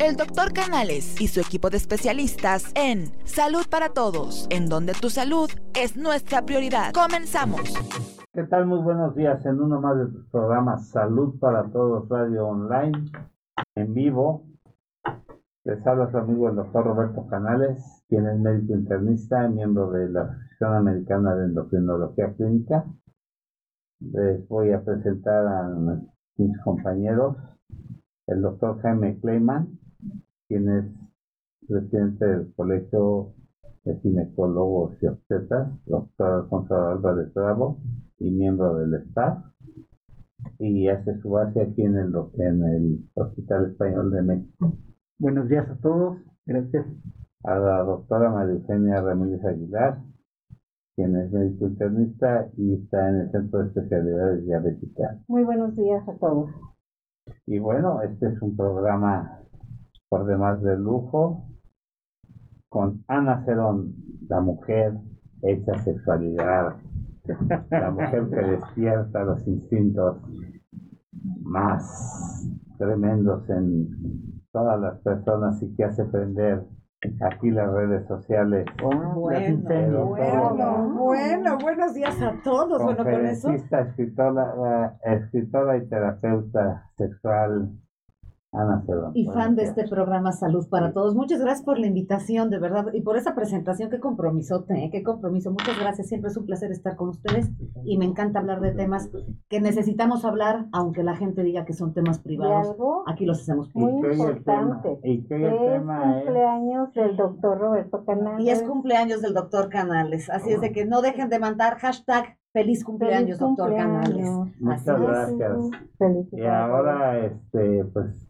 el doctor Canales y su equipo de especialistas en Salud para Todos, en donde tu salud es nuestra prioridad. Comenzamos. ¿Qué tal? Muy buenos días en uno más de tus programas Salud para Todos Radio Online, en vivo. Les habla su amigo el doctor Roberto Canales, quien es médico internista, miembro de la Asociación Americana de Endocrinología Clínica. Les voy a presentar a mis compañeros, el doctor Jaime Kleiman, quien es presidente del Colegio de Ginecólogos y Obstetras, doctor Alfonso Álvarez Bravo, y miembro del staff, y hace su base aquí en el, en el Hospital Español de México. Buenos días a todos, gracias. A la doctora María Eugenia Ramírez Aguilar, quien es médico internista y está en el Centro de Especialidades Diabéticas. Muy buenos días a todos. Y bueno, este es un programa por demás de lujo con Ana Cerón, la mujer hecha sexualidad, la mujer que despierta los instintos más tremendos en todas las personas y que hace prender aquí las redes sociales. bueno, bueno, bueno, buenos días a todos. Bueno, con eso. Escritora, escritora y terapeuta sexual Ana Y fan de este programa Salud para Todos. Muchas gracias por la invitación, de verdad, y por esa presentación. Qué compromiso, ¿eh? qué compromiso. Muchas gracias. Siempre es un placer estar con ustedes y me encanta hablar de temas que necesitamos hablar, aunque la gente diga que son temas privados. Aquí los hacemos públicos. Muy importante. ¿Y qué es cumpleaños del doctor Roberto Canales. Y es cumpleaños del doctor Canales. Así es de que no dejen de mandar hashtag Feliz cumpleaños, doctor Canales. Muchas gracias. Y ahora, este, pues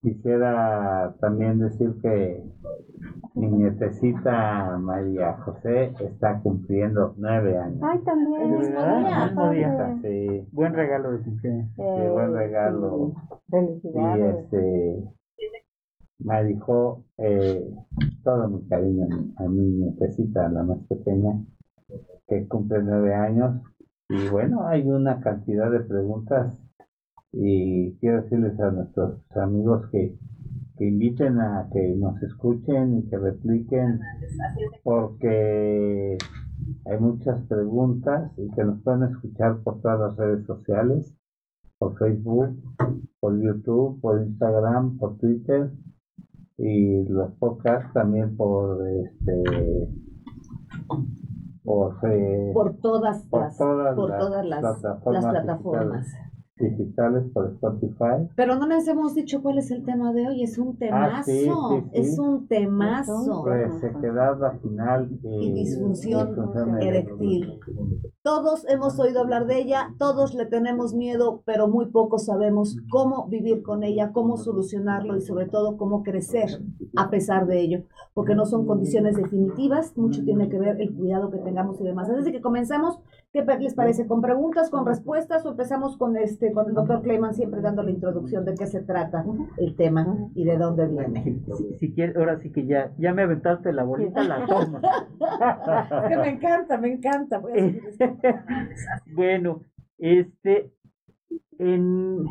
Quisiera también decir que mi nietecita María José está cumpliendo nueve años. Ay, también. El mismo día. Sí. Buen regalo de cumpleaños. sí, buen regalo. Felicidades. Y este, me dijo eh, todo mi cariño a mi nietecita, la más pequeña, que cumple nueve años. Y bueno, hay una cantidad de preguntas y quiero decirles a nuestros amigos que, que inviten a que nos escuchen y que repliquen porque hay muchas preguntas y que nos pueden escuchar por todas las redes sociales, por Facebook, por YouTube, por Instagram, por Twitter y los podcasts también por este por, eh, por todas las, por todas las, plataformas digitales por Spotify. Pero no les hemos dicho cuál es el tema de hoy, es un ah, temazo, es un temazo. Resequedad vaginal y, disfunción, eréctil. Todos hemos oído hablar de ella, todos le tenemos miedo, pero muy pocos sabemos cómo vivir con ella, cómo solucionarlo y sobre todo cómo crecer a pesar de ello, porque no son condiciones definitivas, mucho tiene que ver el cuidado que tengamos y demás. Así que comenzamos, ¿qué les parece? ¿Con preguntas, con respuestas o empezamos con este con el doctor Kleiman siempre dando la introducción de qué se trata el tema y de dónde viene. Si, quieres, ahora sí que ya, ya me aventaste la bolita, la tomo. que me encanta, me encanta. bueno, este, en,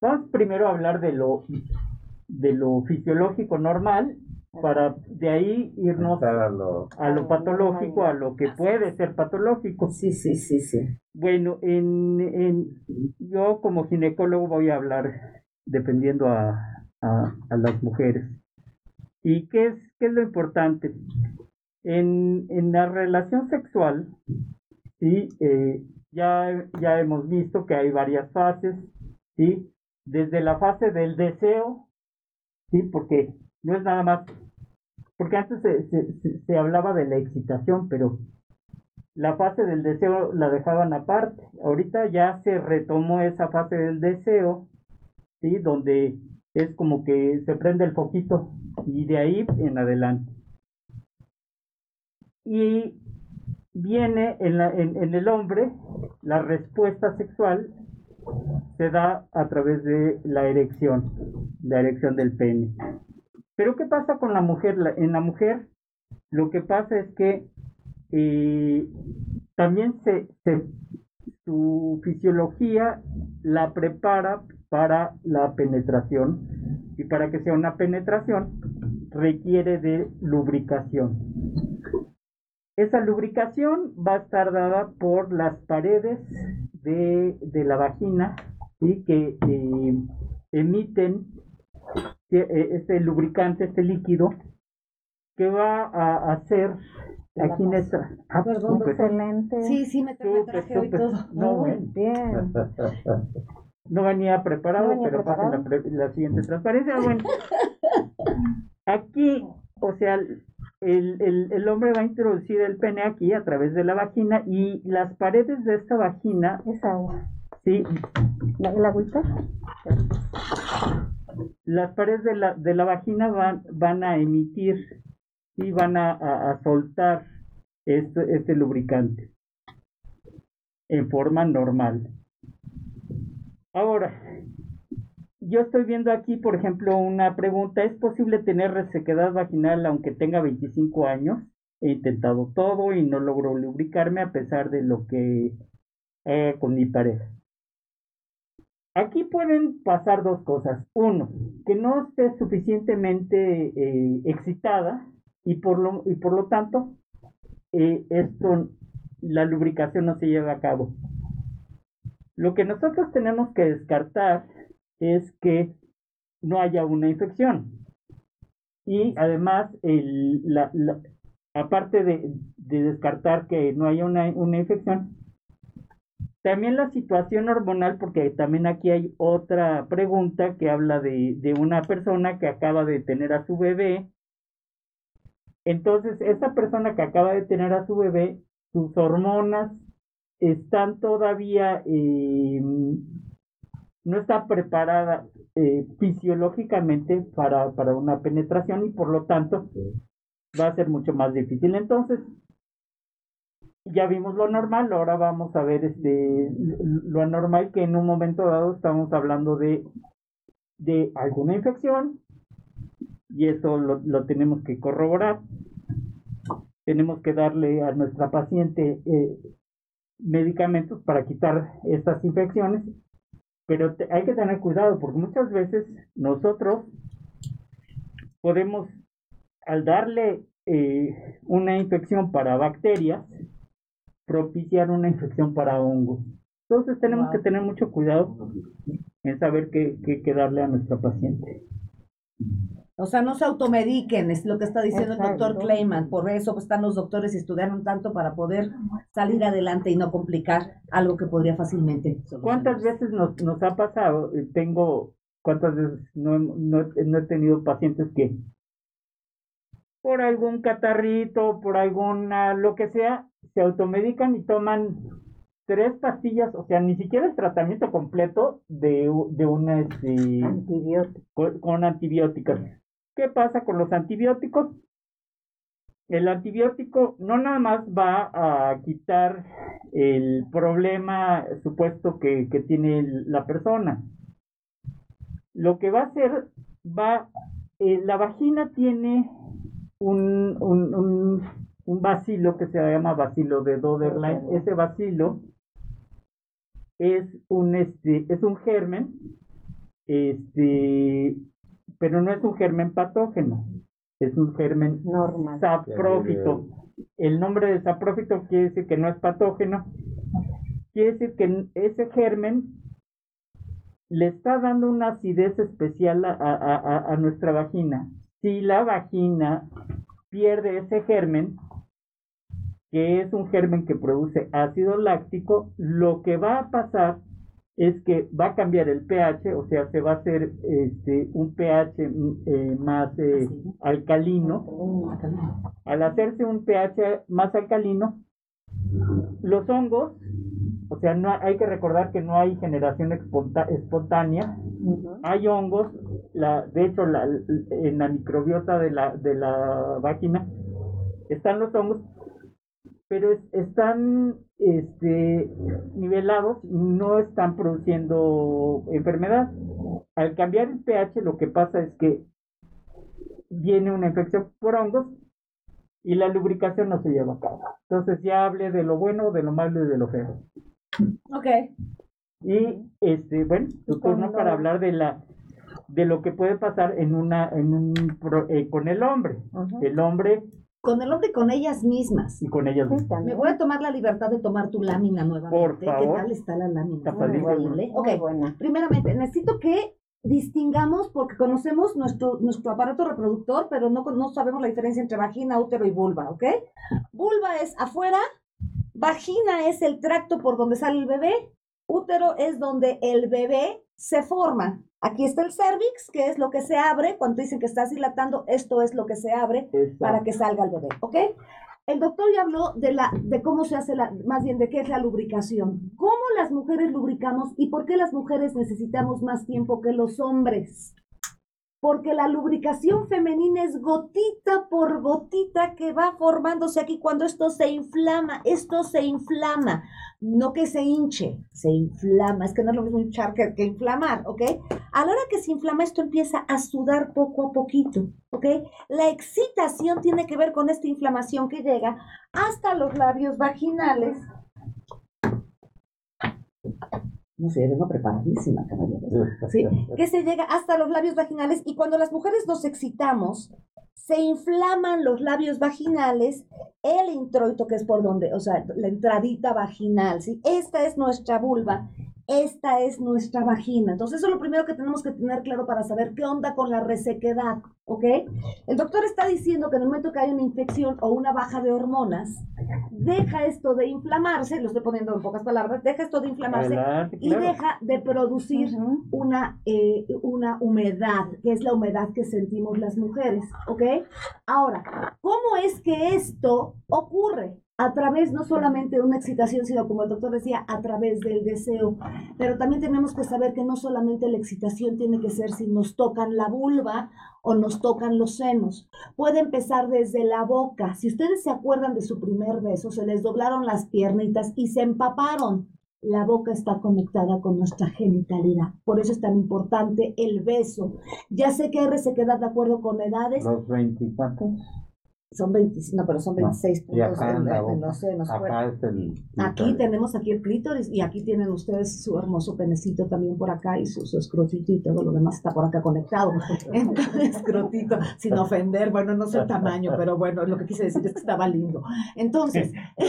vamos primero a hablar de lo, de lo fisiológico normal para de ahí irnos a lo, a lo patológico, a lo que puede ser patológico. Sí, sí, sí, sí. Bueno, en, en, yo como ginecólogo voy a hablar dependiendo a, a, las mujeres. ¿Y qué es, qué es lo importante? En, en la relación sexual, ¿sí? Eh, ya, ya hemos visto que hay varias fases, ¿sí? Desde la fase del deseo, ¿sí? Porque no es nada más, porque antes se, se, hablaba de la excitación, pero la fase del deseo la dejaban aparte. Ahorita ya se retomó esa fase del deseo, ¿sí? Donde es como que se prende el foquito y de ahí en adelante. Y viene en, la, en, en el hombre la respuesta sexual se da a través de la erección, la erección del pene. Pero ¿qué pasa con la mujer? En la mujer lo que pasa es que eh, también su fisiología la prepara para la penetración y para que sea una penetración requiere de lubricación. Esa lubricación va a estar dada por las paredes de, la vagina y que eh, emiten este lubricante, este líquido, que va a hacer aquí en esta. Ah, Perdón, excelente. Sí, sí, me, traje hoy todo. No, bien. No venía preparado, pero pasa la, la, siguiente transparencia. Bueno, aquí, o sea, el, el, el, hombre va a introducir el pene aquí a través de la vagina y las paredes de esta vagina. Es agua. Sí. ¿La, agüita? Las paredes de la, de la vagina van, van a emitir y van a, a, soltar este, este lubricante en forma normal. Ahora, yo estoy viendo aquí, por ejemplo, una pregunta. ¿Es posible tener resequedad vaginal aunque tenga 25 años? He intentado todo y no logro lubricarme a pesar de lo que con mi pareja. Aquí pueden pasar dos cosas. Uno, que no esté suficientemente eh, excitada y por lo, y por lo tanto eh, esto, la lubricación no se lleva a cabo. Lo que nosotros tenemos que descartar es que no haya una infección. Y además, aparte de, descartar que no haya una, una infección, también la situación hormonal, porque también aquí hay otra pregunta que habla de, de, una persona que acaba de tener a su bebé. Entonces, esa persona que acaba de tener a su bebé, sus hormonas están todavía eh, no está preparada eh, fisiológicamente para, para una penetración y por lo tanto va a ser mucho más difícil. Entonces, ya vimos lo normal, ahora vamos a ver este lo anormal que en un momento dado estamos hablando de, de alguna infección y eso lo, lo tenemos que corroborar. Tenemos que darle a nuestra paciente eh, medicamentos para quitar estas infecciones pero hay que tener cuidado porque muchas veces nosotros podemos, al darle eh, una infección para bacterias, propiciar una infección para hongos. Entonces tenemos que tener mucho cuidado en saber qué, qué darle a nuestra paciente. O sea, no se automediquen, es lo que está diciendo el doctor Clayman. Por eso están los doctores y estudiaron tanto para poder salir adelante y no complicar algo que podría fácilmente. ¿Cuántas veces nos, nos ha pasado? Eh, tengo, ¿cuántas veces no, no, no he tenido pacientes que por algún catarrito, por alguna, lo que sea, se automedican y toman tres pastillas, o sea, ni siquiera el tratamiento completo de, de una este, Con, con antibióticos. ¿Qué pasa con los antibióticos? El antibiótico no nada más va a quitar el problema supuesto que, tiene la persona. Lo que va a hacer, va, eh, la vagina tiene un, un, un, un, bacilo que se llama bacilo de Doderlein. Ese bacilo es un, este, es un germen este, pero no es un germen patógeno, es un germen normal. saprófito. El nombre de saprófito quiere decir que no es patógeno, quiere decir que ese germen le está dando una acidez especial a, a, a nuestra vagina. Si la vagina pierde ese germen, que es un germen que produce ácido láctico, lo que va a pasar es que va a cambiar el pH, o sea, se va a hacer este, un pH eh, más eh, alcalino. Al hacerse un pH más alcalino, los hongos, o sea, no hay que recordar que no hay generación espontánea, hay hongos, la, de hecho, la, en la microbiota de la, de la vagina están los hongos pero están este, nivelados y no están produciendo enfermedad. Al cambiar el pH lo que pasa es que viene una infección por hongos y la lubricación no se lleva a cabo. Entonces ya hablé de lo bueno, de lo malo y de lo feo. Ok. Y este, bueno, tu turno para hablar de la de lo que puede pasar en una, en un, eh, con el hombre. El hombre Con el hombre y con ellas mismas. y con ellas mismas. Me voy a tomar la libertad de tomar tu lámina nuevamente. Por ¿Qué favor. tal está la lámina? Está Muy increíble. Ok, Muy buena. primeramente, necesito que distingamos, porque conocemos nuestro, nuestro aparato reproductor, pero no, no sabemos la diferencia entre vagina, útero y vulva, ¿ok? Vulva es afuera, vagina es el tracto por donde sale el bebé, útero es donde el bebé se forma. Aquí está el cervix, que es lo que se abre, cuando dicen que estás dilatando, esto es lo que se abre Exacto. para que salga el bebé, ¿ok? El doctor ya habló de, la, de cómo se hace la, más bien de qué es la lubricación. ¿Cómo las mujeres lubricamos y por qué las mujeres necesitamos más tiempo que los hombres? Porque la lubricación femenina es gotita por gotita que va formándose aquí cuando esto se inflama. Esto se inflama. No que se hinche, se inflama. Es que no es lo mismo hinchar que, que inflamar, ¿ok? A la hora que se inflama esto empieza a sudar poco a poquito, ¿ok? La excitación tiene que ver con esta inflamación que llega hasta los labios vaginales. No sé, vengo preparadísima, caballeros. Sí, que se llega hasta los labios vaginales y cuando las mujeres nos excitamos, se inflaman los labios vaginales, el introito que es por donde, o sea, la entradita vaginal, ¿sí? Esta es nuestra vulva, esta es nuestra vagina. Entonces, eso es lo primero que tenemos que tener claro para saber qué onda con la resequedad, ¿ok? El doctor está diciendo que en el momento que hay una infección o una baja de hormonas, deja esto de inflamarse, lo estoy poniendo en pocas palabras, deja esto de inflamarse Adelante, y claro. deja de producir una, eh, una humedad, que es la humedad que sentimos las mujeres, ¿ok? Ahora, ¿cómo es que esto ocurre? A través no solamente de una excitación, sino como el doctor decía, a través del deseo. Pero también tenemos que saber que no solamente la excitación tiene que ser si nos tocan la vulva o nos tocan los senos. Puede empezar desde la boca. Si ustedes se acuerdan de su primer beso, se les doblaron las piernitas y se empaparon. La boca está conectada con nuestra genitalidad. Por eso es tan importante el beso. Ya sé que hay resequedad de acuerdo con edades. Los veinticuantos. Son 25, no, pero son 26 Y puntos en, en la en. Acá es el. Aquí tenemos aquí el clítoris y aquí tienen ustedes su hermoso penecito también por acá y su, su escrotito y todo lo demás está por acá conectado. Entonces, escrotito, sin ofender, bueno, no sé el tamaño, pero bueno, lo que quise decir es que estaba lindo. Entonces,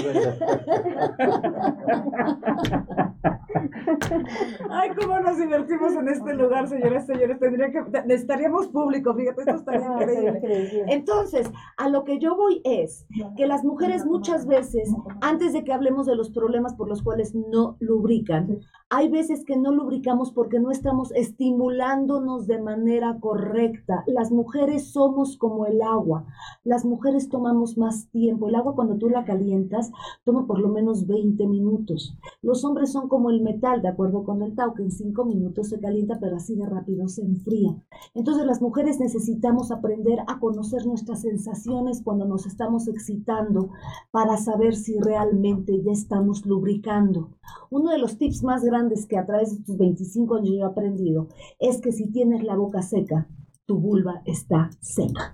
ay, cómo nos divertimos en este lugar, señores, señores, tendría que, necesitaríamos público, fíjate, esto estaría No, increíble. increíble. Entonces, a lo que yo voy es que las mujeres muchas veces, antes de que hablemos de los problemas por los cuales no lubrican, hay veces que no lubricamos porque no estamos estimulándonos de manera correcta. Las mujeres somos como el agua. Las mujeres tomamos más tiempo. El agua cuando tú la calientas toma por lo menos 20 minutos. Los hombres son como el metal, de acuerdo con el Tao, que en 5 minutos se calienta, pero así de rápido se enfría. Entonces las mujeres necesitamos aprender a conocer nuestras sensaciones cuando nos estamos excitando para saber si realmente ya estamos lubricando. Uno de los tips más grandes que a través de estos 25 años yo he aprendido es que si tienes la boca seca, tu vulva está seca.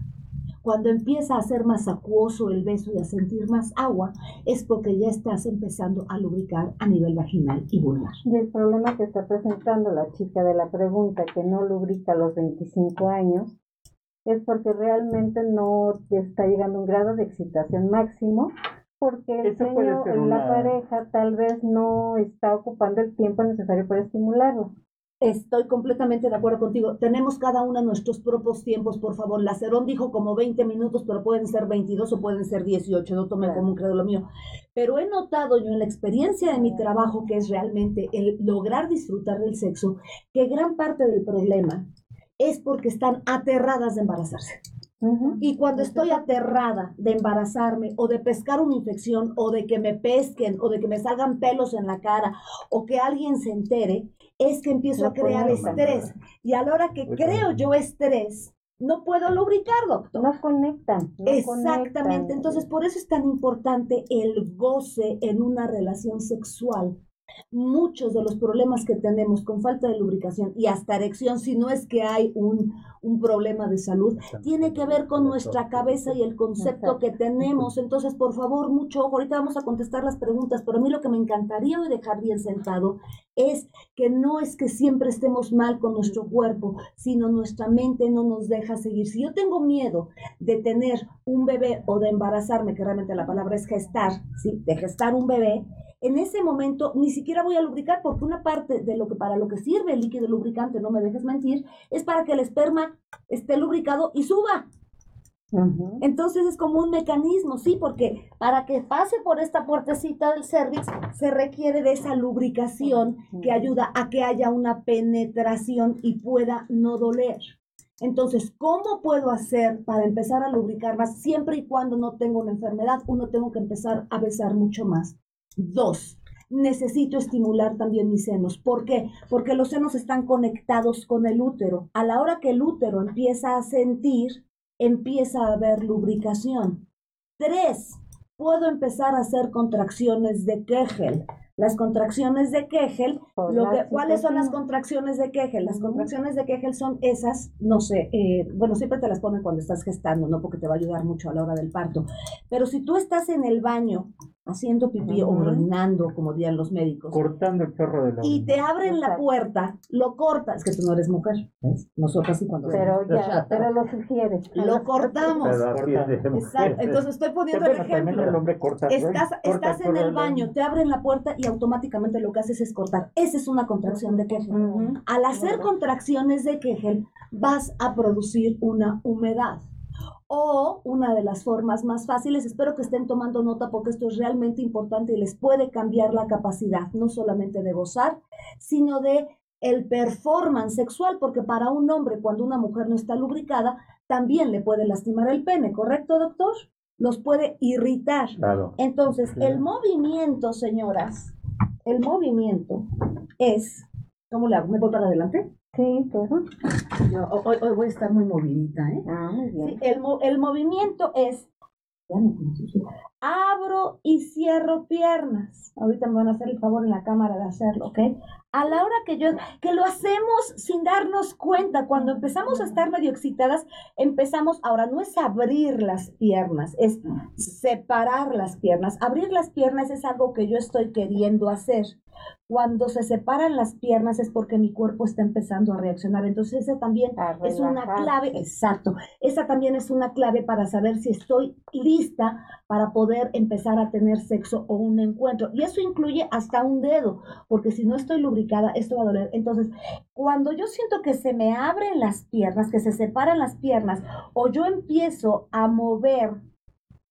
Cuando empieza a ser más acuoso el beso y a sentir más agua, es porque ya estás empezando a lubricar a nivel vaginal y vulvar. Y el problema que está presentando la chica de la pregunta, que no lubrica a los 25 años, es porque realmente no está llegando a un grado de excitación máximo, porque el sueño en la pareja tal vez no está ocupando el tiempo necesario para estimularlo. Estoy completamente de acuerdo contigo. Tenemos cada una nuestros propios tiempos, por favor. La Cerón dijo como 20 minutos, pero pueden ser 22 o pueden ser 18. No tomen Claro. como un credo lo mío. Pero he notado yo en la experiencia de mi trabajo, que es realmente el lograr disfrutar del sexo, que gran parte del problema es porque están aterradas de embarazarse. Y cuando estoy aterrada de embarazarme o de pescar una infección o de que me pesquen o de que me salgan pelos en la cara o que alguien se entere, es que empiezo No a crear estrés. Y a la hora que creo yo estrés, no puedo lubricar, doctor. No conectan. no Exactamente. conectan. Entonces, por eso es tan importante el goce en una relación sexual muchos de los problemas que tenemos con falta de lubricación y hasta erección, si no es que hay un, un problema de salud, tiene que ver con nuestra cabeza y el concepto que tenemos. Entonces, por favor, mucho ojo. Ahorita vamos a contestar las preguntas, pero a mí lo que me encantaría hoy dejar bien sentado es que no es que siempre estemos mal con nuestro cuerpo, sino nuestra mente no nos deja seguir. Si yo tengo miedo de tener un bebé o de embarazarme, que realmente la palabra es gestar, ¿sí? de gestar un bebé, en ese momento ni siquiera voy a lubricar porque una parte de lo que para lo que sirve el líquido lubricante, no me dejes mentir, es para que el esperma esté lubricado y suba. Entonces es como un mecanismo, sí, porque para que pase por esta puertecita del cervix se requiere de esa lubricación que ayuda a que haya una penetración y pueda no doler. Entonces, ¿cómo puedo hacer para empezar a lubricar más siempre y cuando no tengo una enfermedad? Uno, tengo que empezar a besar mucho más. Dos, necesito estimular también mis senos. ¿Por qué? Porque los senos están conectados con el útero. A la hora que el útero empieza a sentir, empieza a haber lubricación. Tres, puedo empezar a hacer contracciones de Kegel. Las contracciones de Kegel, lo que, ¿cuáles son las contracciones de Kegel? Las contracciones de Kegel son esas, no sé, eh, bueno, siempre te las ponen cuando estás gestando, ¿no? Porque te va a ayudar mucho a la hora del parto. Pero si tú estás en el baño haciendo pipí o orinando, como dirían los médicos. Cortando el perro de la Y te abren la puerta, lo cortas, es que tú no eres mujer, ¿ves? Nosotros sí cuando... Pero ya, pero lo sugieres. Lo cortamos. Exacto. Entonces estoy poniendo el ejemplo. El corta, estás estás en el baño, te abren la puerta y automáticamente lo que haces es cortar. Esa es una contracción de Kegel. Al hacer contracciones de Kegel, vas a producir una humedad. O una de las formas más fáciles, espero que estén tomando nota porque esto es realmente importante y les puede cambiar la capacidad, no solamente de gozar, sino de el performance sexual, porque para un hombre cuando una mujer no está lubricada, también le puede lastimar el pene, ¿correcto, doctor? Los puede irritar. Claro. Entonces, el movimiento, señoras, el movimiento es, ¿cómo le hago? ¿Me voy para adelante? Sí, hoy, hoy, voy a estar muy movidita, ¿eh? Ah, muy bien. Sí, el, el movimiento es abro y cierro piernas. Ahorita me van a hacer el favor en la cámara de hacerlo, ¿ok? A la hora que yo, que lo hacemos sin darnos cuenta, cuando empezamos a estar medio excitadas, empezamos, ahora no es abrir las piernas, es separar las piernas. Abrir las piernas es algo que yo estoy queriendo hacer. Cuando se separan las piernas es porque mi cuerpo está empezando a reaccionar. Entonces esa también es una clave, exacto, esa también es una clave para saber si estoy lista para poder empezar a tener sexo o un encuentro. Y eso incluye hasta un dedo, porque si no estoy lubricada, esto va a doler. Entonces, cuando yo siento que se me abren las piernas, que se separan las piernas, o yo empiezo a mover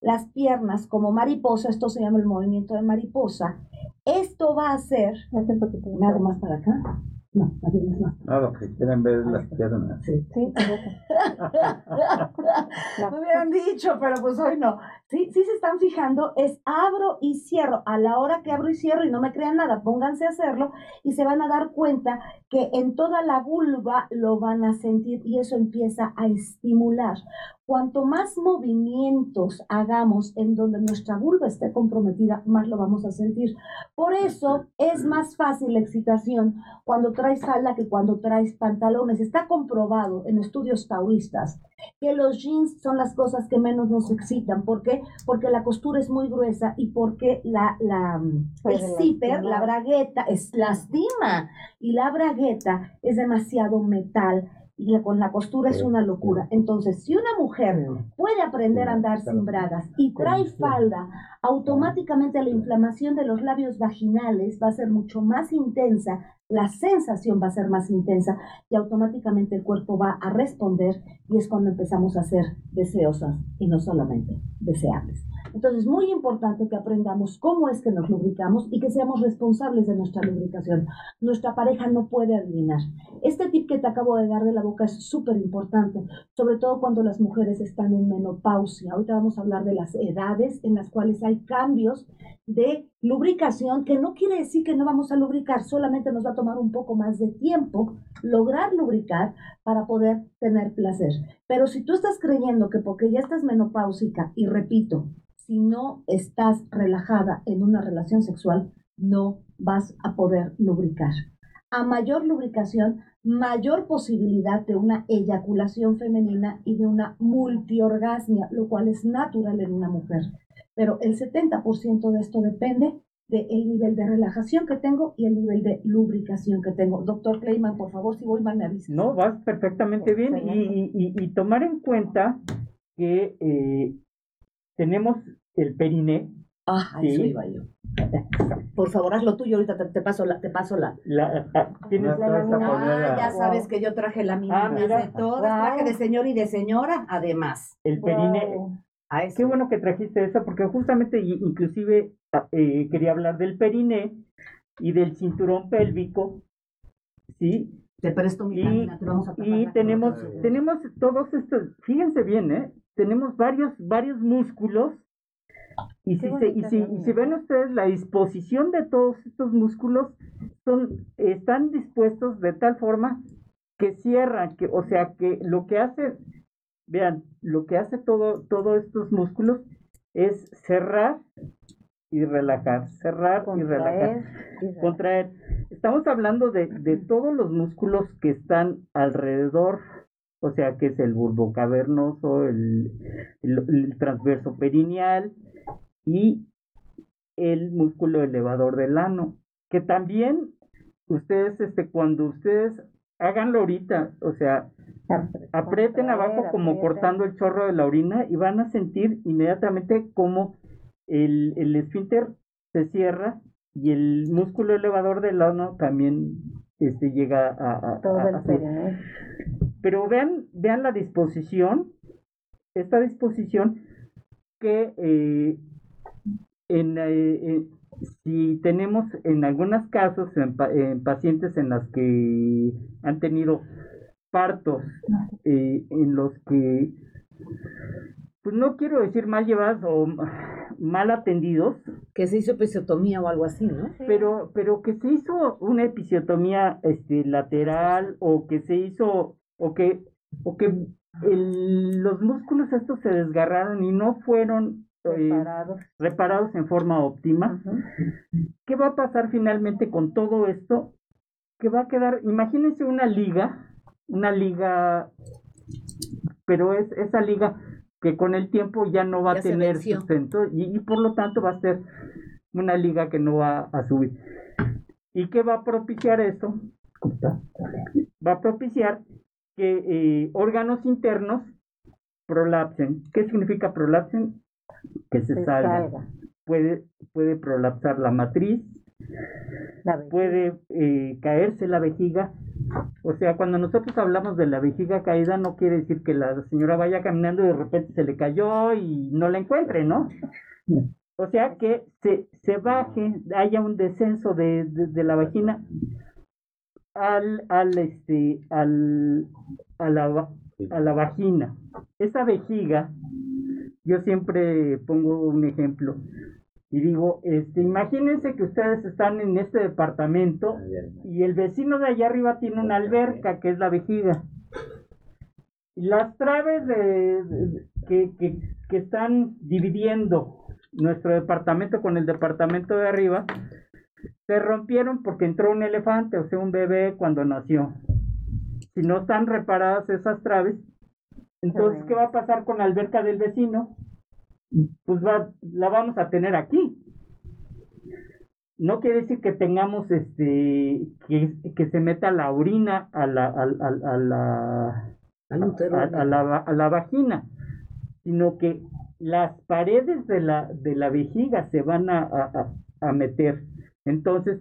las piernas como mariposa, esto se llama el movimiento de mariposa, esto va a hacer, ¿me hago más para acá? No, no. No, lo que quieren ver es las piernas. Sí, sí. no. Me hubieran dicho, pero pues hoy no. Sí, sí se están fijando, es abro y cierro. A la hora que abro y cierro y no me crean nada, pónganse a hacerlo y se van a dar cuenta que en toda la vulva lo van a sentir y eso empieza a estimular. Cuanto más movimientos hagamos en donde nuestra vulva esté comprometida, más lo vamos a sentir. Por eso es más fácil la excitación cuando traes falda que cuando traes pantalones. Está comprobado en estudios taoístas que los jeans son las cosas que menos nos excitan. ¿Por qué? Porque la costura es muy gruesa y porque la, la, el zipper, la bragueta, es lastima. Y la bragueta es demasiado metal y con la costura es una locura. Entonces, si una mujer puede aprender a andar sin bragas y trae falda, automáticamente la inflamación de los labios vaginales va a ser mucho más intensa, la sensación va a ser más intensa y automáticamente el cuerpo va a responder y es cuando empezamos a ser deseosas y no solamente deseables. Entonces, es muy importante que aprendamos cómo es que nos lubricamos y que seamos responsables de nuestra lubricación. Nuestra pareja no puede adivinar. Este tip que te acabo de dar de la boca es súper importante, sobre todo cuando las mujeres están en menopausia. Ahorita vamos a hablar de las edades en las cuales hay cambios de lubricación, que no quiere decir que no vamos a lubricar, solamente nos va a tomar un poco más de tiempo lograr lubricar para poder tener placer. Pero si tú estás creyendo que porque ya estás menopáusica, y repito, si no estás relajada en una relación sexual, no vas a poder lubricar. A mayor lubricación, mayor posibilidad de una eyaculación femenina y de una multiorgasmia, lo cual es natural en una mujer. Pero el 70% de esto depende del nivel de relajación que tengo y el nivel de lubricación que tengo. Doctor Kleiman, por favor, si voy mal me avisa. No, vas perfectamente bien y, y, tomar en cuenta que eh, tenemos el periné. Ah, eso iba yo. Por favor, haz lo tuyo, ahorita te, paso la, te paso la. Ah, ¿tienes ah, ya sabes que yo traje la mía ah, de todas, traje de señor y de señora, además. El periné. Qué bueno que trajiste eso, porque justamente inclusive eh, quería hablar del periné y del cinturón pélvico, ¿sí? Te presto mi y, te vamos a Y tenemos, tenemos todos estos, fíjense bien, ¿eh? Tenemos varios, varios músculos. Y si, se, y, si, y si ven ustedes la disposición de todos estos músculos, son, están dispuestos de tal forma que cierran, que, o sea que lo que hace, vean, lo que hace todo, todos estos músculos es cerrar y relajar, cerrar y relajar, contraer. Estamos hablando de, de todos los músculos que están alrededor o sea que es el bulbo cavernoso, el, el, transverso perineal, y el músculo elevador del ano, que también ustedes, este, cuando ustedes háganlo ahorita, o sea, aprieten abajo como cortando el chorro de la orina y van a sentir inmediatamente como el, el esfínter se cierra y el músculo elevador del ano también este, llega a... Todo el Pero vean, vean la disposición, esta disposición que eh, en, eh, si tenemos en algunos casos en, pacientes en las que han tenido partos eh, en los que pues no quiero decir mal llevados o mal atendidos que se hizo episiotomía o algo así no pero pero que se hizo una episiotomía este lateral o que se hizo o que o que los músculos estos se desgarraron y no fueron reparados. en forma óptima. ¿Qué va a pasar finalmente con todo esto? Que va a quedar, imagínense una liga, una liga, pero es esa liga que con el tiempo ya no va a tener sustento y, por lo tanto va a ser una liga que no va a subir. ¿Y qué va a propiciar esto? Va a propiciar que eh, órganos internos prolapsen. ¿Qué significa prolapsen? que se, salga. Puede, puede prolapsar la matriz, puede eh, caerse la vejiga. O sea, cuando nosotros hablamos de la vejiga caída, no quiere decir que la señora vaya caminando y de repente se le cayó y no la encuentre, ¿no? O sea, que se, se baje, haya un descenso de, de, la vagina al, al, este, al, a, la, a la vagina. Esa vejiga yo siempre pongo un ejemplo y digo, este, imagínense que ustedes están en este departamento y el vecino de allá arriba tiene una alberca que es la vejiga. Las traves de, que, que, están dividiendo nuestro departamento con el departamento de arriba se rompieron porque entró un elefante, o sea, un bebé cuando nació. Si no están reparadas esas traves, entonces, ¿qué va a pasar con la alberca del vecino? Pues va, la vamos a tener aquí. No quiere decir que tengamos este que, que se meta la orina a la a, a, a la a, la, a la vagina, sino que las paredes de la, de la vejiga se van a, a, a meter. Entonces,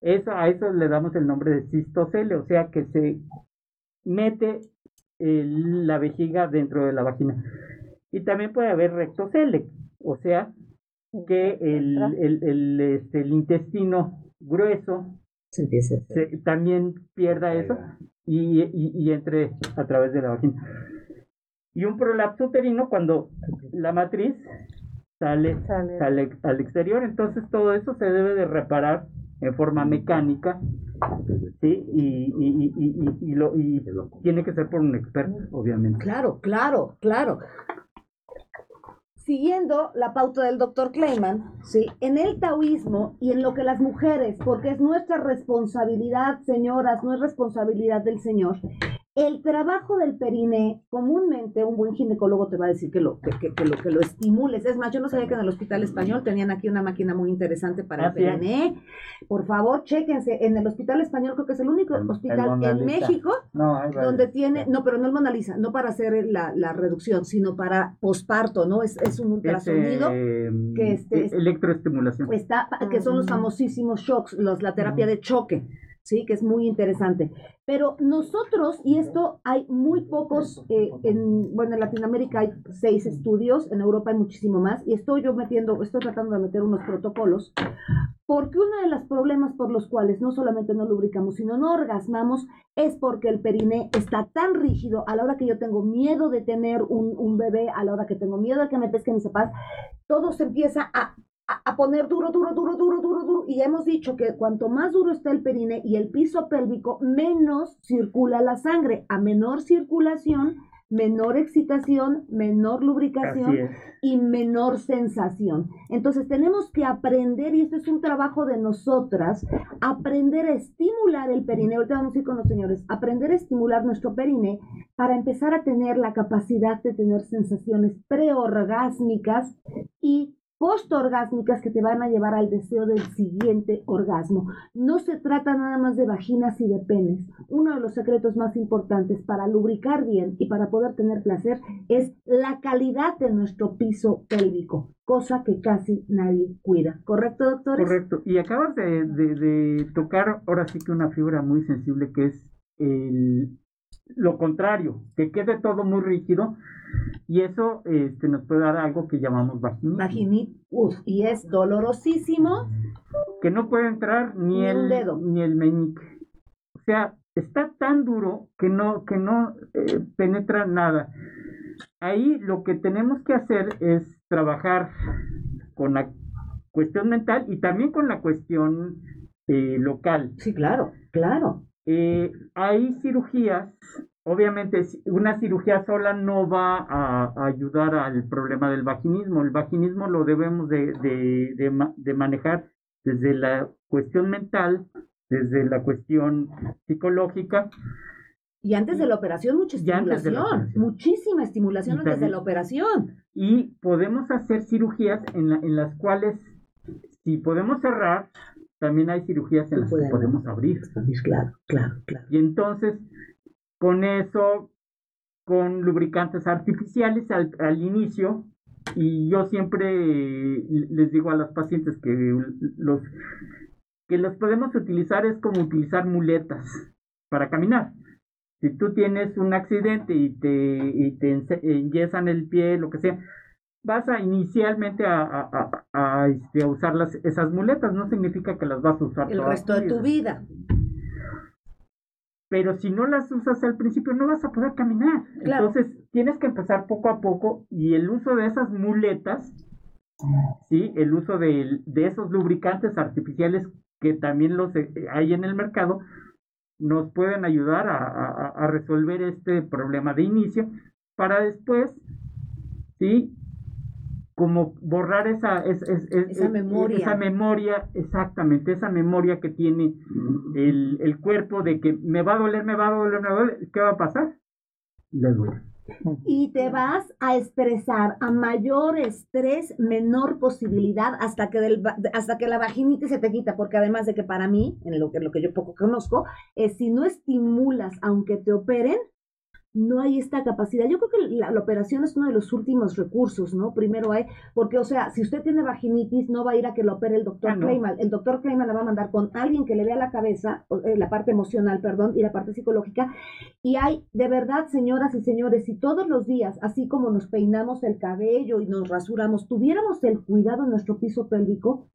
eso, a eso le damos el nombre de cistocele, o sea que se mete la vejiga dentro de la vagina. Y también puede haber rectocele, o sea, que el, el, el, este, el intestino grueso se también pierda eso y, y, y, entre a través de la vagina. Y un prolapso uterino cuando la matriz sale, sale. sale al exterior, entonces todo eso se debe de reparar en forma mecánica Sí, y, y, y, y, lo, y tiene que ser por un experto, obviamente. Claro, claro, claro. Siguiendo la pauta del doctor Kleiman, ¿sí? en el taoísmo y en lo que las mujeres, porque es nuestra responsabilidad, señoras, no es responsabilidad del Señor, el trabajo del periné, comúnmente un buen ginecólogo te va a decir que lo, que, lo, que lo estimules. Es más, yo no sabía que en el hospital español tenían aquí una máquina muy interesante para el periné. Por favor, chéquense. En el hospital español creo que es el único hospital en México donde tiene, no, pero no el Mona Lisa, no para hacer la, la reducción, sino para posparto, ¿no? Es, es un ultrasonido que este, electroestimulación. Está, que son los famosísimos shocks, los, la terapia de choque. ¿Sí? Que es muy interesante. Pero nosotros, y esto hay muy pocos, eh, en, bueno, en Latinoamérica hay seis estudios, en Europa hay muchísimo más, y estoy yo metiendo, estoy tratando de meter unos protocolos, porque uno de los problemas por los cuales no solamente no lubricamos, sino no orgasmamos, es porque el periné está tan rígido a la hora que yo tengo miedo de tener un, un bebé, a la hora que tengo miedo de que me pesquen mis zapatos, todo se empieza a a, poner duro, duro, duro, duro, duro, duro. Y ya hemos dicho que cuanto más duro está el perine y el piso pélvico, menos circula la sangre. A menor circulación, menor excitación, menor lubricación y menor sensación. Entonces tenemos que aprender, y esto es un trabajo de nosotras, aprender a estimular el perine. Ahorita vamos a ir con los señores, aprender a estimular nuestro perine para empezar a tener la capacidad de tener sensaciones preorgásmicas y postorgásmicas que te van a llevar al deseo del siguiente orgasmo. No se trata nada más de vaginas y de penes. Uno de los secretos más importantes para lubricar bien y para poder tener placer es la calidad de nuestro piso pélvico, cosa que casi nadie cuida. ¿Correcto, doctores? Correcto. Y acabas de, tocar ahora sí que una figura muy sensible que es el, lo contrario, que quede todo muy rígido y eso este, nos puede dar algo que llamamos. Vaginitis, y es dolorosísimo. Que no puede entrar ni, el, dedo. ni el meñique. O sea, está tan duro que no, que no eh, penetra nada. Ahí lo que tenemos que hacer es trabajar con la cuestión mental y también con la cuestión eh, local. Sí, claro, claro. Eh, hay cirugías Obviamente, una cirugía sola no va a, ayudar al problema del vaginismo. El vaginismo lo debemos de, de, manejar desde la cuestión mental, desde la cuestión psicológica. Y antes de la operación, mucha estimulación. Muchísima estimulación antes de la operación. Y podemos hacer cirugías en, en las cuales, si podemos cerrar, también hay cirugías en las que podemos abrir. Claro, claro, claro. Y entonces, con eso, con lubricantes artificiales al, inicio, y yo siempre les digo a los pacientes que los que los podemos utilizar es como utilizar muletas para caminar. Si tú tienes un accidente y te, y te enyesan el pie, lo que sea, vas a inicialmente a, a, a, este, usar las, esas muletas, no significa que las vas a usar el resto de tu vida pero si no las usas al principio no vas a poder caminar. Entonces tienes que empezar poco a poco y el uso de esas muletas, ¿sí? el uso de, esos lubricantes artificiales que también los eh, hay en el mercado, nos pueden ayudar a resolver este problema de inicio para después, ¿sí? Como borrar esa, esa, memoria. esa memoria, exactamente, esa memoria que tiene el, el, cuerpo de que me va a doler, me va a doler, me va a doler, ¿qué va a pasar? Le duele. Y te vas a expresar a mayor estrés, menor posibilidad hasta que, del, hasta que la vaginitis se te quita, porque además de que para mí, en lo que, lo que yo poco conozco, es si no estimulas, aunque te operen, no hay esta capacidad. Yo creo que la, operación es uno de los últimos recursos, ¿no? Primero hay, porque, o sea, si usted tiene vaginitis, no va a ir a que lo opere el doctor ah, El doctor Kleiman la va a mandar con alguien que le vea la cabeza, eh, la parte emocional, perdón, y la parte psicológica. Y hay, de verdad, señoras y señores, si todos los días, así como nos peinamos el cabello y nos rasuramos, tuviéramos el cuidado en nuestro piso pélvico,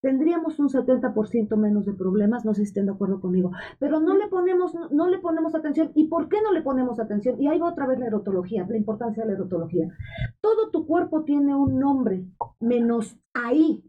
tendríamos un 70% menos de problemas, no sé si estén de acuerdo conmigo, pero no le ponemos, no le ponemos atención. ¿Y por qué no le ponemos atención? Y ahí va otra vez la erotología, la importancia de la erotología. Todo tu cuerpo tiene un nombre, menos ahí.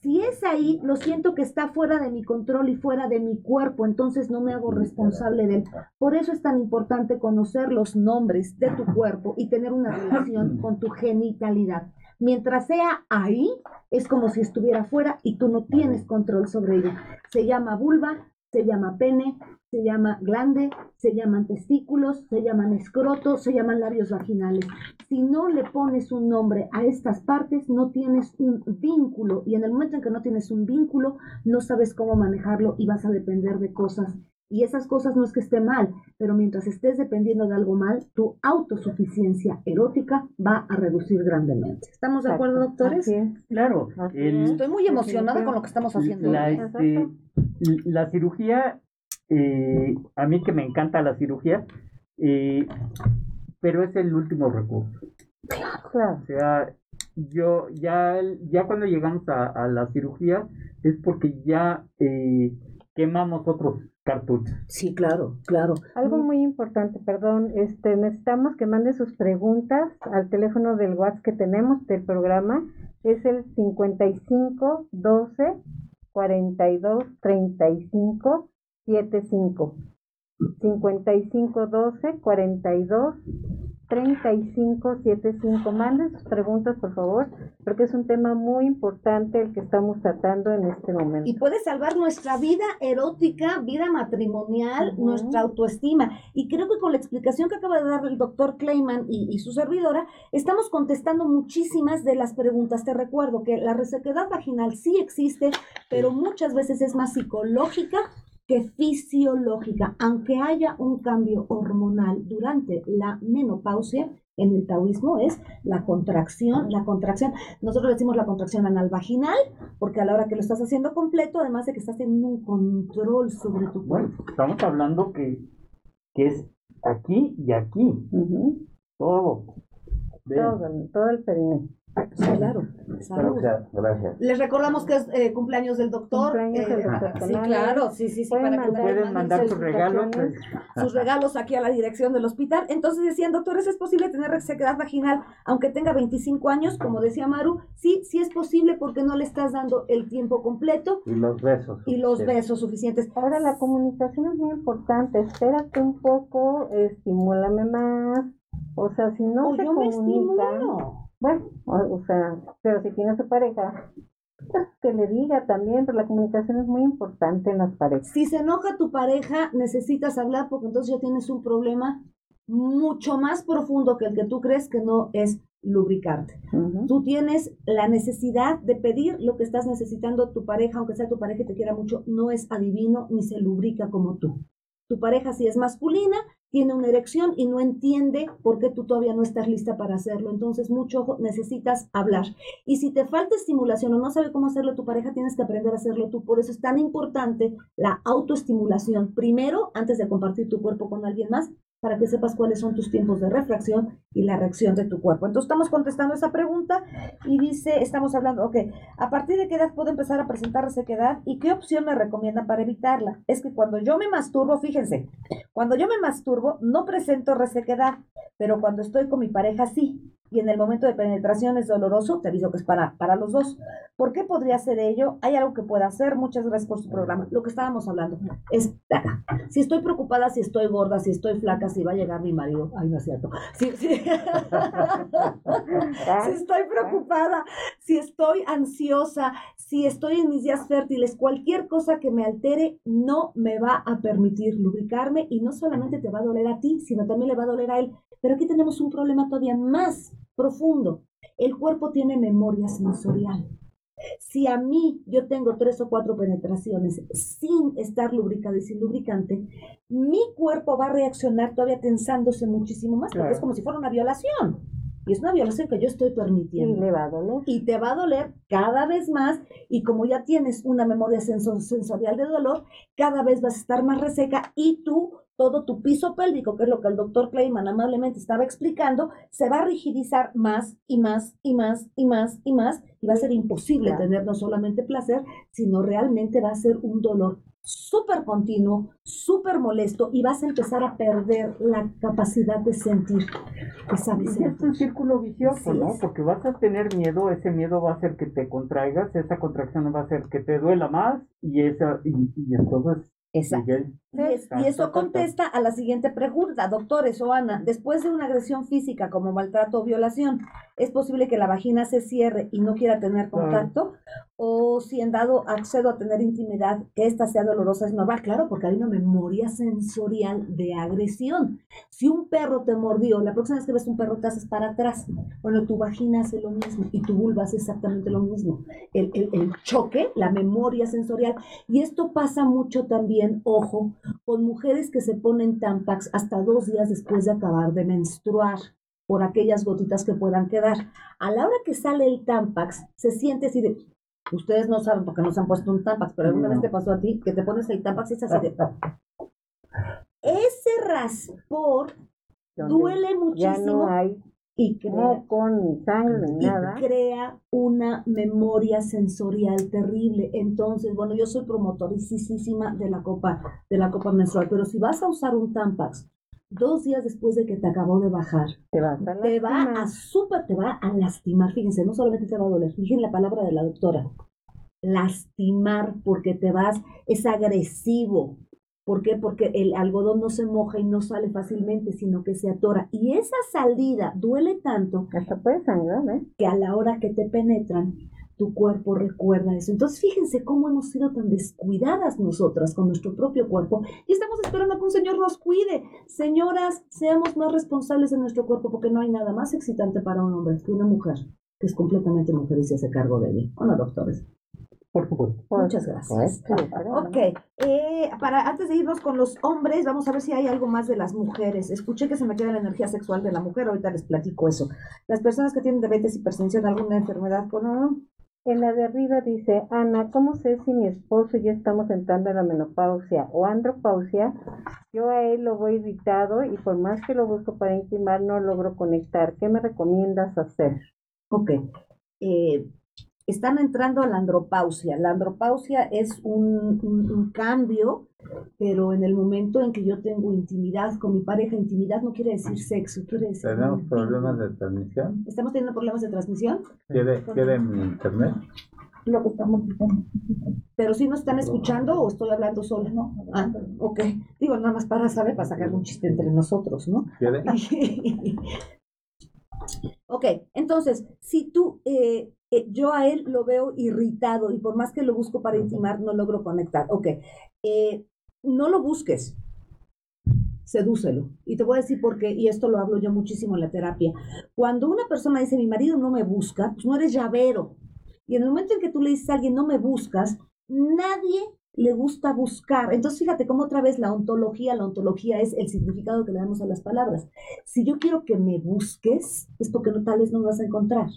Si es ahí, lo siento que está fuera de mi control y fuera de mi cuerpo, entonces no me hago responsable de él. Por eso es tan importante conocer los nombres de tu cuerpo y tener una relación con tu genitalidad. Mientras sea ahí, es como si estuviera fuera y tú no tienes control sobre ella. Se llama vulva, se llama pene, se llama glande, se llaman testículos, se llaman escrotos, se llaman labios vaginales. Si no le pones un nombre a estas partes, no tienes un vínculo y en el momento en que no tienes un vínculo, no sabes cómo manejarlo y vas a depender de cosas. Y esas cosas no es que esté mal, pero mientras estés dependiendo de algo mal, tu autosuficiencia erótica va a reducir grandemente. ¿Estamos de acuerdo, doctores? Claro. Estoy muy emocionada con lo que estamos haciendo. La, este, la cirugía eh, a mí que me encanta la cirugía, eh, pero es el último recurso. O sea, yo ya, ya cuando llegamos a, la cirugía es porque ya eh, quemamos otros cartuchos. Sí, claro, claro. Algo muy importante, perdón, este necesitamos que mande sus preguntas al teléfono del WhatsApp que tenemos del programa, es el 55 12 42 35 75 55 12 42 35 75. Manden sus preguntas, por favor, porque es un tema muy importante el que estamos tratando en este momento. Y puede salvar nuestra vida erótica, vida matrimonial, nuestra autoestima. Y creo que con la explicación que acaba de dar el doctor Kleiman y, y, su servidora, estamos contestando muchísimas de las preguntas. Te recuerdo que la resequedad vaginal sí existe, pero muchas veces es más psicológica que fisiológica, aunque haya un cambio hormonal durante la menopausia, en el taoísmo es la contracción, la contracción, nosotros decimos la contracción anal vaginal, porque a la hora que lo estás haciendo completo, además de que estás teniendo un control sobre tu cuerpo. Bueno, estamos hablando que, que es aquí y aquí, todo. Todo, todo el perineo. Claro, Les recordamos que es eh, cumpleaños del doctor. Cumpleaños del eh, sí, claro, sí, sí, sí. Pueden para mandar, que pueden mandar sus regalos. Pues. Sus regalos aquí a la dirección del hospital. Entonces decían, doctores, ¿es posible tener resequedad vaginal aunque tenga 25 años? Como decía Maru, sí, sí es posible porque no le estás dando el tiempo completo. Y los besos. Y los besos suficientes. Ahora, la comunicación es muy importante. Espérate un poco, estimúlame más. O sea, si no se comunica... Bueno, o, sea, pero si tiene su pareja, pues que le diga también, pero la comunicación es muy importante en las parejas. Si se enoja tu pareja, necesitas hablar porque entonces ya tienes un problema mucho más profundo que el que tú crees que no es lubricarte. Tú tienes la necesidad de pedir lo que estás necesitando tu pareja, aunque sea tu pareja y te quiera mucho, no es adivino ni se lubrica como tú. Tu pareja si es masculina, tiene una erección y no entiende por qué tú todavía no estás lista para hacerlo. Entonces, mucho ojo, necesitas hablar. Y si te falta estimulación o no sabe cómo hacerlo tu pareja, tienes que aprender a hacerlo tú. Por eso es tan importante la autoestimulación. Primero, antes de compartir tu cuerpo con alguien más, para que sepas cuáles son tus tiempos de refracción y la reacción de tu cuerpo. Entonces estamos contestando esa pregunta y dice, estamos hablando, ok, ¿a partir de qué edad puedo empezar a presentar resequedad y qué opción me recomienda para evitarla? Es que cuando yo me masturbo, fíjense, cuando yo me masturbo no presento resequedad, pero cuando estoy con mi pareja sí y en el momento de penetración es doloroso, te aviso que es para, para los dos. ¿Por qué podría ser ello? Hay algo que pueda hacer. Muchas gracias por su programa. Lo que estábamos hablando es, si estoy preocupada, si estoy gorda, si estoy flaca, si va a llegar mi marido. Ay, no es cierto. Si, si estoy preocupada, si estoy ansiosa, si estoy en mis días fértiles, cualquier cosa que me altere no me va a permitir lubricarme y no solamente te va a doler a ti, sino también le va a doler a él. Pero aquí tenemos un problema todavía más profundo. El cuerpo tiene memoria sensorial. Si a mí yo tengo tres o cuatro penetraciones sin estar lubricado y sin lubricante, mi cuerpo va a reaccionar todavía tensándose muchísimo más, porque es como si fuera una violación. Y es una violación que yo estoy permitiendo. Y le va a doler. Y te va a doler cada vez más. Y como ya tienes una memoria sensorial de dolor, cada vez vas a estar más reseca y tú todo tu piso pélvico, que es lo que el doctor Kleiman amablemente estaba explicando, se va a rigidizar más y más y más y más y más y va a ser imposible tener no solamente placer, sino realmente va a ser un dolor súper continuo, súper molesto y vas a empezar a perder la capacidad de sentir. Es un círculo vicioso, ¿no? Porque vas a tener miedo, ese miedo va a hacer que te contraigas, esa contracción va a hacer que te duela más y esa y, y entonces Exacto. Y, eso contesta a la siguiente pregunta, doctores o Ana, después de una agresión física como maltrato o violación, ¿es posible que la vagina se cierre y no quiera tener contacto? O si en dado accedo a tener intimidad, que esta sea dolorosa, es normal, claro, porque hay una memoria sensorial de agresión. Si un perro te mordió, la próxima vez que ves un perro te haces para atrás. Bueno, tu vagina hace lo mismo y tu vulva hace exactamente lo mismo. El, el, el choque, la memoria sensorial. Y esto pasa mucho también, ojo, con mujeres que se ponen Tampax hasta dos días después de acabar de menstruar por aquellas gotitas que puedan quedar. A la hora que sale el Tampax, se siente así de... Ustedes no saben porque no se han puesto un Tampax, pero alguna vez te pasó a ti que te pones el Tampax y es así de... Ese raspor duele muchísimo. Ya no hay y crea, con sangre nada. crea una memoria sensorial terrible. Entonces, bueno, yo soy promotoricísima de la copa, de la copa menstrual, pero si vas a usar un Tampax dos días después de que te acabó de bajar, te, va a súper, te va a lastimar. Fíjense, no solamente te va a doler, fíjense la palabra de la doctora, lastimar porque te vas, es agresivo, ¿Por qué? Porque el algodón no se moja y no sale fácilmente, sino que se atora. Y esa salida duele tanto Hasta puede sangrar, ¿eh? que a la hora que te penetran, tu cuerpo recuerda eso. Entonces, fíjense cómo hemos sido tan descuidadas nosotras con nuestro propio cuerpo y estamos esperando que un Señor nos cuide. Señoras, seamos más responsables de nuestro cuerpo porque no hay nada más excitante para un hombre que una mujer que es completamente mujer y se hace cargo de él. ¿O no, doctores? Por supuesto. Muchas gracias. ok, eh, para, antes de irnos con los hombres, vamos a ver si hay algo más de las mujeres. Escuché que se me queda la energía sexual de la mujer, ahorita les platico eso. Las personas que tienen diabetes, hipertensión, alguna enfermedad con... En la de arriba dice, Ana, ¿cómo sé si mi esposo ya estamos entrando en la menopausia o andropausia? Yo a él lo voy irritado y por más que lo busco para intimar no logro conectar. ¿Qué me recomiendas hacer? Ok. Eh, están entrando a la andropausia. La andropausia es un, cambio, pero en el momento en que yo tengo intimidad con mi pareja, intimidad no quiere decir sexo, quiere decir... ¿Tenemos problemas de transmisión? ¿Estamos teniendo problemas de transmisión? ¿Quiere, ¿quiere mi internet? Lo que estamos diciendo. Pero si nos están escuchando o estoy hablando sola, ¿no? Ah, ok. Digo, nada más para saber, para sacar un chiste entre nosotros, ¿no? ¿Quiere? ok, entonces, si tú eh, eh, yo a él lo veo irritado y por más que lo busco para intimar, no logro conectar. Ok, eh, no lo busques, sedúcelo. Y te voy a decir por qué, y esto lo hablo yo muchísimo en la terapia. Cuando una persona dice, mi marido no me busca, pues no eres llavero. Y en el momento en que tú le dices a alguien, no me buscas, nadie le gusta buscar. Entonces, fíjate cómo otra vez la ontología, la ontología es el significado que le damos a las palabras. Si yo quiero que me busques, es porque no, tal vez no me vas a encontrar.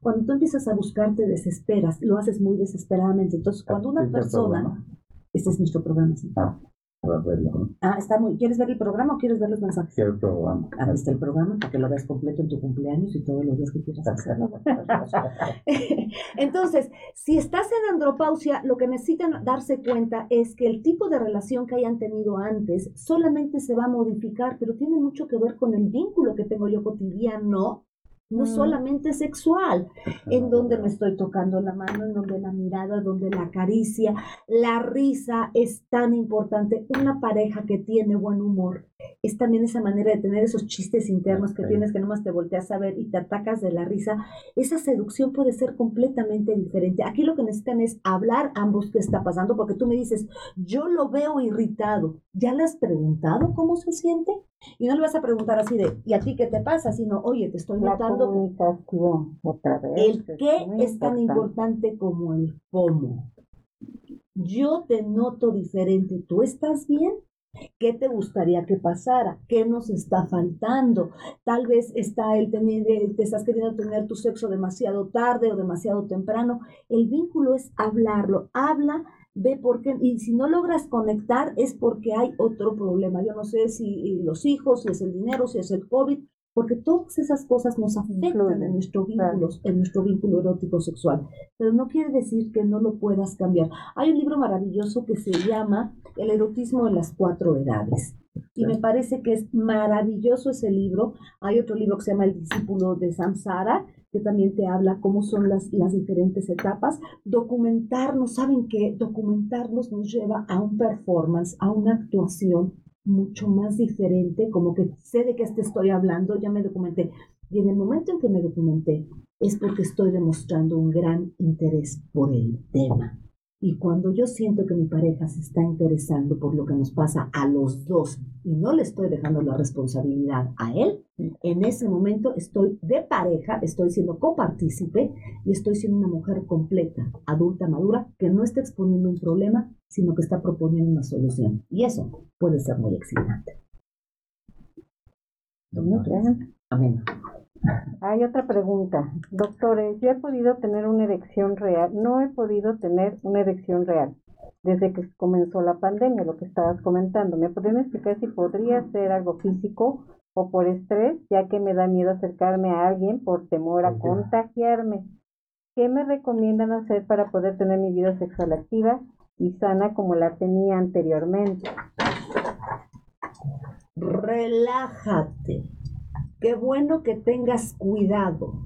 Cuando tú empiezas a buscar, te desesperas, lo haces muy desesperadamente. Entonces, cuando una persona, este es nuestro programa, ¿sí? Ah. Ah, está muy. ¿Quieres ver el programa o quieres ver los mensajes? Quiero el programa. Ah, está el programa para que lo veas completo en tu cumpleaños y todos los días que quieras hacerlo. Entonces, si estás en andropausia, lo que necesitan darse cuenta es que el tipo de relación que hayan tenido antes solamente se va a modificar, pero tiene mucho que ver con el vínculo que tengo yo cotidiano no mm. solamente sexual, en donde me estoy tocando la mano, en donde la mirada, donde la caricia, la risa es tan importante. Una pareja que tiene buen humor es también esa manera de tener esos chistes internos que tienes que nomás te volteas a ver y te atacas de la risa. Esa seducción puede ser completamente diferente. Aquí lo que necesitan es hablar ambos qué está pasando, porque tú me dices, yo lo veo irritado. ¿Ya le has preguntado cómo se siente? Y no le vas a preguntar así de, ¿y a ti qué te pasa? Sino, oye, te estoy notando. otra vez. El qué es, tan importante como el cómo. Yo te noto diferente. ¿Tú estás bien? ¿Qué te gustaría que pasara? ¿Qué nos está faltando? Tal vez está el tener, te estás queriendo tener tu sexo demasiado tarde o demasiado temprano. El vínculo es hablarlo. Habla ve por qué, y si no logras conectar es porque hay otro problema. Yo no sé si los hijos, si es el dinero, si es el COVID, porque todas esas cosas nos afectan en nuestro vínculo, en nuestro vínculo erótico sexual. Pero no quiere decir que no lo puedas cambiar. Hay un libro maravilloso que se llama El erotismo en las cuatro edades. Y me parece que es maravilloso ese libro. Hay otro libro que se llama El discípulo de Samsara, que también te habla cómo son las, las diferentes etapas. Documentarnos, ¿saben qué? Documentarnos nos lleva a un performance, a una actuación mucho más diferente, como que sé de qué te estoy hablando, ya me documenté. Y en el momento en que me documenté, es porque estoy demostrando un gran interés por el tema. Y cuando yo siento que mi pareja se está interesando por lo que nos pasa a los dos y no le estoy dejando la responsabilidad a él, en ese momento estoy de pareja, estoy siendo copartícipe y estoy siendo una mujer completa, adulta, madura, que no está exponiendo un problema, sino que está proponiendo una solución. Y eso puede ser muy excitante. Amén. Hay otra pregunta. Doctores, yo he podido tener una erección real. No he podido tener una erección real desde que comenzó la pandemia, lo que estabas comentando. ¿Me podrían explicar si podría ser algo físico o por estrés, ya que me da miedo acercarme a alguien por temor a contagiarme? ¿Qué me recomiendan hacer para poder tener mi vida sexual activa y sana como la tenía anteriormente? Relájate Qué bueno que tengas cuidado,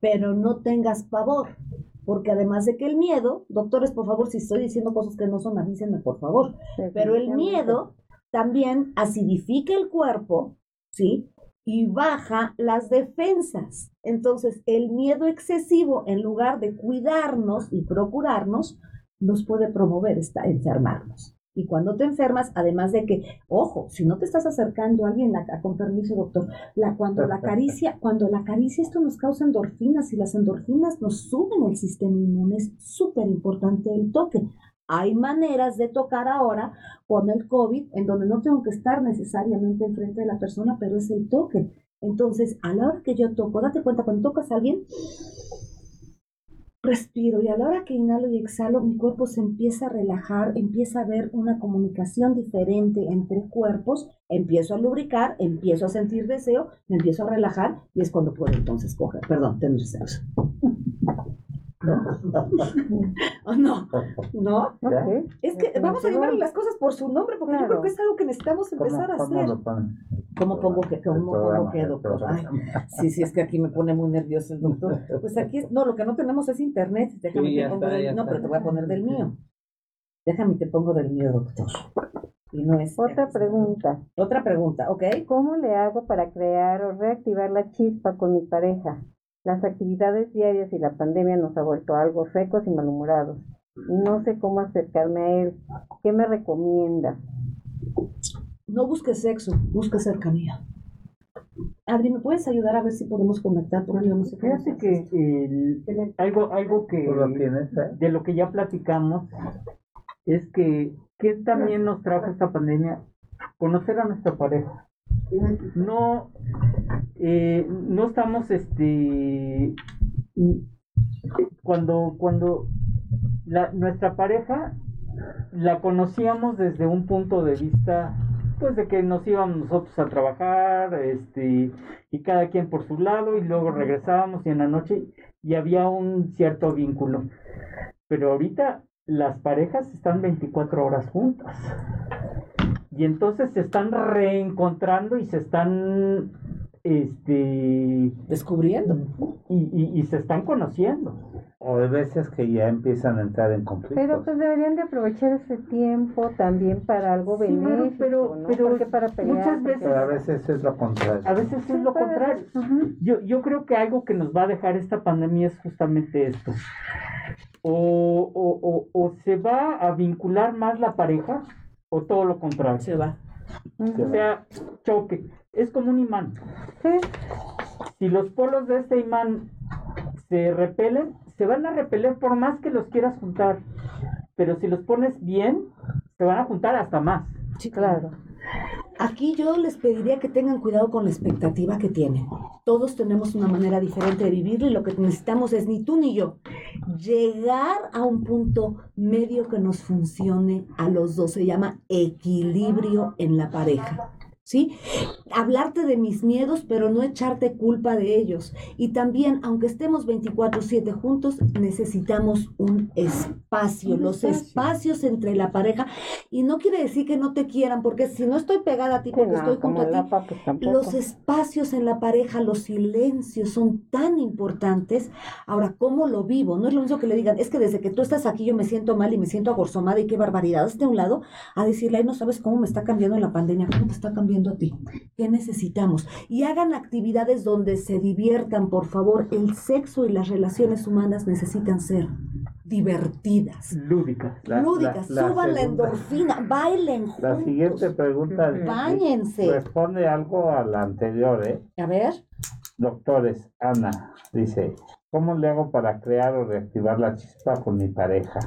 pero no tengas pavor, porque además de que el miedo, doctores, por favor, si estoy diciendo cosas que no son, avísenme, por favor, pero el miedo también acidifica el cuerpo, ¿sí? Y baja las defensas. Entonces, el miedo excesivo, en lugar de cuidarnos y procurarnos, nos puede promover esta, enfermarnos. Y cuando te enfermas, además de que, ojo, si no te estás acercando a alguien, la, con permiso doctor, la, cuando la caricia, cuando la caricia esto nos causa endorfinas y las endorfinas nos suben el sistema inmune, es súper importante el toque. Hay maneras de tocar ahora con el COVID en donde no tengo que estar necesariamente enfrente de la persona, pero es el toque. Entonces, a la hora que yo toco, date cuenta, cuando tocas a alguien, respiro y a la hora que inhalo y exhalo, mi cuerpo se empieza a relajar, empieza a ver una comunicación diferente entre cuerpos, empiezo a lubricar, empiezo a sentir deseo, me empiezo a relajar y es cuando puedo entonces coger, perdón, tener sexo. ¿O no? ¿No? Es que vamos a llamar las cosas por su nombre porque yo creo que es algo que necesitamos empezar a hacer. ¿Cómo pongo que, cómo pongo que, doctor? sí, sí, es que aquí me pone muy nervioso el doctor. Pues aquí, no, lo que no tenemos es internet. Déjame te pongo del, no, pero te voy a poner del mío. Déjame te pongo del mío, doctor. Y no es Otra pregunta. Otra pregunta, ¿ok? ¿Cómo le hago para crear o reactivar la chispa con mi pareja? Las actividades diarias y la pandemia nos ha vuelto algo secos y malhumorados. Y no sé cómo acercarme a él. ¿Qué me recomienda? No busques sexo, busca cercanía. Adri, ¿me puedes ayudar a ver si podemos conectar por ahí? No sé Fíjate que algo, algo que eh? de lo que ya platicamos es que, que también nos trajo esta pandemia conocer a nuestra pareja no, eh, no estamos, este, cuando, cuando nuestra pareja la conocíamos desde un punto de vista, pues de que nos íbamos nosotros a trabajar, este, y cada quien por su lado, y luego regresábamos y en la noche, y había un cierto vínculo. Pero ahorita las parejas están 24 horas juntas y entonces se están reencontrando y se están este descubriendo. y, se están conociendo. O hay veces que ya empiezan a entrar en conflicto pero pues deberían de aprovechar ese tiempo también para algo benéfico pero, pero para pelear muchas veces a veces es lo contrario. A veces es lo contrario. yo yo creo que algo que nos va a dejar esta pandemia es justamente esto. O, o, o se va a vincular más la pareja o todo lo contrario. Se va. O sea, choque. Es como un imán. Si los polos de este imán se repelen, se van a repeler por más que los quieras juntar. Pero si los pones bien, se van a juntar hasta más. Sí, claro. Aquí yo les pediría que tengan cuidado con la expectativa que tienen. Todos tenemos una manera diferente de vivirlo y lo que necesitamos es ni tú ni yo llegar a un punto medio que nos funcione a los dos. Se llama equilibrio en la pareja. ¿Sí? Hablarte de mis miedos, pero no echarte culpa de ellos. Y también, aunque estemos 24/7 juntos, necesitamos un espacio, los espacios entre la pareja. Y no quiere decir que no te quieran, porque si no estoy pegada a ti, porque estoy junto a ti, pues, los espacios en la pareja, los silencios son tan importantes. Ahora, ¿cómo lo vivo? No es lo mismo que le digan, es que desde que tú estás aquí yo me siento mal y me siento agorzomada y qué barbaridad. De un lado, a decirle, ay, no sabes cómo me está cambiando la pandemia, cómo te está cambiando a ti? ¿Qué necesitamos? Y hagan actividades donde se diviertan, por favor. El sexo y las relaciones humanas necesitan ser divertidas. Lúdicas. Lúdicas. Suban la, endorfina, bailen juntos. La siguiente pregunta. Báñense. Responde algo a la anterior, ¿eh? A ver. Doctores, Ana dice, ¿Cómo le hago para crear o reactivar la chispa con mi pareja?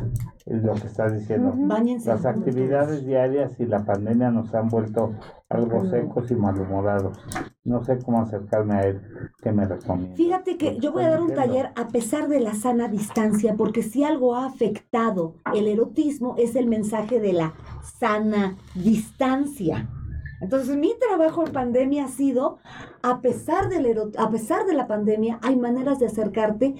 Es lo que estás diciendo. Las actividades diarias y la pandemia nos han vuelto algo secos y malhumorados. No sé cómo acercarme a él. ¿Qué me recomienda? Fíjate que yo voy a dar un taller a pesar de la sana distancia, porque si algo ha afectado el erotismo es el mensaje de la sana distancia. Entonces, mi trabajo en pandemia ha sido, a pesar, del, a pesar de la pandemia, hay maneras de acercarte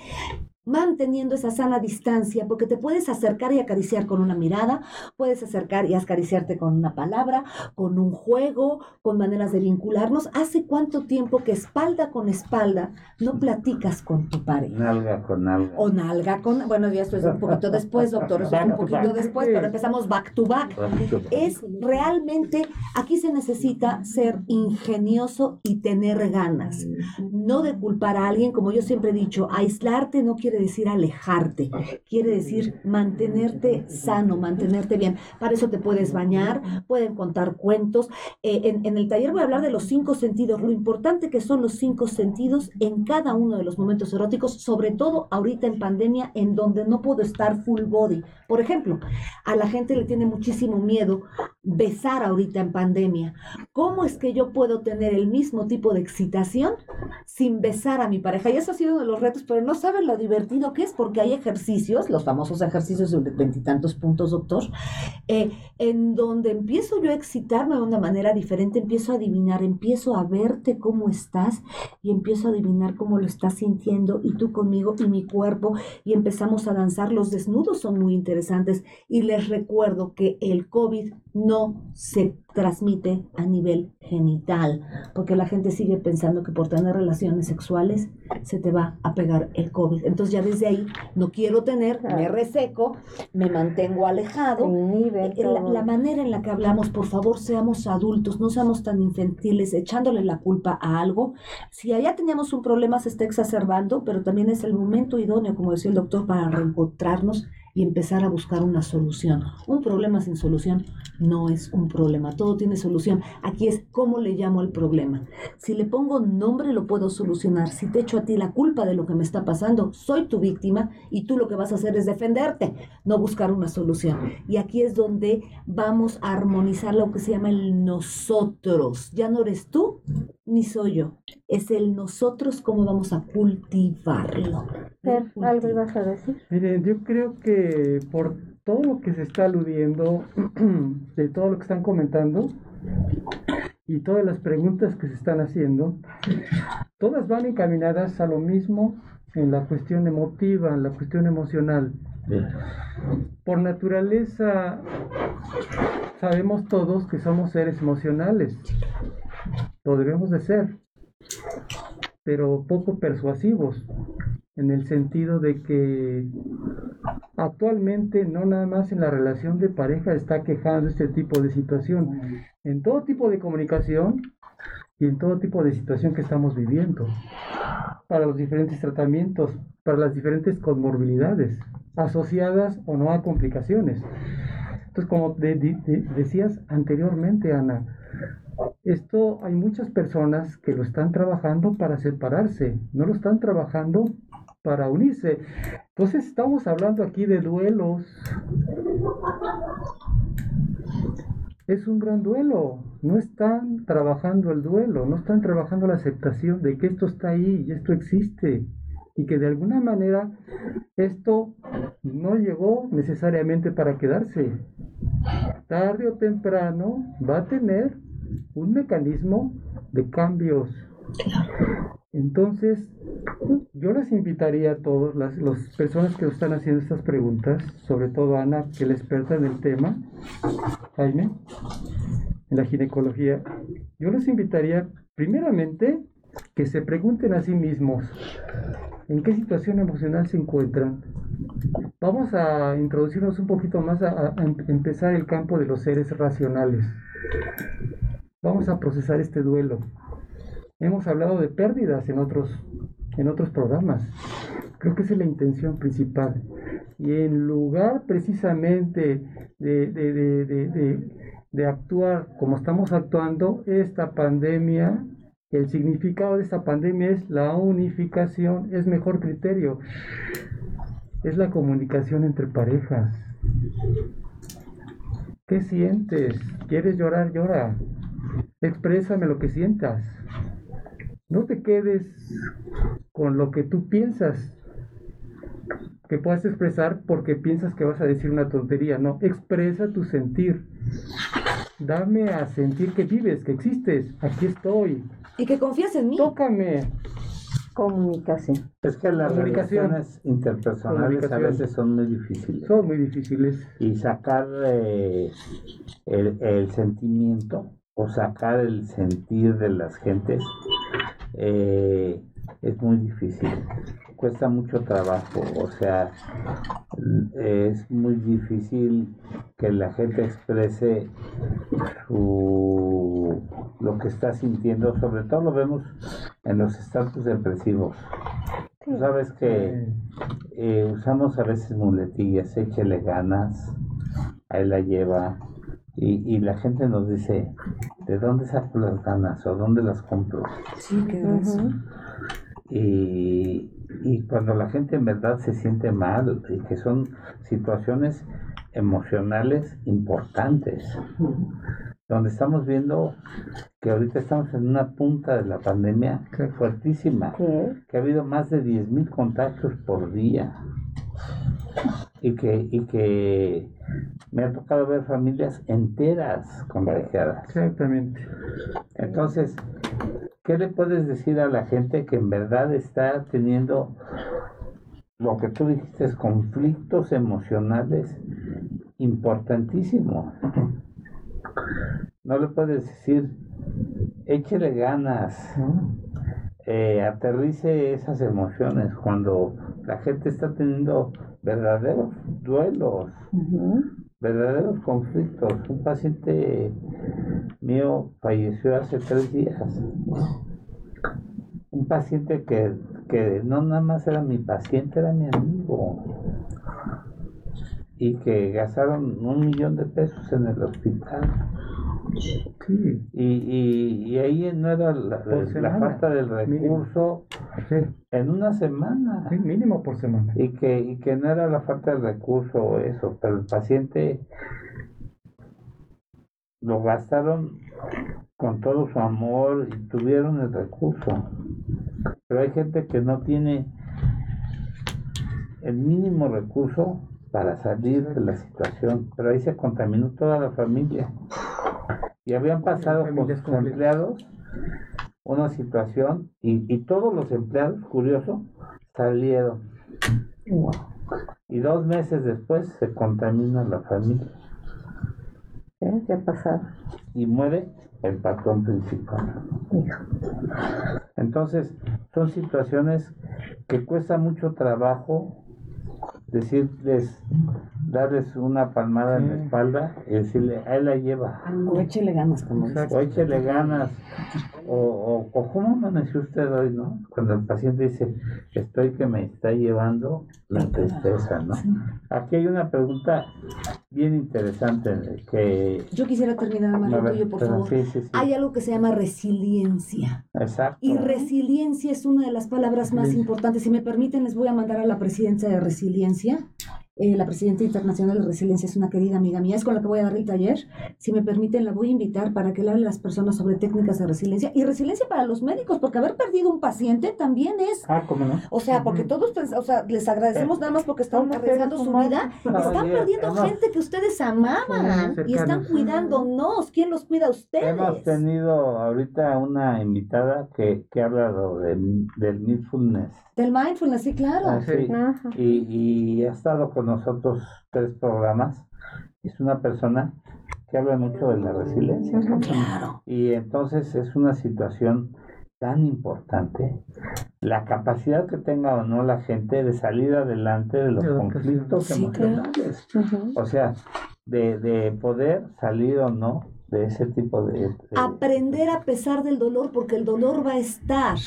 manteniendo esa sana distancia, porque te puedes acercar y acariciar con una mirada, puedes acercar y acariciarte con una palabra, con un juego, con maneras de vincularnos. ¿Hace cuánto tiempo que espalda con espalda no platicas con tu pareja? Nalga con nalga. O nalga con, bueno, ya esto es un poquito después, doctor, eso es un poquito después, pero empezamos back to back. Es realmente, aquí se necesita ser ingenioso y tener ganas, no de culpar a alguien, como yo siempre he dicho, aislarte no quiere decir alejarte, quiere decir mantenerte sano, mantenerte bien. Para eso te puedes bañar, pueden contar cuentos. Eh, en, en, el taller voy a hablar de los cinco sentidos, lo importante que son los cinco sentidos en cada uno de los momentos eróticos, sobre todo ahorita en pandemia, en donde no puedo estar full body. Por ejemplo, a la gente le tiene muchísimo miedo besar ahorita en pandemia. ¿Cómo es que yo puedo tener el mismo tipo de excitación sin besar a mi pareja? Y eso ha sido uno de los retos, pero no saben lo divertido que es, porque hay ejercicios, los famosos ejercicios de veintitantos puntos, doctor, eh, en donde empiezo yo a excitarme de una manera diferente, empiezo a adivinar, empiezo a verte cómo estás y empiezo a adivinar cómo lo estás sintiendo y tú conmigo y mi cuerpo y empezamos a danzar. Los desnudos son muy interesantes y les recuerdo que el COVID no se transmite a nivel genital, porque la gente sigue pensando que por tener relaciones sexuales se te va a pegar el COVID. Entonces ya desde ahí no quiero tener, me reseco, me mantengo alejado. La, la, manera en la que hablamos, por favor, seamos adultos, no seamos tan infantiles, echándole la culpa a algo. Si allá teníamos un problema, se está exacerbando, pero también es el momento idóneo, como decía el doctor, para reencontrarnos y empezar a buscar una solución. Un problema sin solución no es un problema, todo tiene solución. Aquí es cómo le llamo al problema. Si le pongo nombre lo puedo solucionar. Si te echo a ti la culpa de lo que me está pasando, soy tu víctima y tú lo que vas a hacer es defenderte, no buscar una solución. Y aquí es donde vamos a armonizar lo que se llama el nosotros. Ya no eres tú ni soy yo. Es el nosotros cómo vamos a cultivarlo. ¿Algo ibas a decir? Miren, yo creo que por todo lo que se está aludiendo, de todo lo que están comentando y todas las preguntas que se están haciendo, todas van encaminadas a lo mismo en la cuestión emotiva, en la cuestión emocional. Por naturaleza, sabemos todos que somos seres emocionales. Lo debemos de ser, pero poco persuasivos en el sentido de que actualmente no nada más en la relación de pareja está quejando este tipo de situación, en todo tipo de comunicación y en todo tipo de situación que estamos viviendo, para los diferentes tratamientos, para las diferentes comorbilidades, asociadas o no a complicaciones. Entonces, como decías anteriormente, Ana, esto hay muchas personas que lo están trabajando para separarse, no lo están trabajando para unirse. Entonces estamos hablando aquí de duelos. Es un gran duelo. No están trabajando el duelo, no están trabajando la aceptación de que esto está ahí y esto existe. Y que de alguna manera esto no llegó necesariamente para quedarse. Tarde o temprano va a tener un mecanismo de cambios. Entonces, yo les invitaría a todos, las, personas que están haciendo estas preguntas, sobre todo Ana, que es la experta en el tema, Jaime, en la ginecología, yo les invitaría primeramente que se pregunten a sí mismos en qué situación emocional se encuentran. Vamos a introducirnos un poquito más a, empezar el campo de los seres racionales. Vamos a procesar este duelo. Hemos hablado de pérdidas en otros, en otros programas. Creo que esa es la intención principal. Y en lugar precisamente de, de, de actuar como estamos actuando, esta pandemia el significado de esta pandemia es la unificación, es mejor criterio, es la comunicación entre parejas. ¿Qué sientes? ¿Quieres llorar? Llora. Exprésame lo que sientas. No te quedes con lo que tú piensas que puedas expresar porque piensas que vas a decir una tontería. No, expresa tu sentir. Dame a sentir que vives, que existes. Aquí estoy. Y que confías en mí. Tócame. Comunicación. Es que las relaciones interpersonales a veces son muy difíciles. Son muy difíciles. Y sacar eh, el, sentimiento o sacar el sentir de las gentes eh, es muy difícil. Cuesta mucho trabajo, o sea, es muy difícil que la gente exprese su, lo que está sintiendo, sobre todo lo vemos en los estatus depresivos. Tú sabes que eh, usamos a veces muletillas, échele ganas, ahí la lleva, y, y, la gente nos dice, ¿de dónde saco las ganas o dónde las compro? Sí, qué Y, y cuando la gente en verdad se siente mal y que son situaciones emocionales importantes, donde estamos viendo que ahorita estamos en una punta de la pandemia fuertísima, que ha habido más de 10.000 contagios por día y que, y que me ha tocado ver familias enteras contagiadas. Exactamente. Entonces, ¿Qué le puedes decir a la gente que en verdad está teniendo lo que tú dijiste, conflictos emocionales importantísimos? No le puedes decir, échele ganas, eh, aterrice esas emociones cuando la gente está teniendo verdaderos duelos, verdaderos conflictos. Un paciente mío falleció hace tres días. Un paciente que, que no nada más era mi paciente, era mi amigo. Y que gastaron un millón de pesos en el hospital. Y, y, ahí no era la, falta del recurso en una semana. mínimo por semana. Y que, y que no era la falta del recurso eso, pero el paciente lo gastaron con todo su amor y tuvieron el recurso. Pero hay gente que no tiene el mínimo recurso para salir de la situación, pero ahí se contaminó toda la familia. Y habían pasado con sus empleados una situación y, todos los empleados, curioso, salieron. Y dos meses después se contamina la familia. ¿Qué ha pasado? Y muere el patrón principal. Entonces, son situaciones que cuesta mucho trabajo decirles, darles una palmada en la espalda y decirle, ahí la lleva. O échele ganas, como O échele ganas. O, o, ¿cómo amaneció usted hoy, no? Cuando el paciente dice, estoy que me está llevando la tristeza, ¿no? Aquí hay una pregunta bien interesante que... Yo quisiera terminar, Mario, tuyo, por favor. Hay algo que se llama resiliencia. Exacto. Y resiliencia es una de las palabras más importantes. Si me permiten, les voy a mandar a la presidencia de resiliencia eh, la presidenta internacional de resiliencia es una querida amiga mía, es con la que voy a dar el taller. Si me permiten, la voy a invitar para que le hable a las personas sobre técnicas de resiliencia y resiliencia para los médicos, porque haber perdido un paciente también es. Ah, ¿cómo no? O sea, porque todos, o sea, les agradecemos nada más porque están arriesgando su vida. Están perdiendo gente que ustedes amaban y están cuidándonos. ¿Quién los cuida a ustedes? Hemos tenido ahorita una invitada que, que ha hablado del, del mindfulness. Del mindfulness, sí, claro. Ah, sí. y, y ha estado con nosotros tres programas. Es una persona que habla mucho de la resiliencia. Claro. Y entonces es una situación tan importante la capacidad que tenga o no la gente de salir adelante de los conflictos emocionales. O sea, de, de poder salir o no de ese tipo de, Aprender a pesar del dolor, porque el dolor va a estar.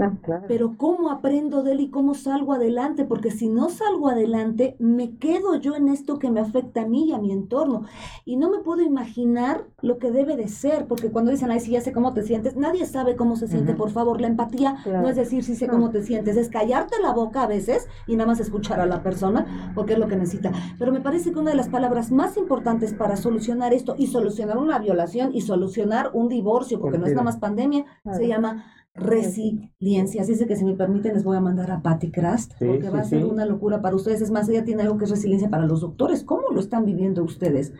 Ah, Pero ¿cómo aprendo de él y cómo salgo adelante? Porque si no salgo adelante, me quedo yo en esto que me afecta a mí y a mi entorno. Y no me puedo imaginar lo que debe de ser, porque cuando dicen, ay, sí, ya sé cómo te sientes, nadie sabe cómo se siente, por favor. La empatía no es decir, sí sé cómo te sientes, es callarte la boca a veces y nada más escuchar a la persona, porque es lo que necesita. Pero me parece que una de las palabras más importantes para solucionar esto y solucionar una violación y solucionar un divorcio, porque no es nada más pandemia, se llama resiliencia. Así es que si me permiten les voy a mandar a Patty Crast, porque va a ser una locura para ustedes. Es más, ella tiene algo que es resiliencia para los doctores. ¿Cómo lo están viviendo ustedes?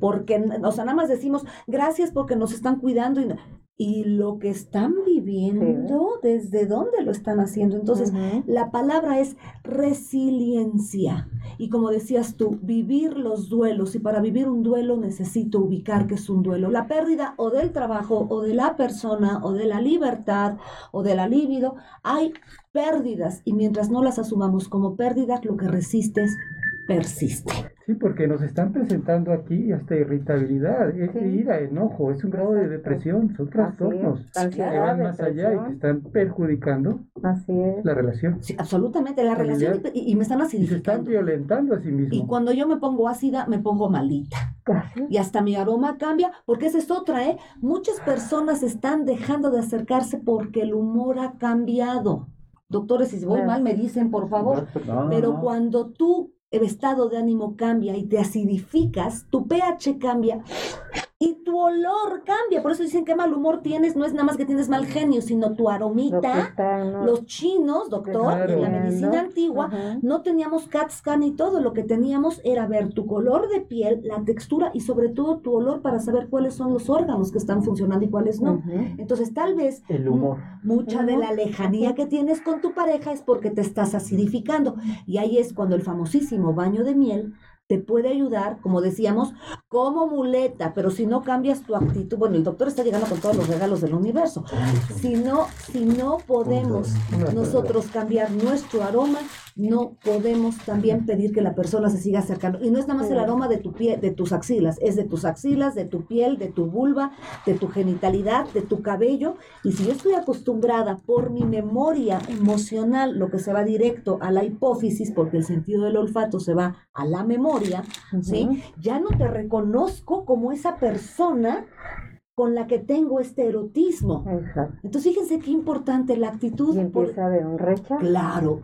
Porque, o sea, nada más decimos, gracias porque nos están cuidando y y lo que están viviendo, desde dónde lo están haciendo. Entonces, la palabra es resiliencia. Y como decías tú, vivir los duelos. Y para vivir un duelo necesito ubicar que es un duelo. La pérdida o del trabajo, o de la persona, o de la libertad, o de la libido. Hay pérdidas. Y mientras no las asumamos como pérdidas, lo que resistes persiste. Sí, porque nos están presentando aquí hasta irritabilidad, ira, enojo, es un grado de depresión, son trastornos que van más allá y que están perjudicando la relación. Sí, absolutamente, la relación y, me están acidificando. se están violentando a sí mismos. Y cuando yo me pongo ácida, me pongo malita. Y hasta mi aroma cambia, porque esa es otra, ¿eh? Muchas personas están dejando de acercarse porque el humor ha cambiado. Doctores, si voy mal, me dicen, por favor. Pero cuando tú el estado de ánimo cambia y te acidificas, tu pH cambia y tu olor cambia. Por eso dicen que mal humor tienes, no es nada más que tienes mal genio, sino tu aromita. Los chinos, doctor, en la medicina antigua, no teníamos CAT scan y todo, lo que teníamos era ver tu color de piel, la textura y sobre todo tu olor para saber cuáles son los órganos que están funcionando y cuáles no. Entonces, tal vez el humor. mucha de la lejanía que tienes con tu pareja es porque te estás acidificando. Y ahí es cuando el famosísimo baño de miel te puede ayudar, como decíamos, como muleta, pero si no cambias tu actitud, bueno, el doctor está llegando con todos los regalos del universo. Si no, si no podemos nosotros cambiar nuestro aroma, no podemos también pedir que la persona se siga acercando. Y no es nada más el aroma de tu piel, de tus axilas, es de tus axilas, de tu piel, de tu vulva, de tu genitalidad, de tu cabello. Y si yo estoy acostumbrada por mi memoria emocional, lo que se va directo a la hipófisis, porque el sentido del olfato se va a la memoria, ¿sí? Ya no te reconozco como esa persona con la que tengo este erotismo. Entonces, fíjense qué importante la actitud. Y empieza a haber un rechazo. Claro,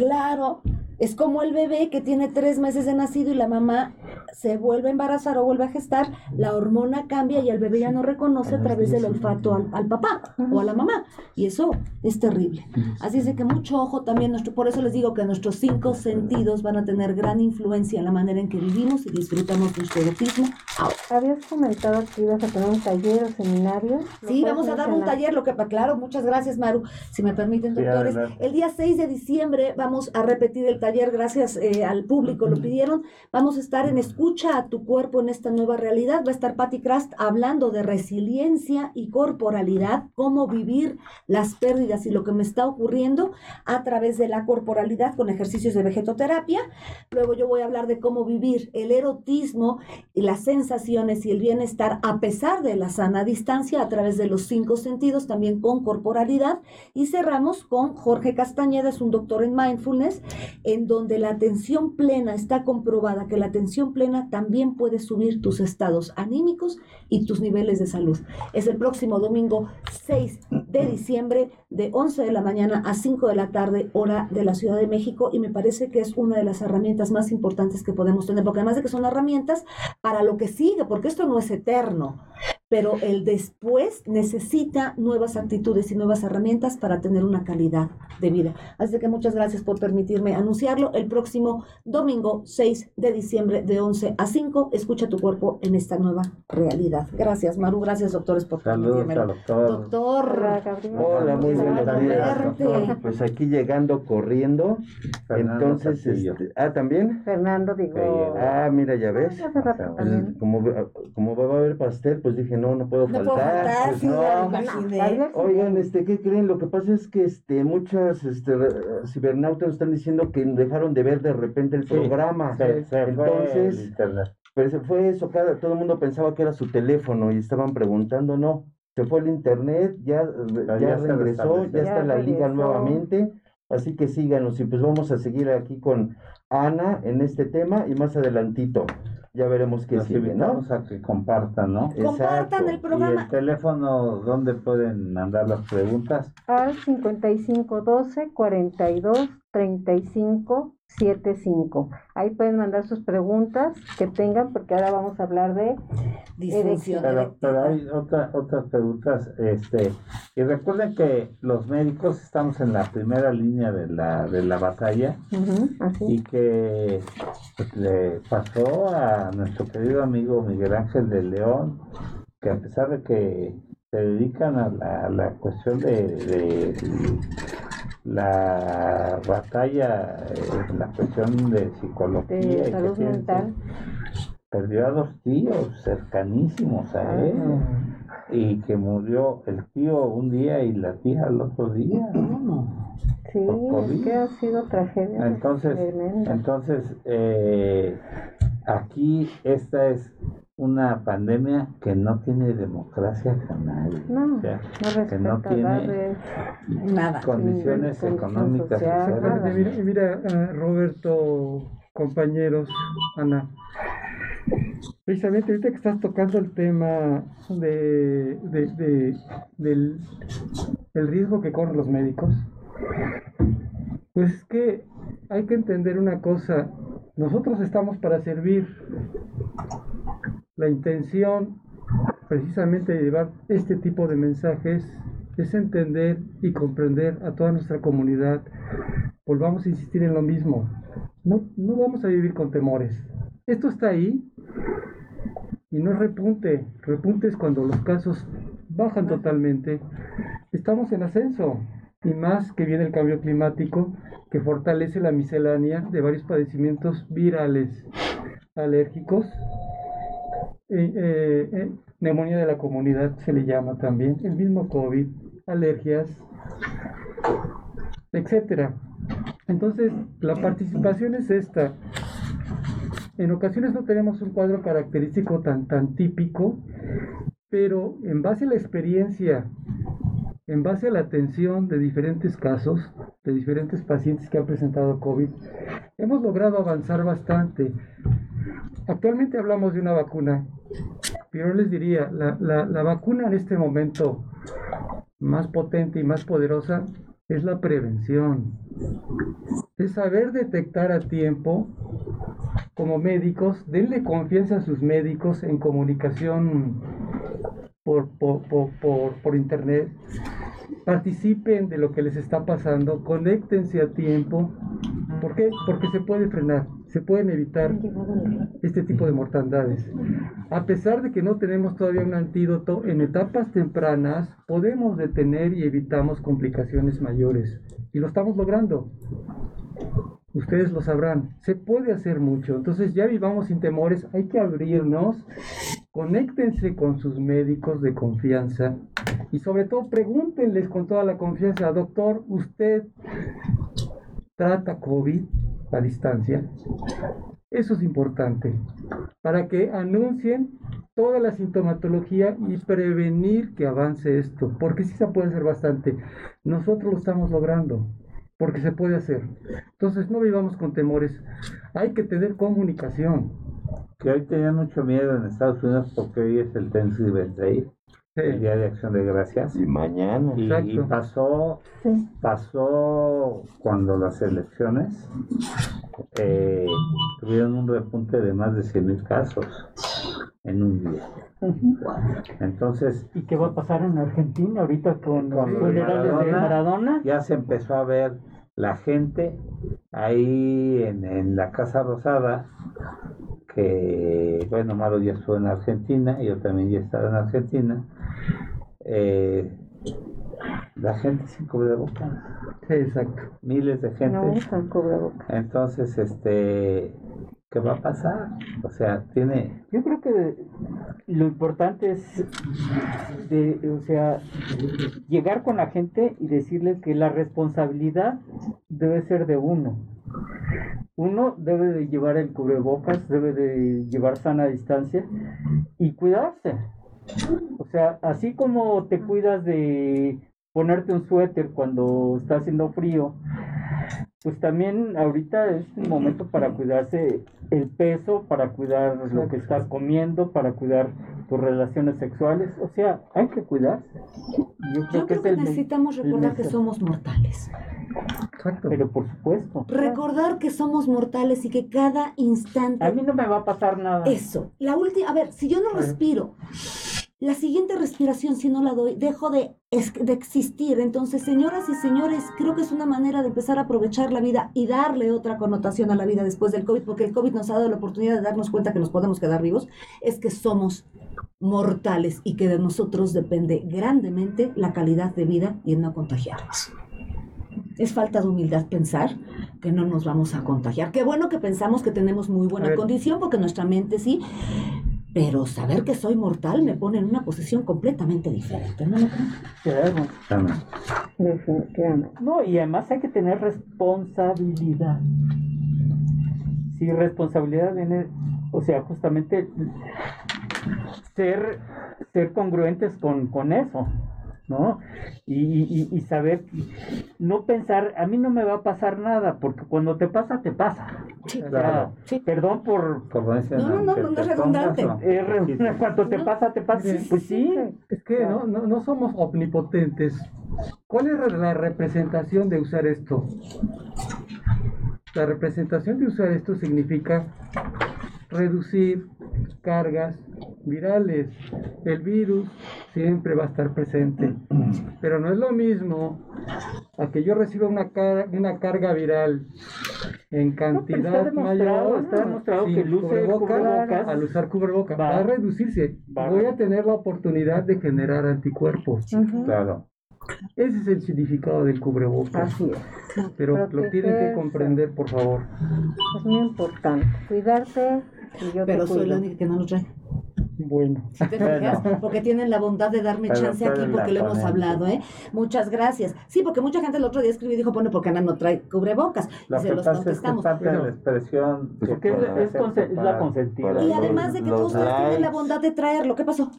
Claro, es como el bebé que tiene tres meses de nacido y la mamá se vuelve a embarazar o vuelve a gestar, la hormona cambia y el bebé ya no reconoce a través del olfato al, papá o a la mamá. Y eso es terrible. Así es de que mucho ojo también, nuestro, por eso les digo que nuestros cinco sentidos van a tener gran influencia en la manera en que vivimos y disfrutamos nuestro erotismo. Habías comentado que ibas a tener un taller o seminario. Sí, vamos a dar un taller, lo que, claro, muchas gracias Maru. Si me permiten, doctores, el día 6 de diciembre vamos a repetir el taller ayer, gracias eh, al público, lo pidieron. Vamos a estar en Escucha a tu cuerpo en esta nueva realidad. Va a estar Patty Crast hablando de resiliencia y corporalidad, cómo vivir las pérdidas y lo que me está ocurriendo a través de la corporalidad con ejercicios de vegetoterapia. Luego yo voy a hablar de cómo vivir el erotismo y las sensaciones y el bienestar a pesar de la sana distancia a través de los cinco sentidos, también con corporalidad. Y cerramos con Jorge Castañeda, es un doctor en mindfulness, donde la atención plena está comprobada, que la atención plena también puede subir tus estados anímicos y tus niveles de salud. Es el próximo domingo 6 de diciembre de 11 de la mañana a 5 de la tarde, hora de la Ciudad de México, y me parece que es una de las herramientas más importantes que podemos tener, porque además de que son herramientas para lo que sigue, porque esto no es eterno pero el después necesita nuevas actitudes y nuevas herramientas para tener una calidad de vida. Así que muchas gracias por permitirme anunciarlo. El próximo domingo 6 de diciembre de 11 a 5, escucha tu cuerpo en esta nueva realidad. Gracias, Maru. Gracias, doctores, por permitirme. doctor. Doctor. Hola, muy buenos días. Pues aquí llegando corriendo. Entonces, este, ah, ¿también? Fernando, digo. Ah, mira, ya ves. Pues, como, como va a haber pastel, pues dije, no, no puedo faltar. pues no. Oigan, este, ¿qué creen? Lo que pasa es que este, muchas este, cibernautas están diciendo que dejaron de ver de repente el programa. Entonces, pues fue eso, cada, todo el mundo pensaba que era su teléfono y estaban preguntando, no, se fue el internet, ya, ya, regresó, ya, está la liga nuevamente. Así que síganos y pues vamos a seguir aquí con Ana en este tema y más adelantito ya veremos qué sigue, ¿no? a que compartan, ¿no? Compartan el programa. ¿Y el teléfono dónde pueden mandar las preguntas? Al 5512 42 35 75. Ahí pueden mandar sus preguntas que tengan, porque ahora vamos a hablar de disfunción. Pero, pero hay otra, otras preguntas. Este, y recuerden que los médicos estamos en la primera línea de la, de la batalla y que pues, le pasó a nuestro querido amigo Miguel Ángel de León, que a pesar de que se dedican a la, la cuestión de la batalla, eh, la cuestión de psicología y salud mental. perdió a dos tíos cercanísimos a ah. él y que murió el tío un día y la tía el otro día. Sí, es que ha sido tragedia. Entonces, entonces eh, aquí esta es una pandemia que no tiene democracia jamás. No, que no tiene nada. condiciones económicas. mira, mira uh, Roberto, compañeros, Ana. Precisamente ahorita que estás tocando el tema de, de, de del el riesgo que corren los médicos, pues es que hay que entender una cosa, nosotros estamos para servir la intención precisamente de llevar este tipo de mensajes es entender y comprender a toda nuestra comunidad. Volvamos a insistir en lo mismo. No, no vamos a vivir con temores. Esto está ahí y no repunte. Repunte es cuando los casos bajan totalmente. Estamos en ascenso y más que viene el cambio climático que fortalece la miscelánea de varios padecimientos virales, alérgicos, eh, eh, neumonía de la comunidad se le llama también, el mismo COVID, alergias, etcétera. Entonces, la participación es esta. En ocasiones no tenemos un cuadro característico tan, tan típico, pero en base a la experiencia, en base a la atención de diferentes casos, de diferentes pacientes que han presentado COVID, hemos logrado avanzar bastante. Actualmente hablamos de una vacuna, pero les diría, la, la, vacuna en este momento más potente y más poderosa es la prevención. Es saber detectar a tiempo como médicos, denle confianza a sus médicos en comunicación por, por, por, por, internet, participen de lo que les está pasando, conéctense a tiempo. ¿Por qué? Porque se puede frenar se pueden evitar este tipo de mortandades. A pesar de que no tenemos todavía un antídoto, en etapas tempranas podemos detener y evitamos complicaciones mayores. Y lo estamos logrando. Ustedes lo sabrán. Se puede hacer mucho. Entonces ya vivamos sin temores. Hay que abrirnos. Conéctense con sus médicos de confianza. Y sobre todo pregúntenles con toda la confianza, doctor, ¿usted trata COVID? A distancia. Eso es importante para que anuncien toda la sintomatología y prevenir que avance esto, porque sí se puede hacer bastante. Nosotros lo estamos logrando, porque se puede hacer. Entonces no vivamos con temores. Hay que tener comunicación. que hoy tenían mucho miedo en Estados Unidos porque hoy es el Thanksgiving el Día de Acción de Gracias. Y mañana. Y, pasó, pasó cuando las elecciones eh, tuvieron un repunte de más de 100 mil casos en un día. Entonces. ¿Y qué va a pasar en Argentina ahorita con, los funerales de Maradona? Ya se empezó a ver la gente ahí en, en la Casa Rosada que, bueno, Maro ya estuvo en Argentina, yo también ya estaba en Argentina, eh, la gente sin cubrebocas. Sí, exacto. Miles de gente. No, Entonces, este, ¿qué va a pasar? O sea, tiene... Yo creo que lo importante es, de, o sea, llegar con la gente y decirles que la responsabilidad debe ser de uno uno debe de llevar el cubrebocas, debe de llevar sana distancia y cuidarse. O sea, así como te cuidas de ponerte un suéter cuando está haciendo frío, pues también ahorita es un momento para cuidarse el peso, para cuidar lo que estás comiendo, para cuidar tus relaciones sexuales. O sea, hay que cuidarse. Yo creo, que, necesitamos recordar que somos mortales. Pero por supuesto. Recordar que somos mortales y que cada instante. A mí no me va a pasar nada. Eso. La última. A ver, si yo no respiro la siguiente respiración, si no la doy, dejo de, de, existir. Entonces, señoras y señores, creo que es una manera de empezar a aprovechar la vida y darle otra connotación a la vida después del COVID, porque el COVID nos ha dado la oportunidad de darnos cuenta que nos podemos quedar vivos, es que somos mortales y que de nosotros depende grandemente la calidad de vida y el no contagiarnos. Es falta de humildad pensar que no nos vamos a contagiar. Qué bueno que pensamos que tenemos muy buena condición, porque nuestra mente sí, pero saber que soy mortal me pone en una posición completamente diferente, ¿no No, y además hay que tener responsabilidad. Si responsabilidad viene, o sea, justamente ser, ser congruentes con, con eso. ¿No? Y, y, saber, no pensar, a mí no me va a pasar nada, porque cuando te pasa, te pasa. claro. Perdón por... no, no, no, no, es redundante. cuando te pasa, te pasa. Pues sí. Es que no, no, no somos omnipotentes. ¿Cuál es la representación de usar esto? La representación de usar esto significa reducir cargas virales. El virus siempre va a estar presente, pero no es lo mismo a que yo reciba una, una carga viral en cantidad mayor está demostrado que al usar cubrebocas va, a reducirse. Voy a tener la oportunidad de generar anticuerpos. Claro. Ese es el significado del cubrebocas. Así es. Pero lo tienen que comprender, por favor. Es muy importante. Cuidarte pero soy la única que no lo trae. Bueno. Porque tienen la bondad de darme chance aquí porque lo hemos hablado, ¿eh? Muchas gracias. Sí, porque mucha gente el otro día escribió y dijo, bueno, porque Ana no trae cubrebocas. y se los contestamos. Es la expresión porque es, la consentida. Y además de que todos tienen la bondad de traerlo, ¿qué pasó?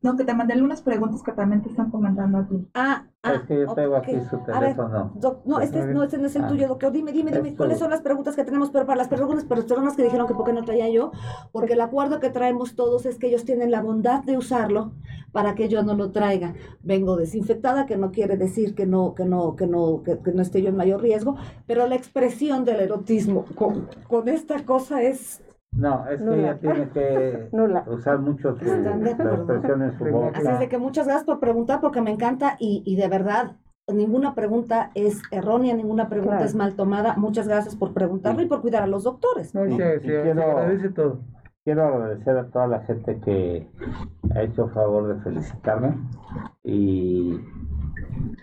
No, que te mandé algunas preguntas que también te están comentando aquí. Ah, ah. Es que yo tengo aquí su teléfono. no, este no, este no es el tuyo, ah. doctor. Dime, dime, dime, ¿cuáles son las preguntas que tenemos? Pero para las personas, personas que dijeron que por qué no traía yo, porque el acuerdo que traemos todos es que ellos tienen la bondad de usarlo para que yo no lo traiga. Vengo desinfectada, que no quiere decir que no, que no, que no, que, no esté yo en mayor riesgo, pero la expresión del erotismo con, con esta cosa es no, es que ella tiene que usar mucho su, expresión en su boca. Así es de que muchas gracias por preguntar porque me encanta y, y de verdad ninguna pregunta es errónea, ninguna pregunta es mal tomada. Muchas gracias por preguntarlo y por cuidar a los doctores. No, sí, sí, quiero, agradece todo. Quiero agradecer a toda la gente que ha hecho favor de felicitarme y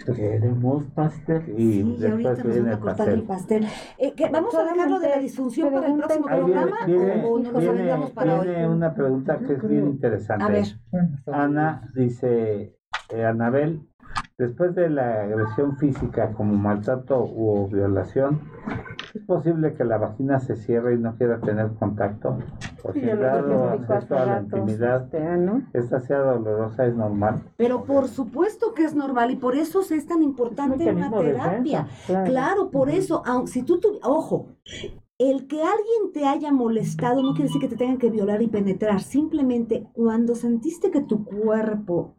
Queremos pastel. Y sí, ahorita nos van a cortar el pastel. Eh, ¿Vamos a dejarlo de la disfunción para el próximo programa o nos lo aventamos para viene una pregunta que es bien interesante. A ver. Ana dice, eh, Anabel, después de la agresión física como maltrato u violación, ¿Es posible que la vagina se cierre y no quiera tener contacto? O si dado acceso a la intimidad, esta sea dolorosa, ¿es normal? Pero por supuesto que es normal y por eso es tan importante una terapia. claro. por eso, si tú, ojo, el que alguien te haya molestado no quiere decir que te tengan que violar y penetrar. Simplemente cuando sentiste que tu cuerpo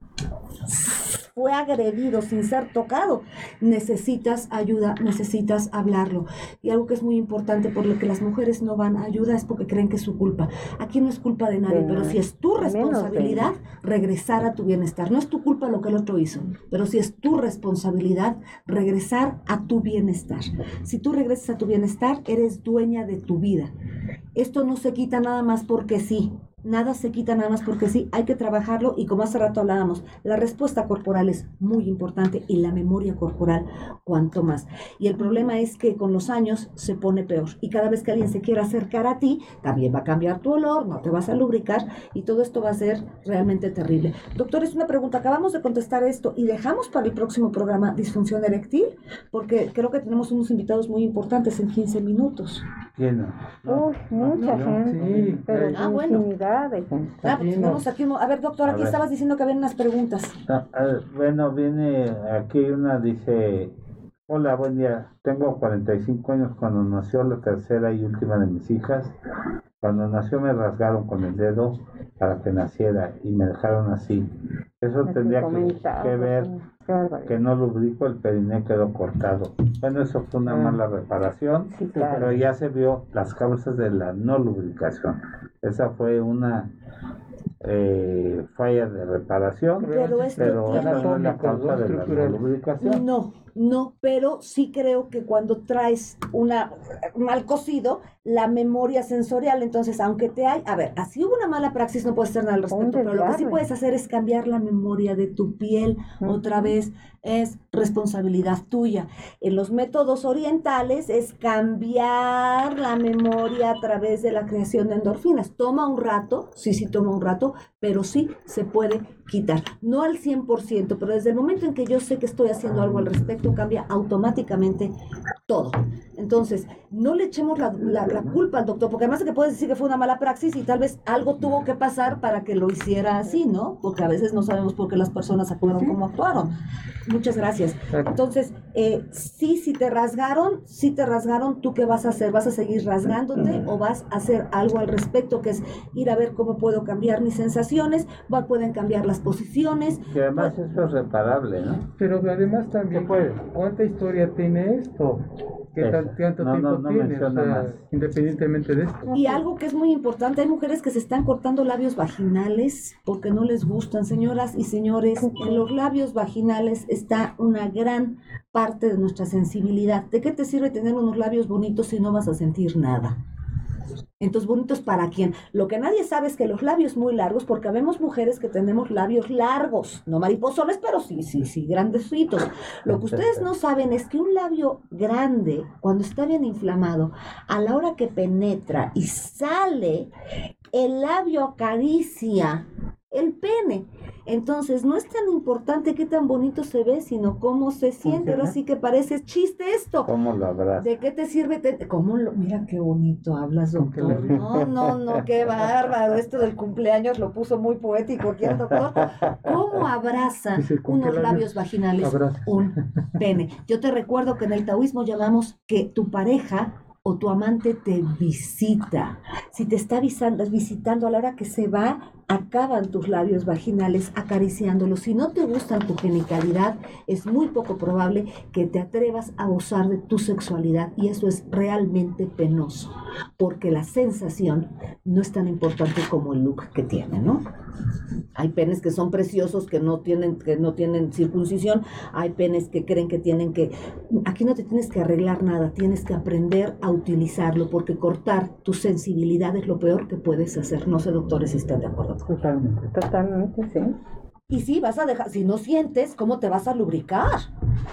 fue agredido sin ser tocado, necesitas ayuda, necesitas hablarlo. Y algo que es muy importante por lo que las mujeres no van a ayuda es porque creen que es su culpa. Aquí no es culpa de nadie, pero si es tu responsabilidad regresar a tu bienestar. No es tu culpa lo que el otro hizo, pero si es tu responsabilidad regresar a tu bienestar. Si tú regresas a tu bienestar, eres dueña de tu vida. Esto no se quita nada más porque sí nada se quita nada más porque sí, hay que trabajarlo y como hace rato hablábamos, la respuesta corporal es muy importante y la memoria corporal cuanto más. Y el problema es que con los años se pone peor y cada vez que alguien se quiera acercar a ti, también va a cambiar tu olor, no te vas a lubricar y todo esto va a ser realmente terrible. Doctor, es una pregunta, acabamos de contestar esto y dejamos para el próximo programa disfunción eréctil porque creo que tenemos unos invitados muy importantes en 15 minutos. mucha gente. pero ah, bueno. Ah, pues aquí, a ver, doctor, aquí estabas diciendo que había unas preguntas. Bueno, viene aquí una, dice, hola, buen día, tengo 45 años cuando nació la tercera y última de mis hijas. Cuando nació me rasgaron con el dedo para que naciera y me dejaron así. Eso tendría que, ver que no lubrico, el periné quedó cortado. Bueno, eso fue una ah. mala reparación, pero ya se vio las causas de la no lubricación. Esa fue una eh, falla de reparación, pero, pero esa no es la causa de la no lubricación. No, no, pero sí creo que cuando traes una mal cocido, la memoria sensorial, entonces aunque te hay, a ver, así hubo una mala praxis, no puedes hacer nada al respecto, pero lo que sí puedes hacer es cambiar la memoria de tu piel otra vez, es responsabilidad tuya. En los métodos orientales es cambiar la memoria a través de la creación de endorfinas. Toma un rato, sí, sí toma un rato, pero sí se puede quitar. No al 100%, pero desde el momento en que yo sé que estoy haciendo algo al respecto, cambia automáticamente todo. Entonces, no le echemos la, culpa al doctor, porque además de que puedes decir que fue una mala praxis y tal vez algo tuvo que pasar para que lo hiciera así, ¿no? Porque a veces no sabemos por qué las personas actuaron como actuaron. Muchas gracias. Entonces, eh, sí, si te rasgaron, si te rasgaron, ¿tú qué vas a hacer? ¿Vas a seguir rasgándote o vas a hacer algo al respecto, que es ir a ver cómo puedo cambiar mis sensaciones? pueden cambiar las posiciones. Que además eso es reparable, ¿no? Pero además también, ¿cuánta historia tiene esto? ¿Qué tanto tiempo tiene? independientemente de esto. Y algo que es muy importante, hay mujeres que se están cortando labios vaginales porque no les gustan, señoras y señores. En los labios vaginales está una gran parte de nuestra sensibilidad. ¿De qué te sirve tener unos labios bonitos si no vas a sentir nada? Entonces, bonitos para quién. Lo que nadie sabe es que los labios muy largos, porque vemos mujeres que tenemos labios largos, no mariposones, pero sí, sí, sí, grandecitos. Lo que ustedes no saben es que un labio grande, cuando está bien inflamado, a la hora que penetra y sale, el labio acaricia el pene. Entonces, no es tan importante qué tan bonito se ve, sino cómo se siente. Ahora sí que parece chiste esto. ¿Cómo lo hablas? ¿De qué te sirve? ¿Cómo lo... Mira qué bonito hablas, doctor. No, no, no, qué bárbaro. Esto del cumpleaños lo puso muy poético aquí el doctor. ¿Cómo abraza unos labios vaginales un pene? Yo te recuerdo que en el taoísmo llamamos que tu pareja o tu amante te visita. Si te está visitando a la hora que se va, acaban tus labios vaginales acariciándolos. Si no te gustan tu genitalidad, es muy poco probable que te atrevas a usar de tu sexualidad y eso es realmente penoso, porque la sensación no es tan importante como el look que tiene, ¿no? Hay penes que son preciosos, que no tienen, que no tienen circuncisión, hay penes que creen que tienen que... Aquí no te tienes que arreglar nada, tienes que aprender a utilizarlo, porque cortar tu sensibilidad es lo peor que puedes hacer. No sé, doctores, si están de acuerdo. Totalmente. Totalmente, sí. Y si vas a dejar, si no sientes, ¿cómo te vas a lubricar?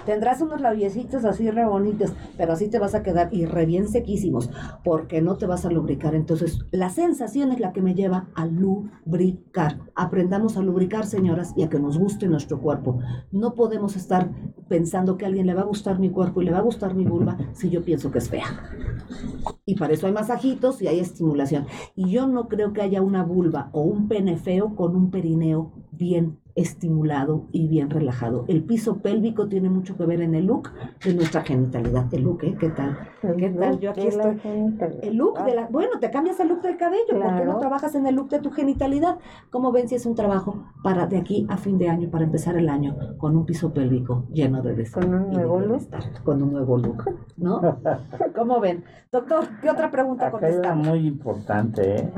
Tendrás unos labiecitos así re bonitos, pero así te vas a quedar y re bien sequísimos, porque no te vas a lubricar. Entonces, la sensación es la que me lleva a lubricar. Aprendamos a lubricar, señoras, y a que nos guste nuestro cuerpo. No podemos estar pensando que a alguien le va a gustar mi cuerpo y le va a gustar mi vulva si yo pienso que es fea. Y para eso hay masajitos y hay estimulación. Y yo no creo que haya una vulva o un pene feo con un perineo bien estimulado y bien relajado. El piso pélvico tiene mucho que ver en el look de nuestra genitalidad. El look, ¿eh? ¿Qué tal? ¿Qué tal? Yo aquí estoy. El look de la... Bueno, te cambias el look del cabello. ¿Por qué no trabajas en el look de tu genitalidad? ¿Cómo ven si es un trabajo para de aquí a fin de año, para empezar el año, con un piso pélvico lleno de deseo? Con un nuevo look. Con un nuevo look, ¿no? ¿Cómo ven? Doctor, ¿qué otra pregunta contestamos? muy importante, ¿eh?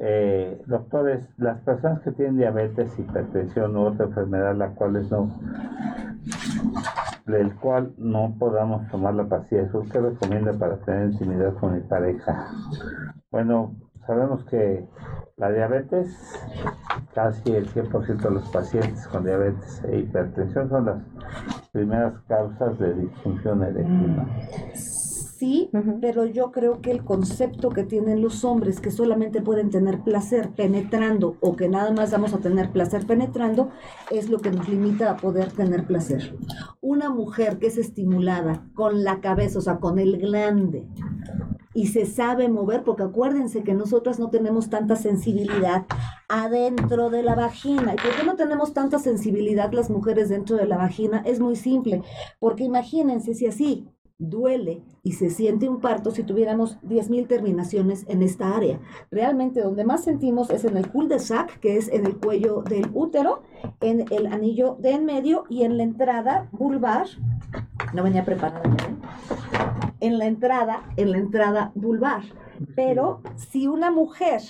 Eh, doctores, las personas que tienen diabetes, hipertensión u otra enfermedad, la cual es no, del cual no podamos tomar la pastilla azul, ¿qué recomienda para tener intimidad con mi pareja? Bueno, sabemos que la diabetes, casi el 100% de los pacientes con diabetes e hipertensión son las primeras causas de disfunción eréctil sí, pero yo creo que el concepto que tienen los hombres que solamente pueden tener placer penetrando o que nada más vamos a tener placer penetrando es lo que nos limita a poder tener placer. Una mujer que es estimulada con la cabeza, o sea, con el glande, y se sabe mover, porque acuérdense que nosotras no tenemos tanta sensibilidad adentro de la vagina. ¿Y por qué no tenemos tanta sensibilidad las mujeres dentro de la vagina? Es muy simple, porque imagínense si así duele y se siente un parto si tuviéramos 10.000 terminaciones en esta área. Realmente donde más sentimos es en el cul-de-sac, que es en el cuello del útero, en el anillo de en medio y en la entrada vulvar. No venía preparada ¿eh? En la entrada, en la entrada vulvar. Pero si una mujer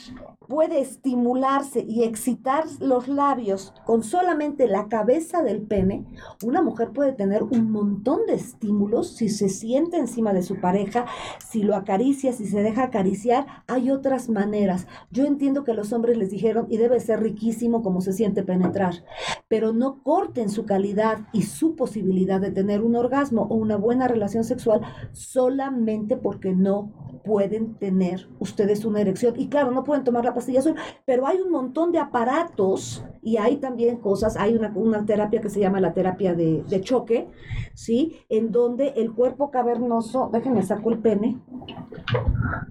puede estimularse y excitar los labios con solamente la cabeza del pene, una mujer puede tener un montón de estímulos si se siente encima de su pareja, si lo acaricia, si se deja acariciar, hay otras maneras. Yo entiendo que los hombres les dijeron, y debe ser riquísimo como se siente penetrar, pero no corten su calidad y su posibilidad de tener un orgasmo o una buena relación sexual solamente porque no pueden tener ustedes una erección. Y claro, no pueden tomar la pastilla azul, pero hay un montón de aparatos y hay también cosas, hay una, una terapia que se llama la terapia de, de, choque, ¿sí? En donde el cuerpo cavernoso, déjenme saco el pene.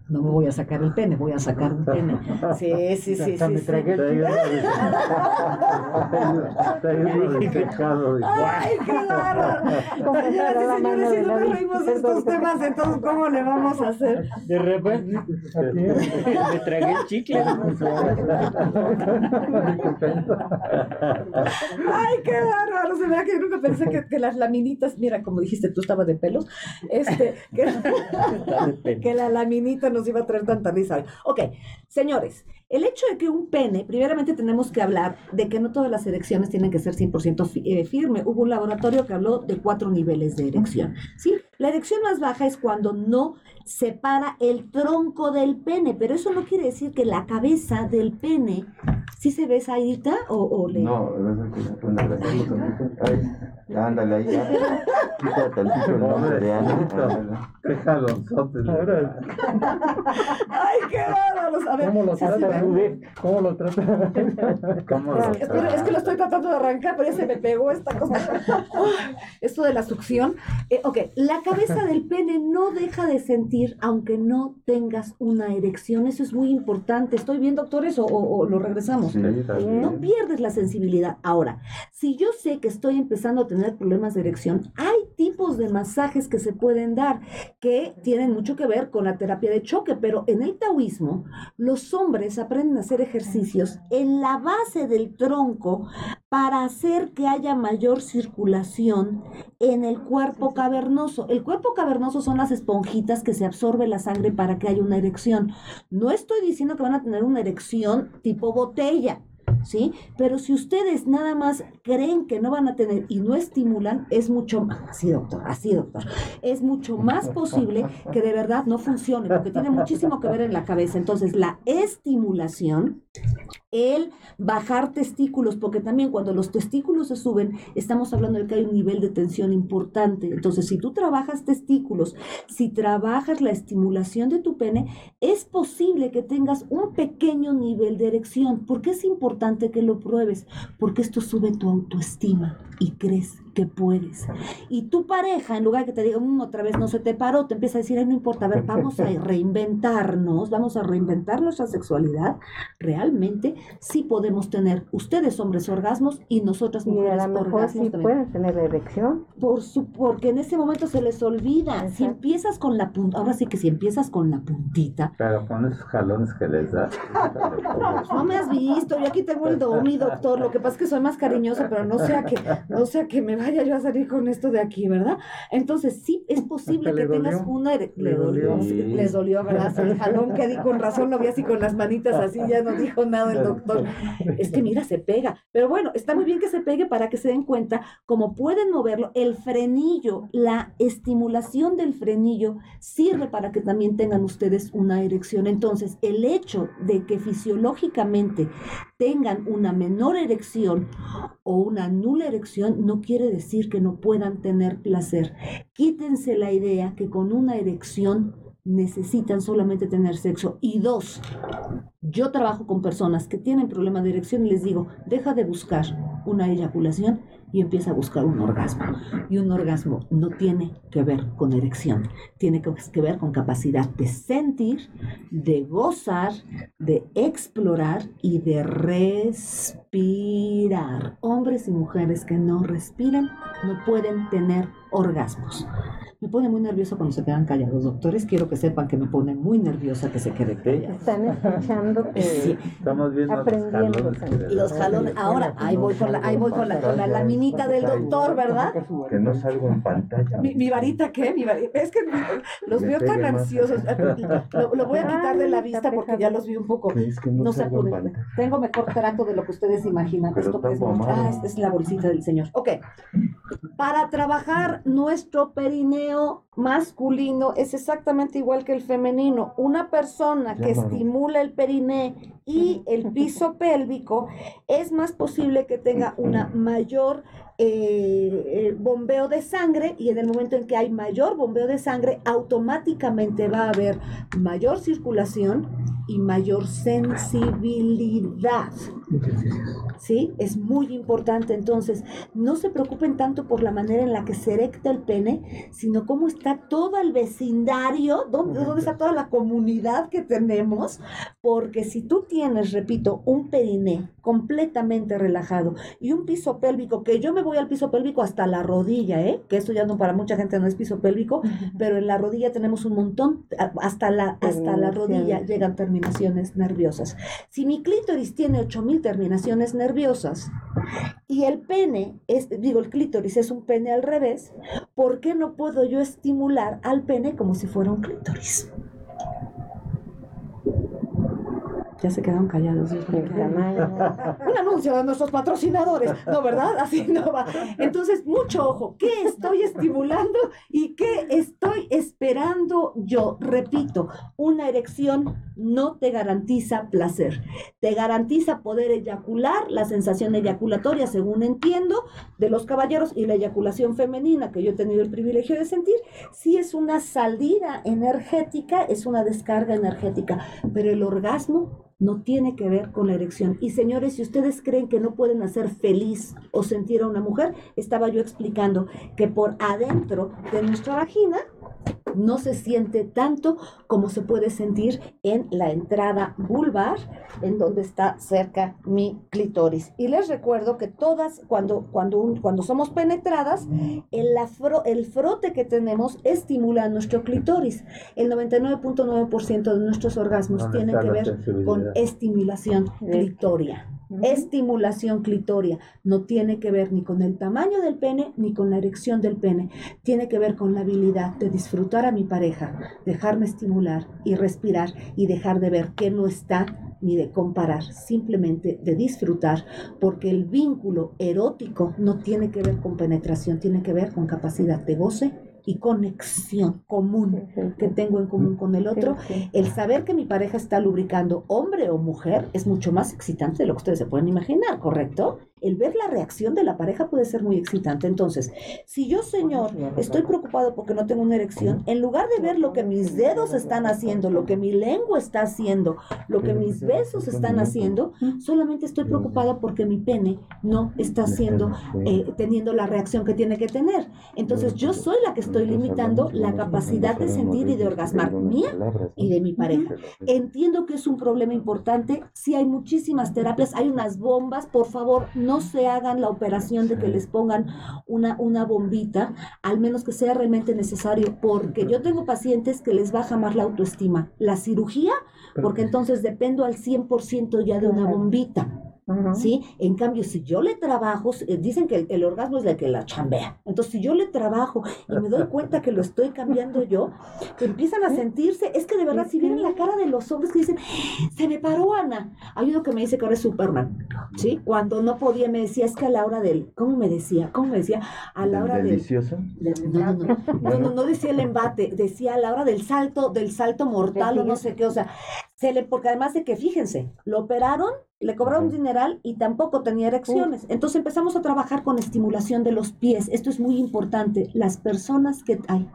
No me voy a sacar el pene, voy a sacar un pene. Sí, sí, sí, sí. sí, sí. Ay, qué bárbaro. Señoras y señores, si no nos reímos de estos temas, entonces, ¿cómo le vamos a hacer? De repente, me tragué el chicle. Ay, qué bárbaro. Se vea que yo nunca pensé que, que, las laminitas, mira, como dijiste, tú estabas de pelos, este, que, que la laminita nos iba a traer tanta risa. Ok, señores, el hecho de que un pene, primeramente tenemos que hablar de que no todas las erecciones tienen que ser 100% eh, firme. Hubo un laboratorio que habló de cuatro niveles de erección. ¿sí? La erección más baja es cuando no separa el tronco del pene, pero eso no quiere decir que la cabeza del pene, ¿sí se ve Saidita o, o le... No, Ay, ándale ahí, tantito el nombre de Ana. Déjalo, Ay, qué bárbaros. A ver, ¿Cómo trata? ¿Cómo lo trata? ¿Cómo lo Espera, es que lo estoy tratando de arrancar, pero ya se me pegó esta cosa. Esto de la succión. Eh, ok, la cabeza del pene no deja de sentir aunque no tengas una erección. Eso es muy importante. ¿Estoy bien, doctores, o, o, lo regresamos? Sí, no pierdes la sensibilidad. Ahora, si yo sé que estoy empezando a tener problemas de erección, hay tipos de masajes que se pueden dar que tienen mucho que ver con la terapia de choque, pero en el taoísmo los hombres aprenden a hacer ejercicios en la base del tronco para hacer que haya mayor circulación en el cuerpo cavernoso. El cuerpo cavernoso son las esponjitas que se absorbe la sangre para que haya una erección. No estoy diciendo que van a tener una erección tipo botella. ¿Sí? Pero si ustedes nada más creen que no van a tener y no estimulan, es mucho más, así doctor, así doctor, es mucho más posible que de verdad no funcione, porque tiene muchísimo que ver en la cabeza. Entonces, la estimulación el bajar testículos, porque también cuando los testículos se suben, estamos hablando de que hay un nivel de tensión importante. Entonces, si tú trabajas testículos, si trabajas la estimulación de tu pene, es posible que tengas un pequeño nivel de erección. ¿Por qué es importante que lo pruebes? Porque esto sube tu autoestima y crees que puedes. Y tu pareja, en lugar de que te diga, mm, otra vez no se te paró, te empieza a decir, Ay, no importa, a ver, vamos a reinventarnos, vamos a reinventar nuestra sexualidad, realmente sí podemos tener ustedes hombres orgasmos y nosotras mujeres y a lo mejor sí pueden tener erección. Por su, porque en ese momento se les olvida. Si empiezas con la punta, ahora sí que si empiezas con la puntita. Pero con esos jalones que les das. no me has visto, yo aquí tengo el domi, doctor. Lo que pasa es que soy más cariñosa, pero no sea que, no sea que me vaya yo a salir con esto de aquí, ¿verdad? Entonces sí es posible que tengas una le, dolió, les dolió, ¿verdad? El jalón que di con razón lo vi así con las manitas así, ya no dijo nada el doctor. Es que mira, se pega. Pero bueno, está muy bien que se pegue para que se den cuenta cómo pueden moverlo. El frenillo, la estimulación del frenillo sirve para que también tengan ustedes una erección. Entonces, el hecho de que fisiológicamente tengan una menor erección o una nula erección no quiere decir que no puedan tener placer. Quítense la idea que con una erección necesitan solamente tener sexo. Y dos, yo trabajo con personas que tienen problemas de erección y les digo, deja de buscar una eyaculación y empieza a buscar un orgasmo. Y un orgasmo no tiene que ver con erección, tiene que ver con capacidad de sentir, de gozar, de explorar y de respirar. Hombres y mujeres que no respiran no pueden tener orgasmos. Me pone muy nervioso cuando se quedan callados, doctores. Quiero que sepan que me pone muy nerviosa que se quede callado. Están escuchando que sí. estamos viendo aprendiendo los jalones. Ahora, ahí voy con la, ahí voy con la, con la laminita del doctor, ¿verdad? Que no salgo en pantalla. ¿Mi, varita qué? Mi varita. Es que los veo tan ansiosos. Lo, voy a quitar de la vista porque ya los vi un poco. no, se apuren. Tengo mejor trato de lo que ustedes imaginan. Esto es, ah, esta es la bolsita del señor. Ok. Para trabajar nuestro perineo masculino es exactamente igual que el femenino. Una persona que estimula el periné y el piso pélvico es más posible que tenga una mayor eh, eh, bombeo de sangre y en el momento en que hay mayor bombeo de sangre, automáticamente va a haber mayor circulación y mayor sensibilidad. ¿Sí? Es muy importante. Entonces, no se preocupen tanto por la manera en la que se erecta el pene, sino cómo está todo el vecindario, dónde, dónde está toda la comunidad que tenemos, porque si tú tienes, repito, un periné completamente relajado y un piso pélvico que yo me voy al piso pélvico hasta la rodilla, ¿eh? que esto ya no para mucha gente no es piso pélvico, pero en la rodilla tenemos un montón, hasta la, hasta la rodilla llegan terminaciones nerviosas. Si mi clítoris tiene 8000 terminaciones nerviosas y el pene, es, digo, el clítoris es un pene al revés, ¿por qué no puedo yo estimular al pene como si fuera un clítoris? Ya se quedaron callados. Un anuncio de nuestros patrocinadores. No, ¿verdad? Así no va. Entonces, mucho ojo. ¿Qué estoy estimulando y qué estoy esperando yo? Repito, una erección no te garantiza placer. Te garantiza poder eyacular, la sensación eyaculatoria, según entiendo, de los caballeros y la eyaculación femenina que yo he tenido el privilegio de sentir. Sí es una salida energética, es una descarga energética, pero el orgasmo no tiene que ver con la erección. Y señores, si ustedes creen que no pueden hacer feliz o sentir a una mujer, estaba yo explicando que por adentro de nuestra vagina no se siente tanto como se puede sentir en la entrada vulvar, en donde está cerca mi clitoris. Y les recuerdo que todas, cuando, cuando, cuando somos penetradas, el, el frote que tenemos estimula nuestro clitoris. El 99.9% de nuestros orgasmos tienen que ver con estimulación clitoria. Estimulación clitoria no tiene que ver ni con el tamaño del pene ni con la erección del pene. Tiene que ver con la habilidad de disfrutar a mi pareja, dejarme estimular y respirar y dejar de ver que no está ni de comparar, simplemente de disfrutar, porque el vínculo erótico no tiene que ver con penetración, tiene que ver con capacidad de goce y conexión común que tengo en común con el otro, el saber que mi pareja está lubricando, hombre o mujer, es mucho más excitante de lo que ustedes se pueden imaginar, ¿correcto? El ver la reacción de la pareja puede ser muy excitante. Entonces, si yo, señor, estoy preocupado porque no tengo una erección, en lugar de ver lo que mis dedos están haciendo, lo que mi lengua está haciendo, lo que mis besos están haciendo, solamente estoy preocupada porque mi pene no está haciendo, eh, teniendo la reacción que tiene que tener. Entonces, yo soy la que estoy limitando la capacidad de sentir y de orgasmar mía y de mi pareja. Entiendo que es un problema importante. Si hay muchísimas terapias, hay unas bombas. Por favor, no se hagan la operación de que les pongan una, una bombita, al menos que sea realmente necesario, porque yo tengo pacientes que les baja más la autoestima. La cirugía, porque entonces dependo al 100% ya de una bombita. ¿Sí? En cambio, si yo le trabajo, eh, dicen que el, orgasmo es el que la chambea. Entonces, si yo le trabajo y me doy cuenta que lo estoy cambiando yo, que empiezan a sentirse, es que de verdad, si vienen la cara de los hombres que dicen, se me paró Ana. Hay uno que me dice que ahora es Superman, ¿sí? Cuando no podía, me decía, es que a la hora del, ¿cómo me decía? ¿Cómo me decía? A la hora del... ¿Delicioso? no, no, no, no, no, decía el embate, decía a la hora del salto, del salto mortal o no sé qué, o sea, se le, porque además de que, fíjense, lo operaron, le cobraron un dineral y tampoco tenía erecciones. Entonces empezamos a trabajar con estimulación de los pies. Esto es muy importante. Las personas que hay,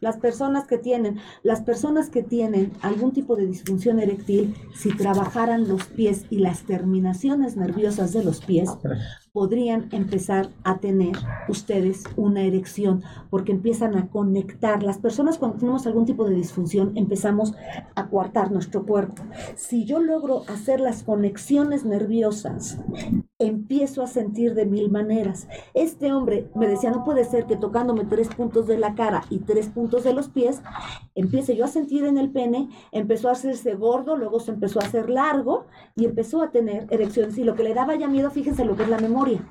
las personas que tienen, las personas que tienen algún tipo de disfunción eréctil, si trabajaran los pies y las terminaciones nerviosas de los pies, podrían empezar a tener ustedes una erección, porque empiezan a conectar. Las personas cuando tenemos algún tipo de disfunción empezamos a coartar nuestro cuerpo. Si yo logro hacer las conexiones nerviosas, empiezo a sentir de mil maneras. Este hombre me decía, no puede ser que tocándome tres puntos de la cara y tres puntos de los pies, empiece yo a sentir en el pene, empezó a hacerse gordo, luego se empezó a hacer largo y empezó a tener erecciones. Y lo que le daba ya miedo, fíjense lo que es la memoria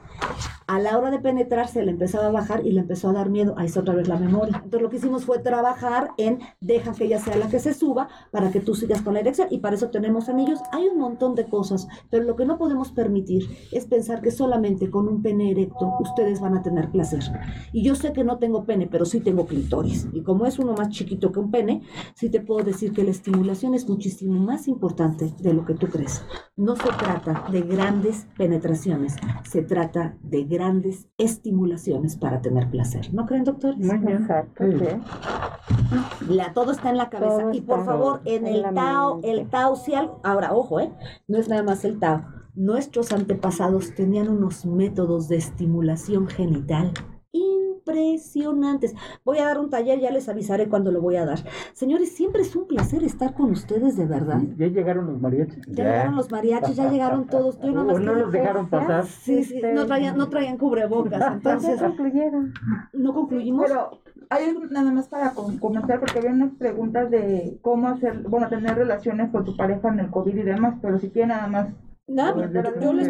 a la hora de penetrar se le empezaba a bajar y le empezó a dar miedo. Ahí está otra vez la memoria. Entonces lo que hicimos fue trabajar en deja que ella sea la que se suba para que tú sigas con la erección y para eso tenemos anillos. Hay un montón de cosas, pero lo que no podemos permitir es pensar que solamente con un pene erecto ustedes van a tener placer. Y yo sé que no tengo pene, pero sí tengo clitoris. Y como es uno más chiquito que un pene, sí te puedo decir que la estimulación es muchísimo más importante de lo que tú crees. No se trata de grandes penetraciones, se trata de grandes estimulaciones para tener placer. ¿No creen, doctor? Muy bien. Exacto. La, todo está en la cabeza. y por favor, en el Tao, el Tao, si algo, ahora, ojo, ¿eh? No es nada más el Tao. Nuestros antepasados tenían unos métodos de estimulación genital impresionantes. Voy a dar un taller, ya les avisaré cuando lo voy a dar. Señores, siempre es un placer estar con ustedes, de verdad. Ya llegaron los mariachis. Ya, llegaron los mariachis, ya llegaron todos. no los dejaron pasar. Sí, sí, no traían, no traían cubrebocas. Entonces, no concluyeron. No concluimos. Pero hay algo nada más para comentar, porque había unas preguntas de cómo hacer, bueno, tener relaciones con tu pareja en el COVID y demás, pero si quiere nada más no, yo les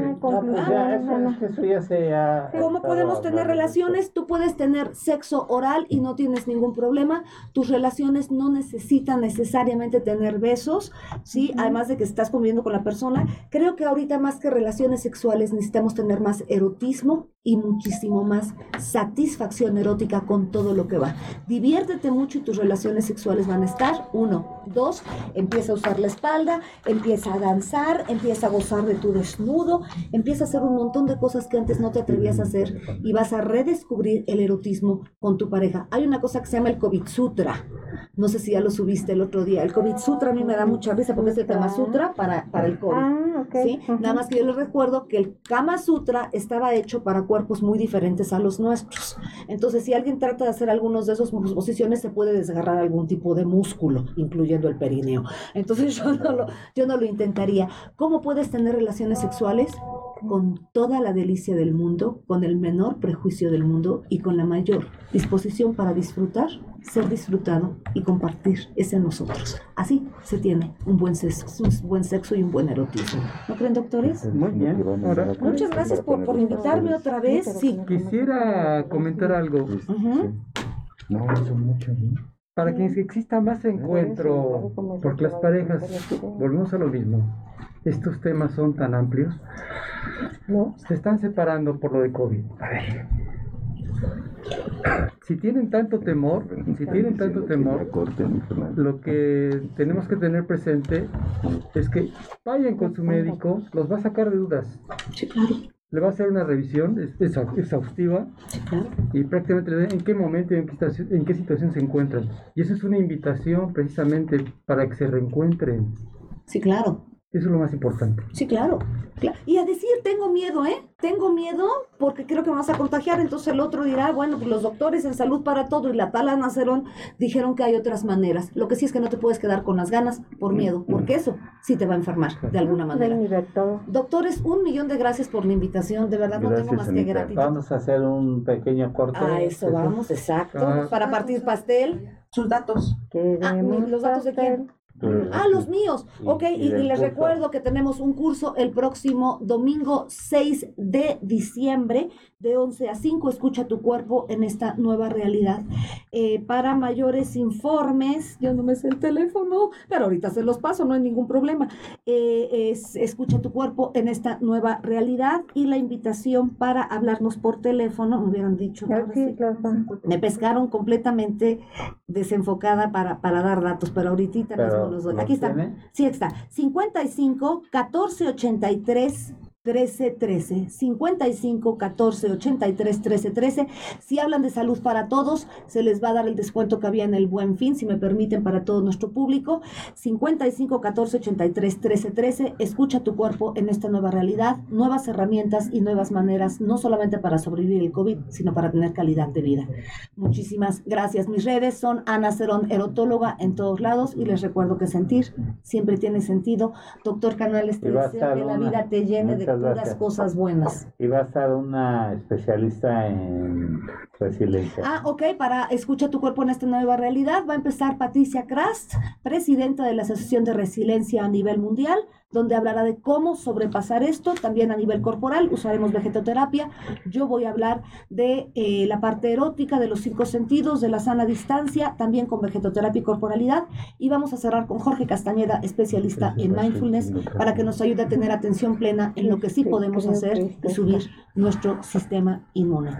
¿Cómo podemos tener relaciones? Tú puedes tener sexo oral y no tienes ningún problema. Tus relaciones no necesitan necesariamente tener besos, ¿sí? Además de que estás conviviendo con la persona. Creo que ahorita más que relaciones sexuales necesitamos tener más erotismo y muchísimo más satisfacción erótica con todo lo que va. Diviértete mucho y tus relaciones sexuales van a estar. Uno. Dos, empieza a usar la espalda, empieza a danzar, empieza a gozar de tu desnudo, empieza a hacer un montón de cosas que antes no te atrevías a hacer y vas a redescubrir el erotismo con tu pareja. Hay una cosa que se llama el COVID Sutra. No sé si ya lo subiste el otro día. El COVID Sutra a mí me da mucha risa porque es el Kama Sutra para, para el COVID. Ah, ¿sí? Nada más que yo les recuerdo que el Kama Sutra estaba hecho para cuerpos muy diferentes a los nuestros. Entonces, si alguien trata de hacer algunos de esos posiciones, se puede desgarrar algún tipo de músculo, incluyendo el perineo. Entonces, yo no lo, yo no lo intentaría. ¿Cómo puedes tener relaciones sexuales? con toda la delicia del mundo, con el menor prejuicio del mundo y con la mayor disposición para disfrutar, ser disfrutado y compartir ese nosotros. Así se tiene un buen sexo, un buen sexo y un buen erotismo. ¿No creen, doctores? Muy bien. Muchas gracias por, por, invitarme otra vez. Sí. Quisiera comentar algo. No, eso mucho, Para que exista más encuentro, porque las parejas, volvemos a lo mismo, estos temas son tan amplios, ¿no? Se están separando por lo de COVID. A ver. Si tienen tanto temor, si tienen tanto temor, lo que tenemos que tener presente es que vayan con su médico, los va a sacar de dudas. le va a hacer una revisión exhaustiva y prácticamente le en qué momento y en qué, en qué situación se encuentran. Y eso es una invitación precisamente para que se reencuentren. Sí, claro. Eso es lo más importante. Sí, claro, Y a decir, tengo miedo, ¿eh? Tengo miedo porque creo que me vas a contagiar. Entonces el otro dirá, bueno, pues los doctores en salud para todo y la tal Ana dijeron que hay otras maneras. Lo que sí es que no te puedes quedar con las ganas por miedo, porque eso sí te va a enfermar de alguna manera. Doctores, un millón de gracias por la invitación. De verdad, no tengo más que gratitud. Vamos a hacer un pequeño corte. A eso vamos, exacto. Ah. para partir pastel. Sus datos. Ah, ¿Los datos de quién? Ah, los míos. ok, y, les recuerdo que tenemos un curso el próximo domingo 6 de diciembre de 11 a 5. Escucha tu cuerpo en esta nueva realidad. Eh, para mayores informes, yo no me sé el teléfono, pero ahorita se los paso, no hay ningún problema. Eh, es, escucha tu cuerpo en esta nueva realidad y la invitación para hablarnos por teléfono, me hubieran dicho. Me pescaron completamente desenfocada para, para dar datos, pero ahorita mismo los doy. Aquí está. Sí, está. 55 14 83 13 13 55 14 83 13 13 si hablan de salud para todos se les va a dar el descuento que había en el buen fin si me permiten para todo nuestro público. 55 14 83 13 13 escucha tu cuerpo en esta nueva realidad nuevas herramientas y nuevas maneras no solamente para sobrevivir el COVID sino para tener calidad de vida. Muchísimas gracias. Mis redes son Ana Cerón erotóloga en todos lados y les recuerdo que sentir siempre tiene sentido. Doctor Canales te deseo que la vida te llene de las cosas buenas. Y va a estar una especialista en resiliencia. Ah, ok, para Escucha tu cuerpo en esta nueva realidad va a empezar Patricia Krast, presidenta de la Asociación de Resiliencia a nivel mundial donde hablará de cómo sobrepasar esto, también a nivel corporal, usaremos vegetoterapia. Yo voy a hablar de eh, la parte erótica, de los cinco sentidos, de la sana distancia, también con vegetoterapia y corporalidad. Y vamos a cerrar con Jorge Castañeda, especialista en mindfulness, para que nos ayude a tener atención plena en lo que sí podemos hacer y subir nuestro sistema inmune.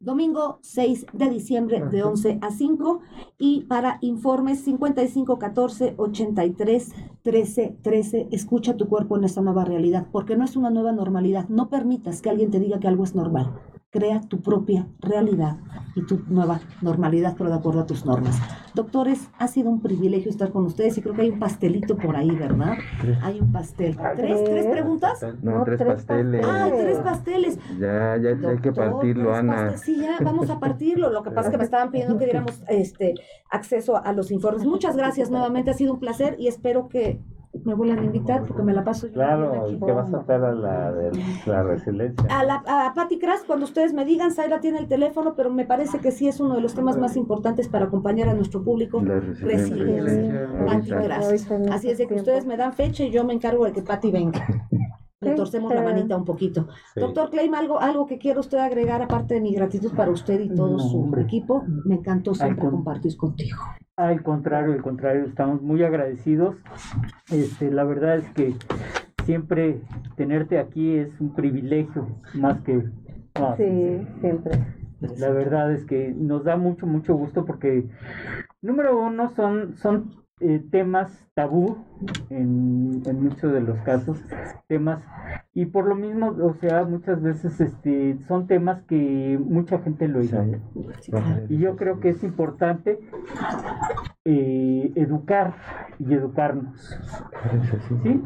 Domingo 6 de diciembre de 11 a 5 y para informes 55 14 83 13 13 escucha tu cuerpo en esta nueva realidad, porque no es una nueva normalidad. No permitas que alguien te diga que algo es normal. Crea tu propia realidad y tu nueva normalidad, pero de acuerdo a tus normas. Doctores, ha sido un privilegio estar con ustedes y creo que hay un pastelito por ahí, ¿verdad? Hay un pastel. ¿Tres, ¿Tres preguntas? No, tres, pasteles. Ah, tres pasteles. Ya, ya, hay que partirlo, Ana. Sí, ya, vamos a partirlo. Lo que pasa es que me estaban pidiendo que diéramos este, acceso a los informes. Muchas gracias nuevamente, ha sido un placer y espero que me vuelvan a invitar porque me la paso yo. Claro, ¿y qué vas a hacer a la de la resiliencia? A, la, a Patty Crash, cuando ustedes me digan, Zaira tiene el teléfono, pero me parece que sí es uno de los temas más importantes para acompañar a nuestro público. La resiliencia. Patty Crash. Así es de que ustedes me dan fecha y yo me encargo de que Patty venga. Le torcemos la manita un poquito. Doctor Klein, algo, algo que quiera usted agregar aparte de mi gratitud para usted y todo su equipo. Me encantó siempre compartir contigo. Al contrario, al contrario, estamos muy agradecidos. Este, la verdad es que siempre tenerte aquí es un privilegio más que... sí, siempre. La verdad es que nos da mucho, mucho gusto porque, número uno, son, son eh, temas tabú en, en, muchos de los casos, temas, y por lo mismo, o sea, muchas veces este, son temas que mucha gente lo ignora. Y yo creo que es importante eh, educar y educarnos. ¿Sí?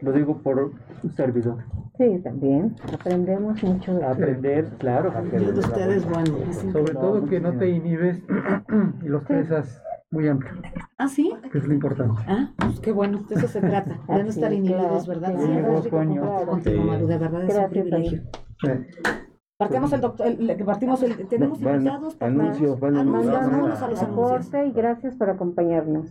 Lo digo por un servidor. Sí, también. Aprendemos mucho de Aprender, claro. de ustedes, bueno. Sobre todo que no te inhibes y los presas muy amplio. ¿Ah, sí? Que es lo importante. Ah, pues qué bueno, de eso se trata, de no estar inhibidos, ¿verdad? Sí, es rico contigo, Maru, de verdad es un privilegio. Partimos el doctor, el, partimos el, tenemos invitados para anuncios, anuncios, a los anuncios. y gracias por acompañarnos.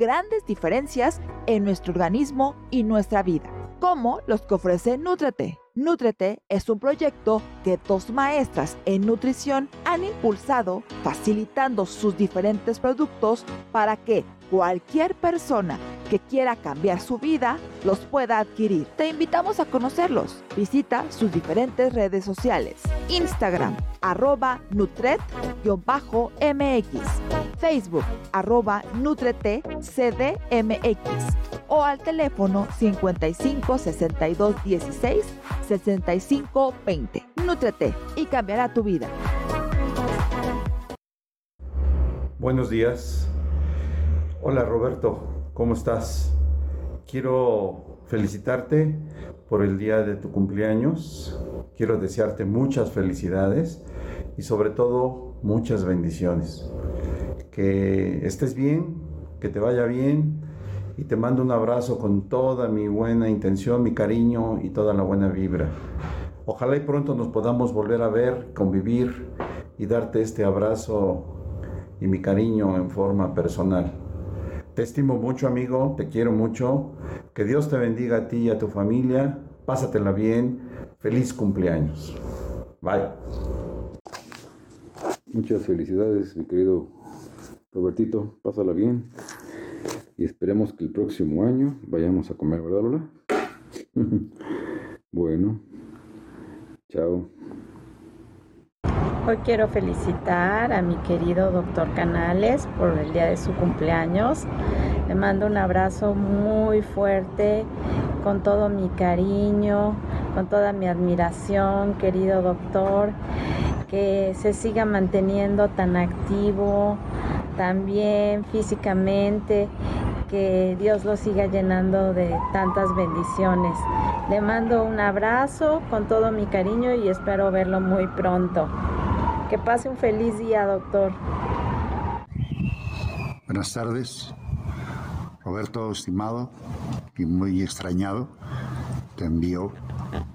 grandes diferencias en nuestro organismo y nuestra vida como los que ofrece Nutrete. Nutrete es un proyecto que dos maestras en nutrición han impulsado, facilitando sus diferentes productos para que cualquier persona que quiera cambiar su vida los pueda adquirir. Te invitamos a conocerlos. Visita sus diferentes redes sociales. Instagram, arroba Nutret-MX. Facebook, arroba Nutrete CDMX. O al teléfono 55 62 16 65 20. Nutrete y cambiará tu vida. Buenos días. Hola Roberto, ¿cómo estás? Quiero felicitarte por el día de tu cumpleaños. Quiero desearte muchas felicidades y sobre todo muchas bendiciones. Que estés bien, que te vaya bien y te mando un abrazo con toda mi buena intención, mi cariño y toda la buena vibra. Ojalá y pronto nos podamos volver a ver, convivir y darte este abrazo y mi cariño en forma personal. Te estimo mucho, amigo, te quiero mucho. Que Dios te bendiga a ti y a tu familia. Pásatela bien. Feliz cumpleaños. Bye. Muchas felicidades, mi querido Robertito. Pásala bien. Y esperemos que el próximo año vayamos a comer, ¿verdad, Lola? bueno. Chao. Hoy quiero felicitar a mi querido doctor Canales por el día de su cumpleaños. Le mando un abrazo muy fuerte, con todo mi cariño, con toda mi admiración, querido doctor. Que se siga manteniendo tan activo, también físicamente, que Dios lo siga llenando de tantas bendiciones. Le mando un abrazo con todo mi cariño y espero verlo muy pronto. Que pase un feliz día, doctor. Buenas tardes. Roberto, estimado y muy extrañado, te envío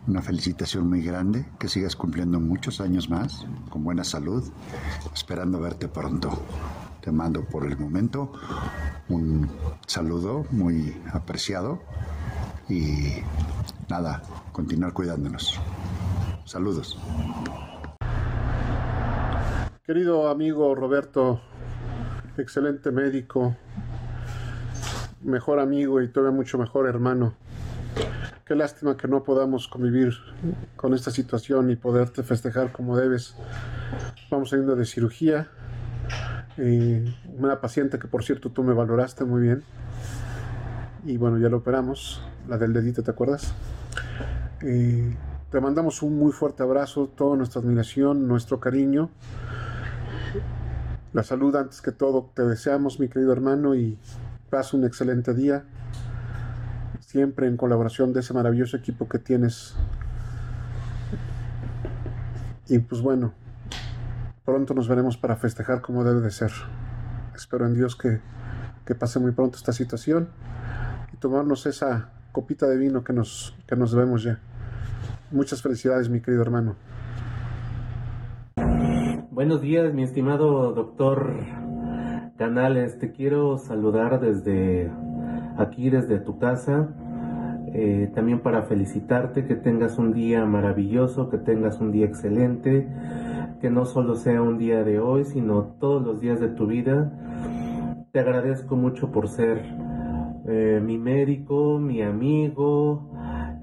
una felicitación muy grande, que sigas cumpliendo muchos años más, con buena salud, esperando verte pronto. Te mando por el momento un saludo muy apreciado y nada, continuar cuidándonos. Saludos. Querido amigo Roberto, excelente médico, mejor amigo y todavía mucho mejor hermano. Qué lástima que no podamos convivir con esta situación y poderte festejar como debes. Vamos saliendo de cirugía. Una paciente que por cierto tú me valoraste muy bien. Y bueno, ya lo operamos. La del dedito, ¿te acuerdas? te mandamos un muy fuerte abrazo, toda nuestra admiración, nuestro cariño. La salud antes que todo te deseamos, mi querido hermano, y pasa un excelente día. Siempre en colaboración de ese maravilloso equipo que tienes. Y pues bueno, pronto nos veremos para festejar como debe de ser. Espero en Dios que, que pase muy pronto esta situación y tomarnos esa copita de vino que nos, que nos vemos ya. Muchas felicidades, mi querido hermano. Buenos días, mi estimado doctor Canales. Te quiero saludar desde aquí, desde tu casa. Eh, también para felicitarte, que tengas un día maravilloso, que tengas un día excelente, que no solo sea un día de hoy, sino todos los días de tu vida. Te agradezco mucho por ser eh, mi médico, mi amigo,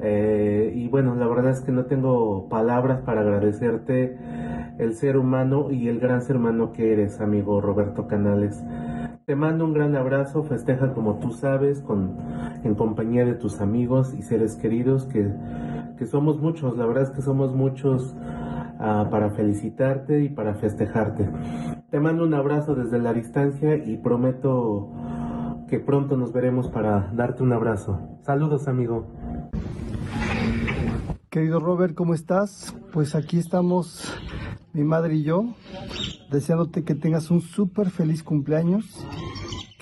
eh, y bueno, la verdad es que no tengo palabras para agradecerte el ser humano y el gran ser humano que eres, amigo Roberto Canales. Te mando un gran abrazo, festeja como tú sabes, con, en compañía de tus amigos y seres queridos, que, que somos muchos, la verdad es que somos muchos uh, para felicitarte y para festejarte. Te mando un abrazo desde la distancia y prometo que pronto nos veremos para darte un abrazo. Saludos, amigo. Querido Robert, ¿cómo estás? Pues aquí estamos mi madre y yo, deseándote que tengas un súper feliz cumpleaños,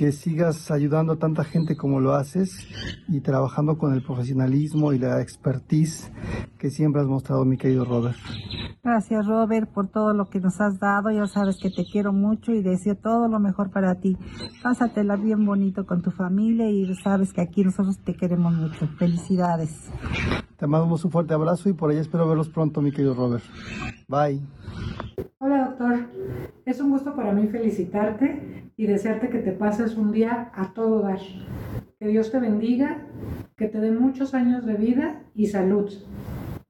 que sigas ayudando a tanta gente como lo haces y trabajando con el profesionalismo y la expertise que siempre has mostrado, mi querido Robert. Gracias Robert por todo lo que nos has dado. Ya sabes que te quiero mucho y deseo todo lo mejor para ti. Pásatela bien bonito con tu familia y sabes que aquí nosotros te queremos mucho. Felicidades. Te mandamos un fuerte abrazo y por ahí espero verlos pronto, mi querido Robert. Bye. Hola doctor, es un gusto para mí felicitarte y desearte que te pases un día a todo dar. Que Dios te bendiga, que te dé muchos años de vida y salud.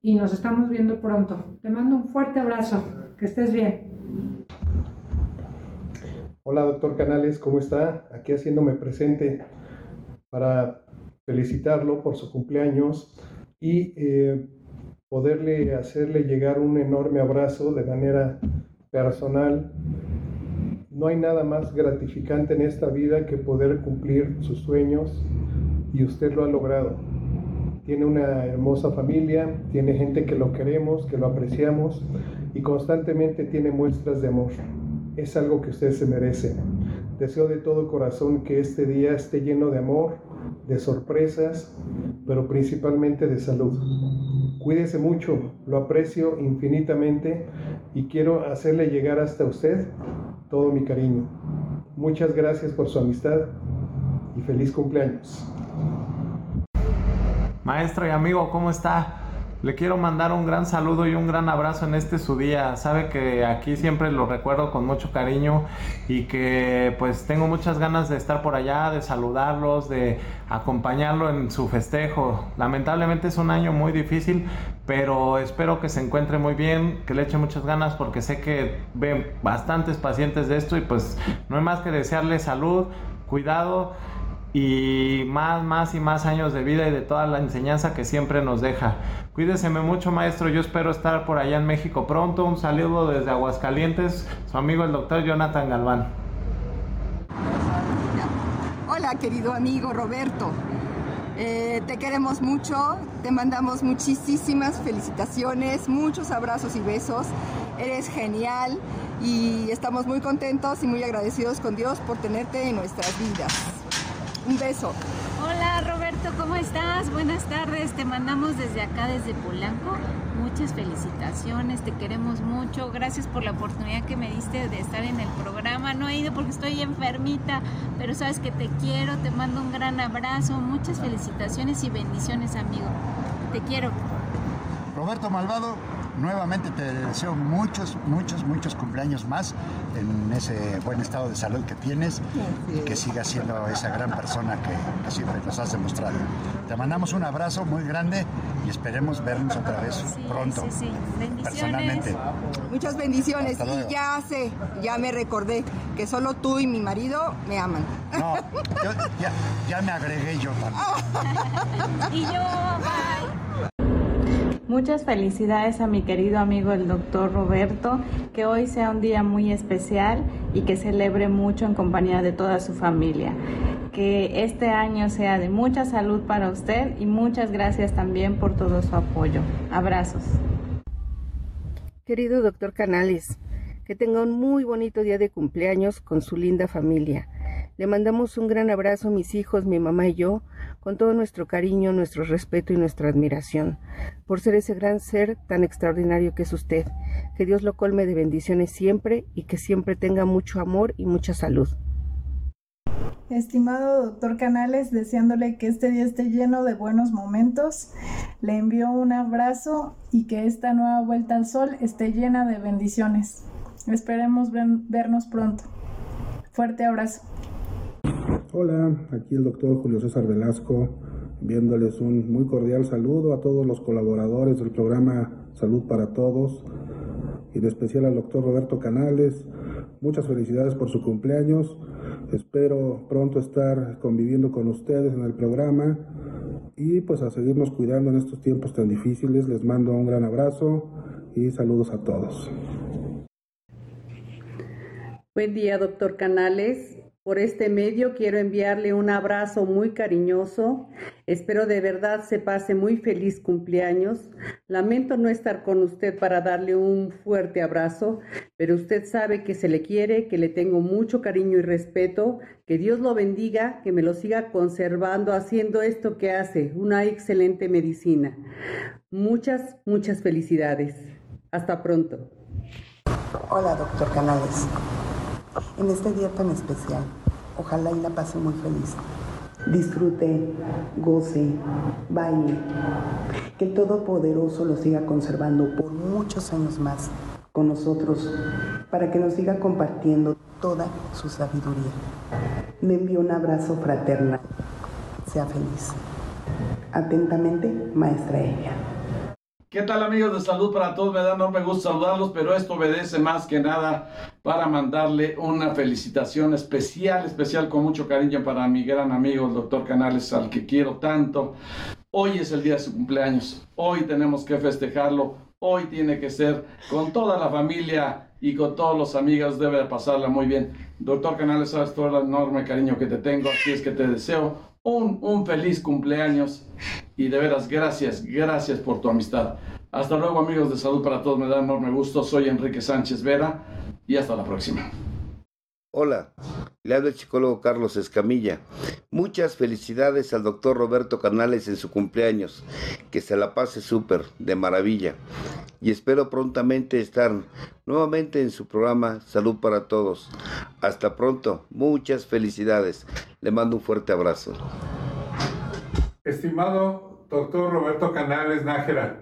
Y nos estamos viendo pronto. Te mando un fuerte abrazo. Que estés bien. Hola doctor Canales, ¿cómo está? Aquí haciéndome presente para felicitarlo por su cumpleaños y eh, poderle hacerle llegar un enorme abrazo de manera personal. No hay nada más gratificante en esta vida que poder cumplir sus sueños y usted lo ha logrado. Tiene una hermosa familia, tiene gente que lo queremos, que lo apreciamos y constantemente tiene muestras de amor es algo que usted se merece. Deseo de todo corazón que este día esté lleno de amor, de sorpresas, pero principalmente de salud. Cuídese mucho, lo aprecio infinitamente y quiero hacerle llegar hasta usted todo mi cariño. Muchas gracias por su amistad y feliz cumpleaños. Maestro y amigo, ¿cómo está? Le quiero mandar un gran saludo y un gran abrazo en este su día. Sabe que aquí siempre lo recuerdo con mucho cariño y que pues tengo muchas ganas de estar por allá, de saludarlos, de acompañarlo en su festejo. Lamentablemente es un año muy difícil, pero espero que se encuentre muy bien, que le eche muchas ganas porque sé que ven bastantes pacientes de esto y pues no hay más que desearle salud, cuidado y más, más y más años de vida y de toda la enseñanza que siempre nos deja. Cuídeseme mucho, maestro. Yo espero estar por allá en México pronto. Un saludo desde Aguascalientes, su amigo el doctor Jonathan Galván. Hola, querido amigo Roberto. Eh, te queremos mucho, te mandamos muchísimas felicitaciones, muchos abrazos y besos. Eres genial y estamos muy contentos y muy agradecidos con Dios por tenerte en nuestras vidas. Un beso. Hola Roberto, ¿cómo estás? Buenas tardes, te mandamos desde acá, desde Polanco. Muchas felicitaciones, te queremos mucho. Gracias por la oportunidad que me diste de estar en el programa. No he ido porque estoy enfermita, pero sabes que te quiero, te mando un gran abrazo. Muchas felicitaciones y bendiciones, amigo. Te quiero. Roberto Malvado, nuevamente te deseo muchos, muchos, muchos cumpleaños más en ese buen estado de salud que tienes y que sigas siendo esa gran persona que, siempre nos has demostrado. Te mandamos un abrazo muy grande y esperemos vernos otra vez pronto. Sí, sí. Personalmente. Muchas bendiciones. Y ya sé, ya me recordé que solo tú y mi marido me aman. No, ya, ya me agregué yo también. y yo, bye. Muchas felicidades a mi querido amigo el doctor Roberto, que hoy sea un día muy especial y que celebre mucho en compañía de toda su familia. Que este año sea de mucha salud para usted y muchas gracias también por todo su apoyo. Abrazos. Querido doctor Canales, que tenga un muy bonito día de cumpleaños con su linda familia. Le mandamos un gran abrazo mis hijos, mi mamá y yo, con todo nuestro cariño, nuestro respeto y nuestra admiración, por ser ese gran ser tan extraordinario que es usted. Que Dios lo colme de bendiciones siempre y que siempre tenga mucho amor y mucha salud. Estimado doctor Canales, deseándole que este día esté lleno de buenos momentos, le envío un abrazo y que esta nueva vuelta al sol esté llena de bendiciones. Esperemos vernos pronto. Fuerte abrazo. Hola, aquí el doctor Julio César Velasco, enviándoles un muy cordial saludo a todos los colaboradores del programa Salud para Todos y en especial al doctor Roberto Canales. Muchas felicidades por su cumpleaños. Espero pronto estar conviviendo con ustedes en el programa y pues a seguirnos cuidando en estos tiempos tan difíciles. Les mando un gran abrazo y saludos a todos. Buen día, doctor Canales. Por este medio quiero enviarle un abrazo muy cariñoso. Espero de verdad se pase muy feliz cumpleaños. Lamento no estar con usted para darle un fuerte abrazo, pero usted sabe que se le quiere, que le tengo mucho cariño y respeto. Que Dios lo bendiga, que me lo siga conservando haciendo esto que hace, una excelente medicina. Muchas, muchas felicidades. Hasta pronto. Hola, doctor Canales en este día tan especial. Ojalá y la pase muy feliz. disfrute, goce, baile. Que el Todopoderoso lo siga conservando por muchos años más con nosotros para que nos siga compartiendo toda su sabiduría. Me envío un abrazo fraternal. Sea feliz. Atentamente, maestra Elia. ¿Qué tal amigos de salud para todos? Me da enorme gusto saludarlos, pero esto obedece más que nada para mandarle una felicitación especial, especial con mucho cariño para mi gran amigo el doctor Canales, al que quiero tanto. Hoy es el día de su cumpleaños, hoy tenemos que festejarlo, hoy tiene que ser con toda la familia y con todos los amigos, debe pasarla muy bien. Doctor Canales, sabes todo el enorme cariño que te tengo, así es que te deseo un, un feliz cumpleaños. Y de veras gracias, gracias por tu amistad. Hasta luego amigos de Salud para Todos, me da enorme gusto, soy Enrique Sánchez Vera y hasta la próxima. Hola, le habla el psicólogo Carlos Escamilla. Muchas felicidades al doctor Roberto Canales en su cumpleaños. Que se la pase súper, de maravilla. Y espero prontamente estar nuevamente en su programa Salud para Todos. Hasta pronto, muchas felicidades. Le mando un fuerte abrazo. Estimado doctor Roberto Canales Nájera,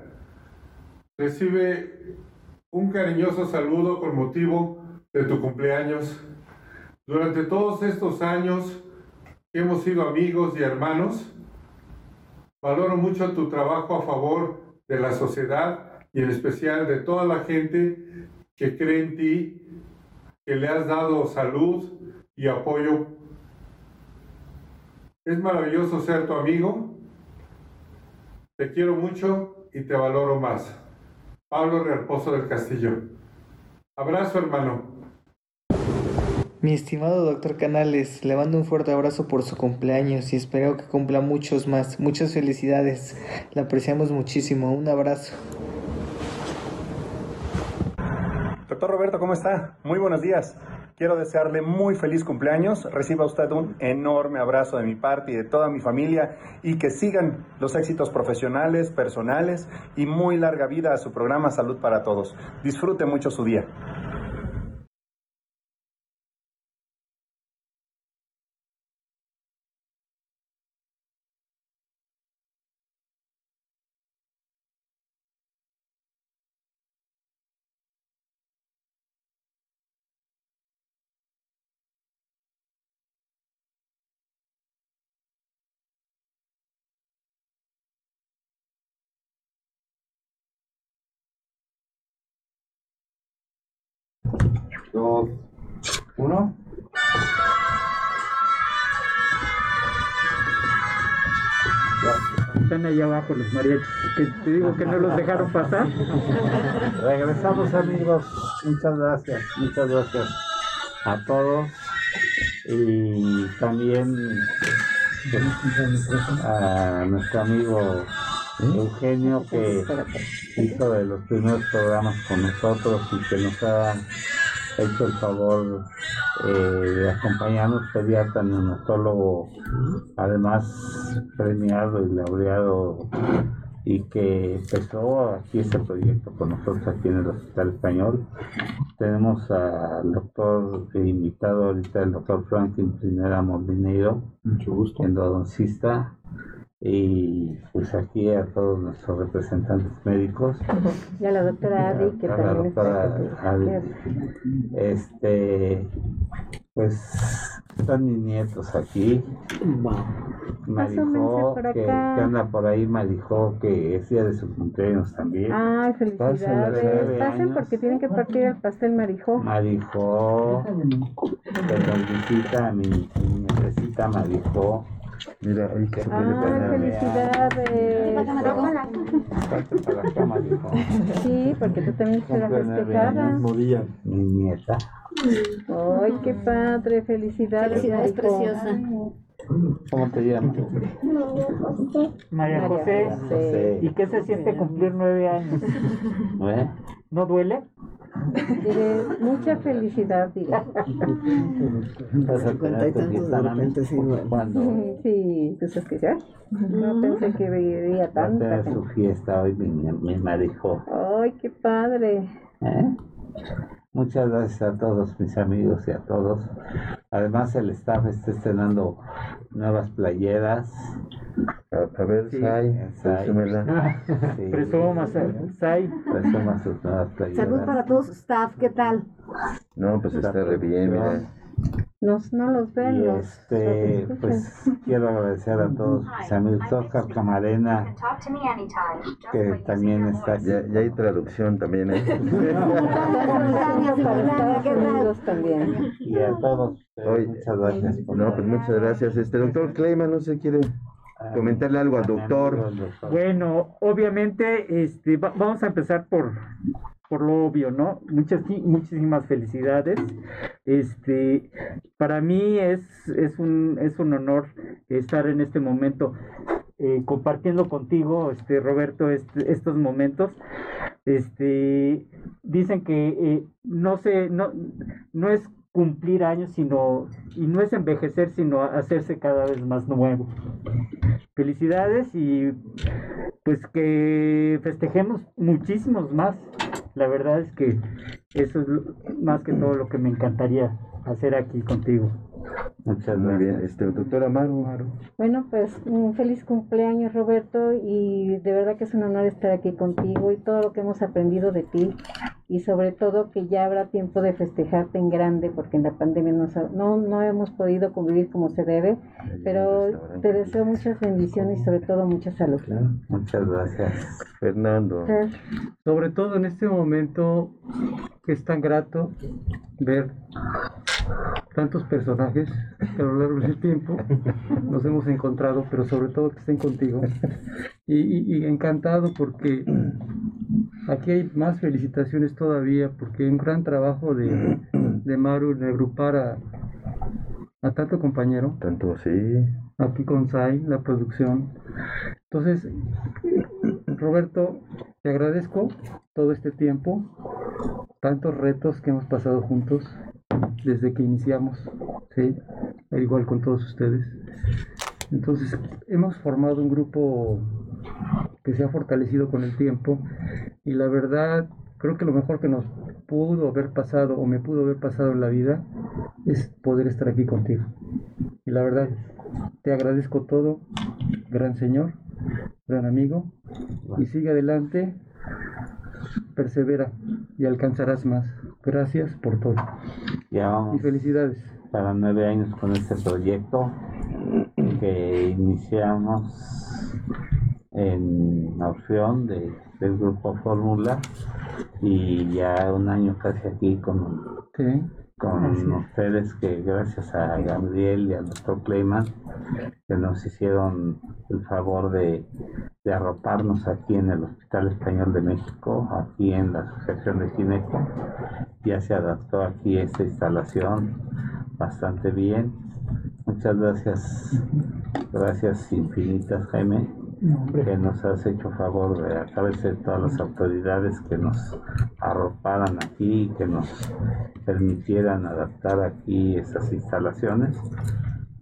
recibe un cariñoso saludo con motivo de tu cumpleaños durante todos estos años que hemos sido amigos y hermanos, valoro mucho tu trabajo a favor de la sociedad y en especial de toda la gente que cree en ti, que le has dado salud y apoyo. Es maravilloso ser tu amigo. Te quiero mucho y te valoro más. Pablo Realpozo del Castillo. Abrazo, hermano. Mi estimado doctor Canales, le mando un fuerte abrazo por su cumpleaños y espero que cumpla muchos más. Muchas felicidades. Le apreciamos muchísimo. Un abrazo. Doctor Roberto, ¿cómo está? Muy buenos días. Quiero desearle muy feliz cumpleaños. Reciba usted un enorme abrazo de mi parte y de toda mi familia y que sigan los éxitos profesionales, personales y muy larga vida a su programa Salud para Todos. Disfrute mucho su día. Dos, uno. Están allá abajo los mariachis, que te digo que no los dejaron pasar. Regresamos amigos, muchas gracias, muchas gracias a todos y también a nuestro amigo Eugenio que hizo de los primeros programas con nosotros y que nos ha hecho el favor eh, de acompañarnos, pediatra neonatólogo, además premiado y laureado, y que empezó aquí este proyecto con nosotros aquí en el Hospital Español. Tenemos al doctor invitado ahorita, el doctor Franklin Primera gusto, endodoncista, y pues aquí a todos nuestros representantes médicos. Y a la doctora Adi, que también la doctora Adi. Este, pues están mis nietos aquí. Marijo, que, que, anda por ahí, Marijo, que es día de su cumpleaños también. Ay, felicidades. Pasen porque tienen que partir el pastel Marijo. Marijo, que nos visita mi, mi nietecita Marijo. Mira, ahí que se puede ah, felicidades. Sí, porque tú también serás festejada. mi nieta. Ay, qué padre, felicidades. Felicidades, preciosa. ¿Cómo te llamas? María José. ¿Y qué se siente cumplir nueve años? ¿Eh? ¿No duele? Diré, mucha felicidad, diré. Vas a tener tu fiesta, mami. ¿Cuándo? Sí, ¿tú sabes que ya? No pensé que vería Va a tanta tener su fiesta hoy, mi, mi marijo. Ay, qué padre. ¿Eh? Muchas gracias a todos mis amigos y a todos. Además el staff está estrenando nuevas playeras. A, ver, sí. Sai, Sai. Sí. Presuma, Sai. Presuma sus nuevas playeras. Salud para todos, staff, ¿qué tal? No, pues está re bien, mira. Nos, no los ven, y este, pues quiero agradecer a todos mis amigos, Oscar Camarena, que también está. Ya, ya hay traducción también, ¿eh? también. Y a todos, Hoy, muchas gracias. No, pues muchas gracias. Este doctor Kleiman, no sé, quiere comentarle algo al doctor. Bueno, obviamente, este, vamos a empezar por por lo obvio, ¿no? Muchas, muchísimas felicidades. Este, para mí es, es, un, es un honor estar en este momento eh, compartiendo contigo, este, Roberto, este, estos momentos. Este, dicen que eh, no, sé, no, no es cumplir años, sino, y no es envejecer, sino hacerse cada vez más nuevo. Felicidades y pues que festejemos muchísimos más la verdad es que eso es más que todo lo que me encantaría hacer aquí contigo. Muchas Muy bien, este, doctora Amaro. Bueno, pues un feliz cumpleaños Roberto y de verdad que es un honor estar aquí contigo y todo lo que hemos aprendido de ti. Y sobre todo que ya habrá tiempo de festejarte en grande porque en la pandemia no, no hemos podido convivir como se debe, pero te deseo muchas bendiciones y sobre todo mucha salud. Muchas gracias, Fernando. Sobre todo en este momento es tan grato ver tantos personajes que a lo largo del tiempo nos hemos encontrado, pero sobre todo que estén contigo. Y, encantado porque aquí hay más felicitaciones todavía, porque un gran trabajo de, de Maru en agrupar a, a tanto compañero. Tanto sí. Aquí con Sai, la producción. Entonces, Roberto, te agradezco todo este tiempo, tantos retos que hemos pasado juntos desde que iniciamos, ¿sí? Al igual con todos ustedes. Entonces, hemos formado un grupo que se ha fortalecido con el tiempo y la verdad, creo que lo mejor que nos pudo haber pasado o me pudo haber pasado en la vida es poder estar aquí contigo. Y la verdad, te agradezco todo, gran señor, gran amigo, y sigue adelante, persevera y alcanzarás más. Gracias por todo. Ya vamos y felicidades. Para nueve años con este proyecto que iniciamos en opción de, del grupo Fórmula y ya un año casi aquí con, con ustedes que gracias a Gabriel y al doctor Clayman que nos hicieron el favor de, de, arroparnos aquí en el Hospital Español de México, aquí en la Asociación de Gineco. Ya se adaptó aquí esta instalación bastante bien. Muchas gracias, gracias infinitas Jaime que nos has hecho favor de agradecer todas las autoridades que nos arroparan aquí, que nos permitieran adaptar aquí estas instalaciones.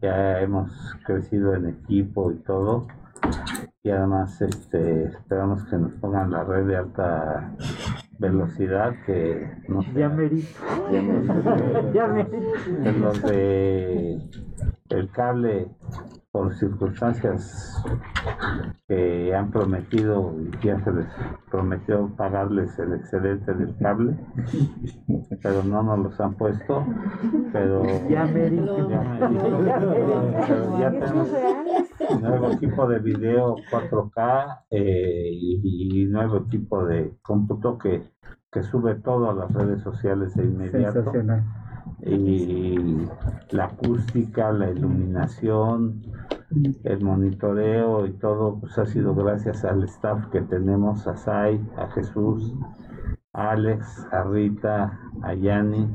Ya hemos crecido en equipo y todo. Y además este, esperamos que nos pongan la red de alta velocidad que no sé, ya me ya me los de el cable por circunstancias que han prometido y ya se les prometió pagarles el excedente del cable, pero no nos los han puesto, pero ya, me ya tenemos nuevo equipo de video 4K eh, y, nuevo equipo de cómputo que, que sube todo a las redes sociales de inmediato y la acústica, la iluminación, el monitoreo y todo, pues ha sido gracias al staff que tenemos, a Sai, a Jesús, a Alex, a Rita, a Yanni,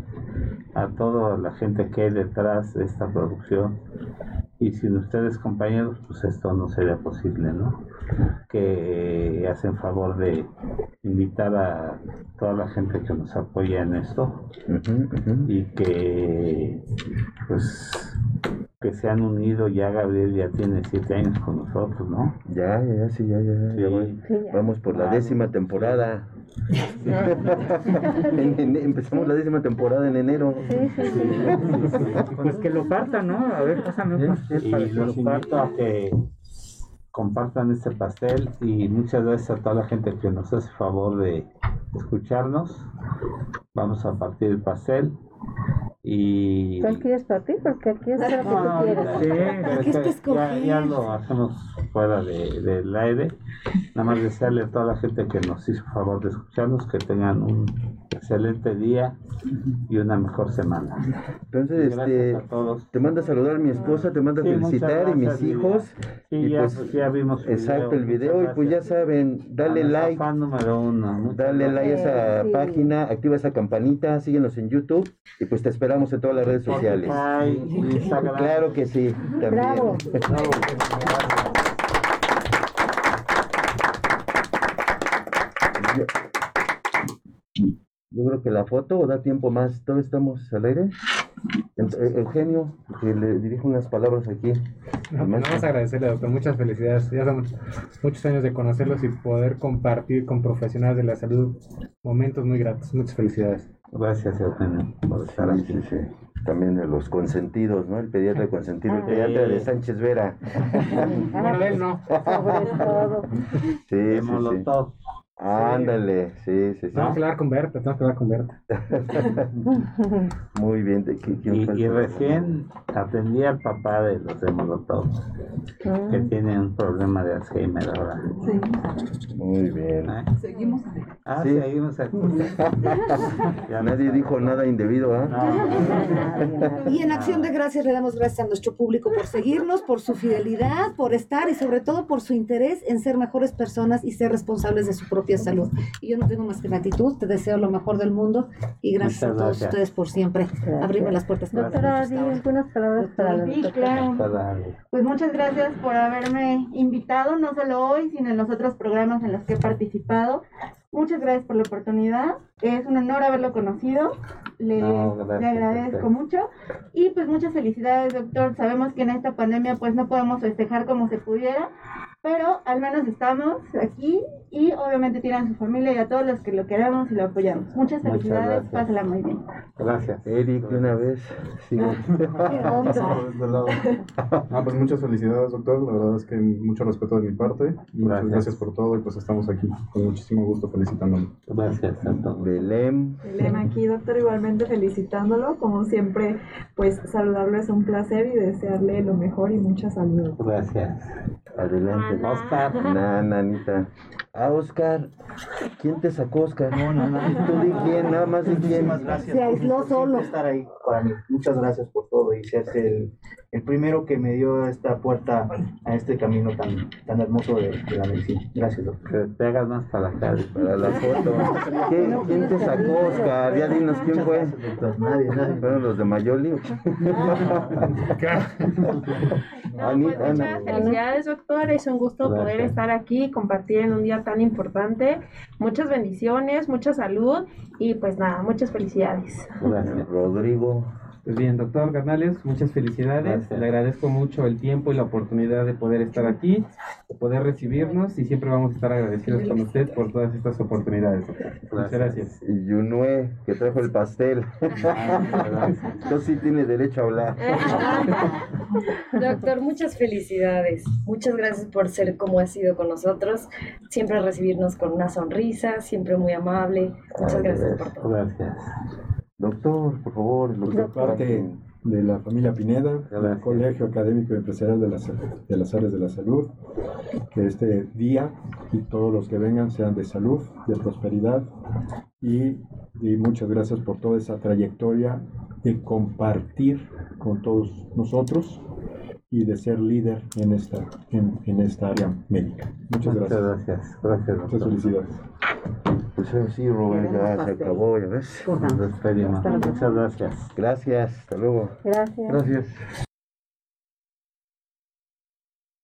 a toda la gente que hay detrás de esta producción. Y sin ustedes compañeros, pues esto no sería posible, ¿no? Que hacen favor de invitar a toda la gente que nos apoya en esto y que pues que se han unido, ya Gabriel ya tiene siete años con nosotros, ¿no? Ya, ya, sí, ya, ya. Vamos por la décima temporada. empezamos la décima temporada en enero. Pues que lo partan, ¿no? A ver, pásame un pastel para que los invito a que compartan este pastel y muchas gracias a toda la gente que nos hace favor de escucharnos. Vamos a partir el pastel. Y... ¿Cuál quieres partir? Porque aquí es lo que tú quieres. Sí, ya, ya, lo hacemos fuera de, del aire. Nada más desearle a toda la gente que nos hizo favor de escucharnos que tengan un excelente día y una mejor semana. Entonces, este, te manda a saludar mi esposa, te manda a felicitar y mis hijos. y ya, pues, pues, ya vimos exacto el video y pues ya saben, dale like, número uno, dale like a esa página, activa esa campanita, síguenos en YouTube y pues te esperamos en todas las redes sociales. claro que sí, también. Bravo. Yo creo que la foto o da tiempo más. ¿Todavía estamos al aire? Eh, Eugenio, que le dirijo unas palabras aquí. No, vamos a agradecerle, doctor. Muchas felicidades. Ya son muchos, años de conocerlos y poder compartir con profesionales de la salud momentos muy gratos. Muchas felicidades. Gracias, Eugenio, por estar aquí. También de los consentidos, ¿no? El pediatra consentido, el pediatra de Sánchez Vera. bueno, él no. Sí, sí, sí. Ándale, sí, sí, sí. Tengo que hablar con Berta, tengo que hablar con Berta. Muy bien. ¿de y, recién atendí al papá de los de Molotov, que ah. tiene un problema de Alzheimer ahora. Sí. Muy bien. ¿Eh? Seguimos aquí. Ah, sí. seguimos aquí. ya nadie dijo nada indebido, ¿ah? y en acción de gracias le damos gracias a nuestro público por seguirnos, por su fidelidad, por estar y sobre todo por su interés en ser mejores personas y ser responsables de su propia salud. Y yo no tengo más que gratitud, te deseo lo mejor del mundo y gracias a todos ustedes por siempre abrirme las puertas. Doctora, di algunas palabras para Sí, claro. Pues muchas gracias por haberme invitado, no solo hoy, sino en los otros programas en los que he participado. Muchas gracias por la oportunidad. Es un honor haberlo conocido. Le, le, agradezco mucho. Y pues muchas felicidades, doctor. Sabemos que en esta pandemia pues no podemos festejar como se pudiera, pero al menos estamos aquí y obviamente tienen a su familia y a todos los que lo queremos y lo apoyamos. Muchas felicidades, pásala muy bien. Gracias. Eric, una vez. Sí. ah, pues muchas felicidades, doctor. La verdad es que mucho respeto de mi parte. Muchas gracias, por todo y pues estamos aquí con muchísimo gusto felicitándolo. Gracias, doctor. Belén. Belén aquí, doctor, igualmente felicitándolo. Como siempre, pues saludarlo es un placer y desearle lo mejor y mucha salud. Gracias. Adelante. Nana. Ah. não não Nananita. Ah, Oscar. ¿Quién te sacó, Oscar? No, no, no. ¿Tú di quién? Nada más di quién. Muchísimas gracias. Se aisló solo. estar ahí para mí. Muchas gracias por todo y ser el, el primero que me dio esta puerta a este camino tan, tan hermoso de, la medicina. Gracias, doctor. Que te hagas más para la para la foto. ¿Quién, ¿Quién, te sacó, Oscar? Ya dinos quién fue. Nadie, nadie. ¿Fueron los de Mayoli? Pues muchas felicidades, doctor. Es un gusto poder estar aquí y compartir en un día tan importante. Muchas bendiciones, mucha salud y pues nada, muchas felicidades. Rodrigo. Pues bien, doctor Canales, muchas felicidades. Le agradezco mucho el tiempo y la oportunidad de poder estar aquí, de poder recibirnos y siempre vamos a estar agradecidos con usted por todas estas oportunidades. Muchas gracias. Y Yunue, que trajo el pastel. Entonces sí tiene derecho a hablar. doctor, muchas felicidades. Muchas gracias por ser como ha sido con nosotros. Siempre recibirnos con una sonrisa, siempre muy amable. Muchas gracias por todo. Gracias. Doctor, por favor, doctor. parte de la familia Pineda, del Colegio Académico y Empresarial de las, de las Áreas de la Salud, que este día y todos los que vengan sean de salud, de prosperidad. Y, y muchas gracias por toda esa trayectoria de compartir con todos nosotros y de ser líder en esta, en, en esta área médica. Muchas gracias. Muchas gracias. gracias Muchas felicidades. Pues sí, Rubén, ya se acabó, ya ves. Muchas gracias. Gracias, hasta luego. Gracias. Gracias.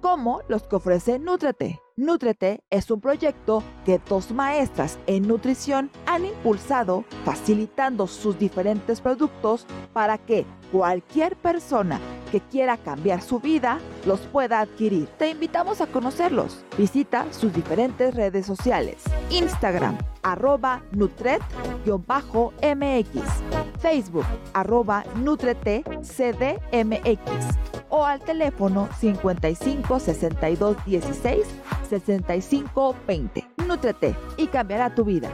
como los que ofrece Nutrete. Nutrete es un proyecto que dos maestras en nutrición han impulsado facilitando sus diferentes productos para que cualquier persona que quiera cambiar su vida los pueda adquirir. Te invitamos a conocerlos. Visita sus diferentes redes sociales. Instagram, arroba Nutret-MX. Facebook, arroba Nutrete CDMX. O al teléfono 55 62 16 6520. Nútrete y cambiará tu vida.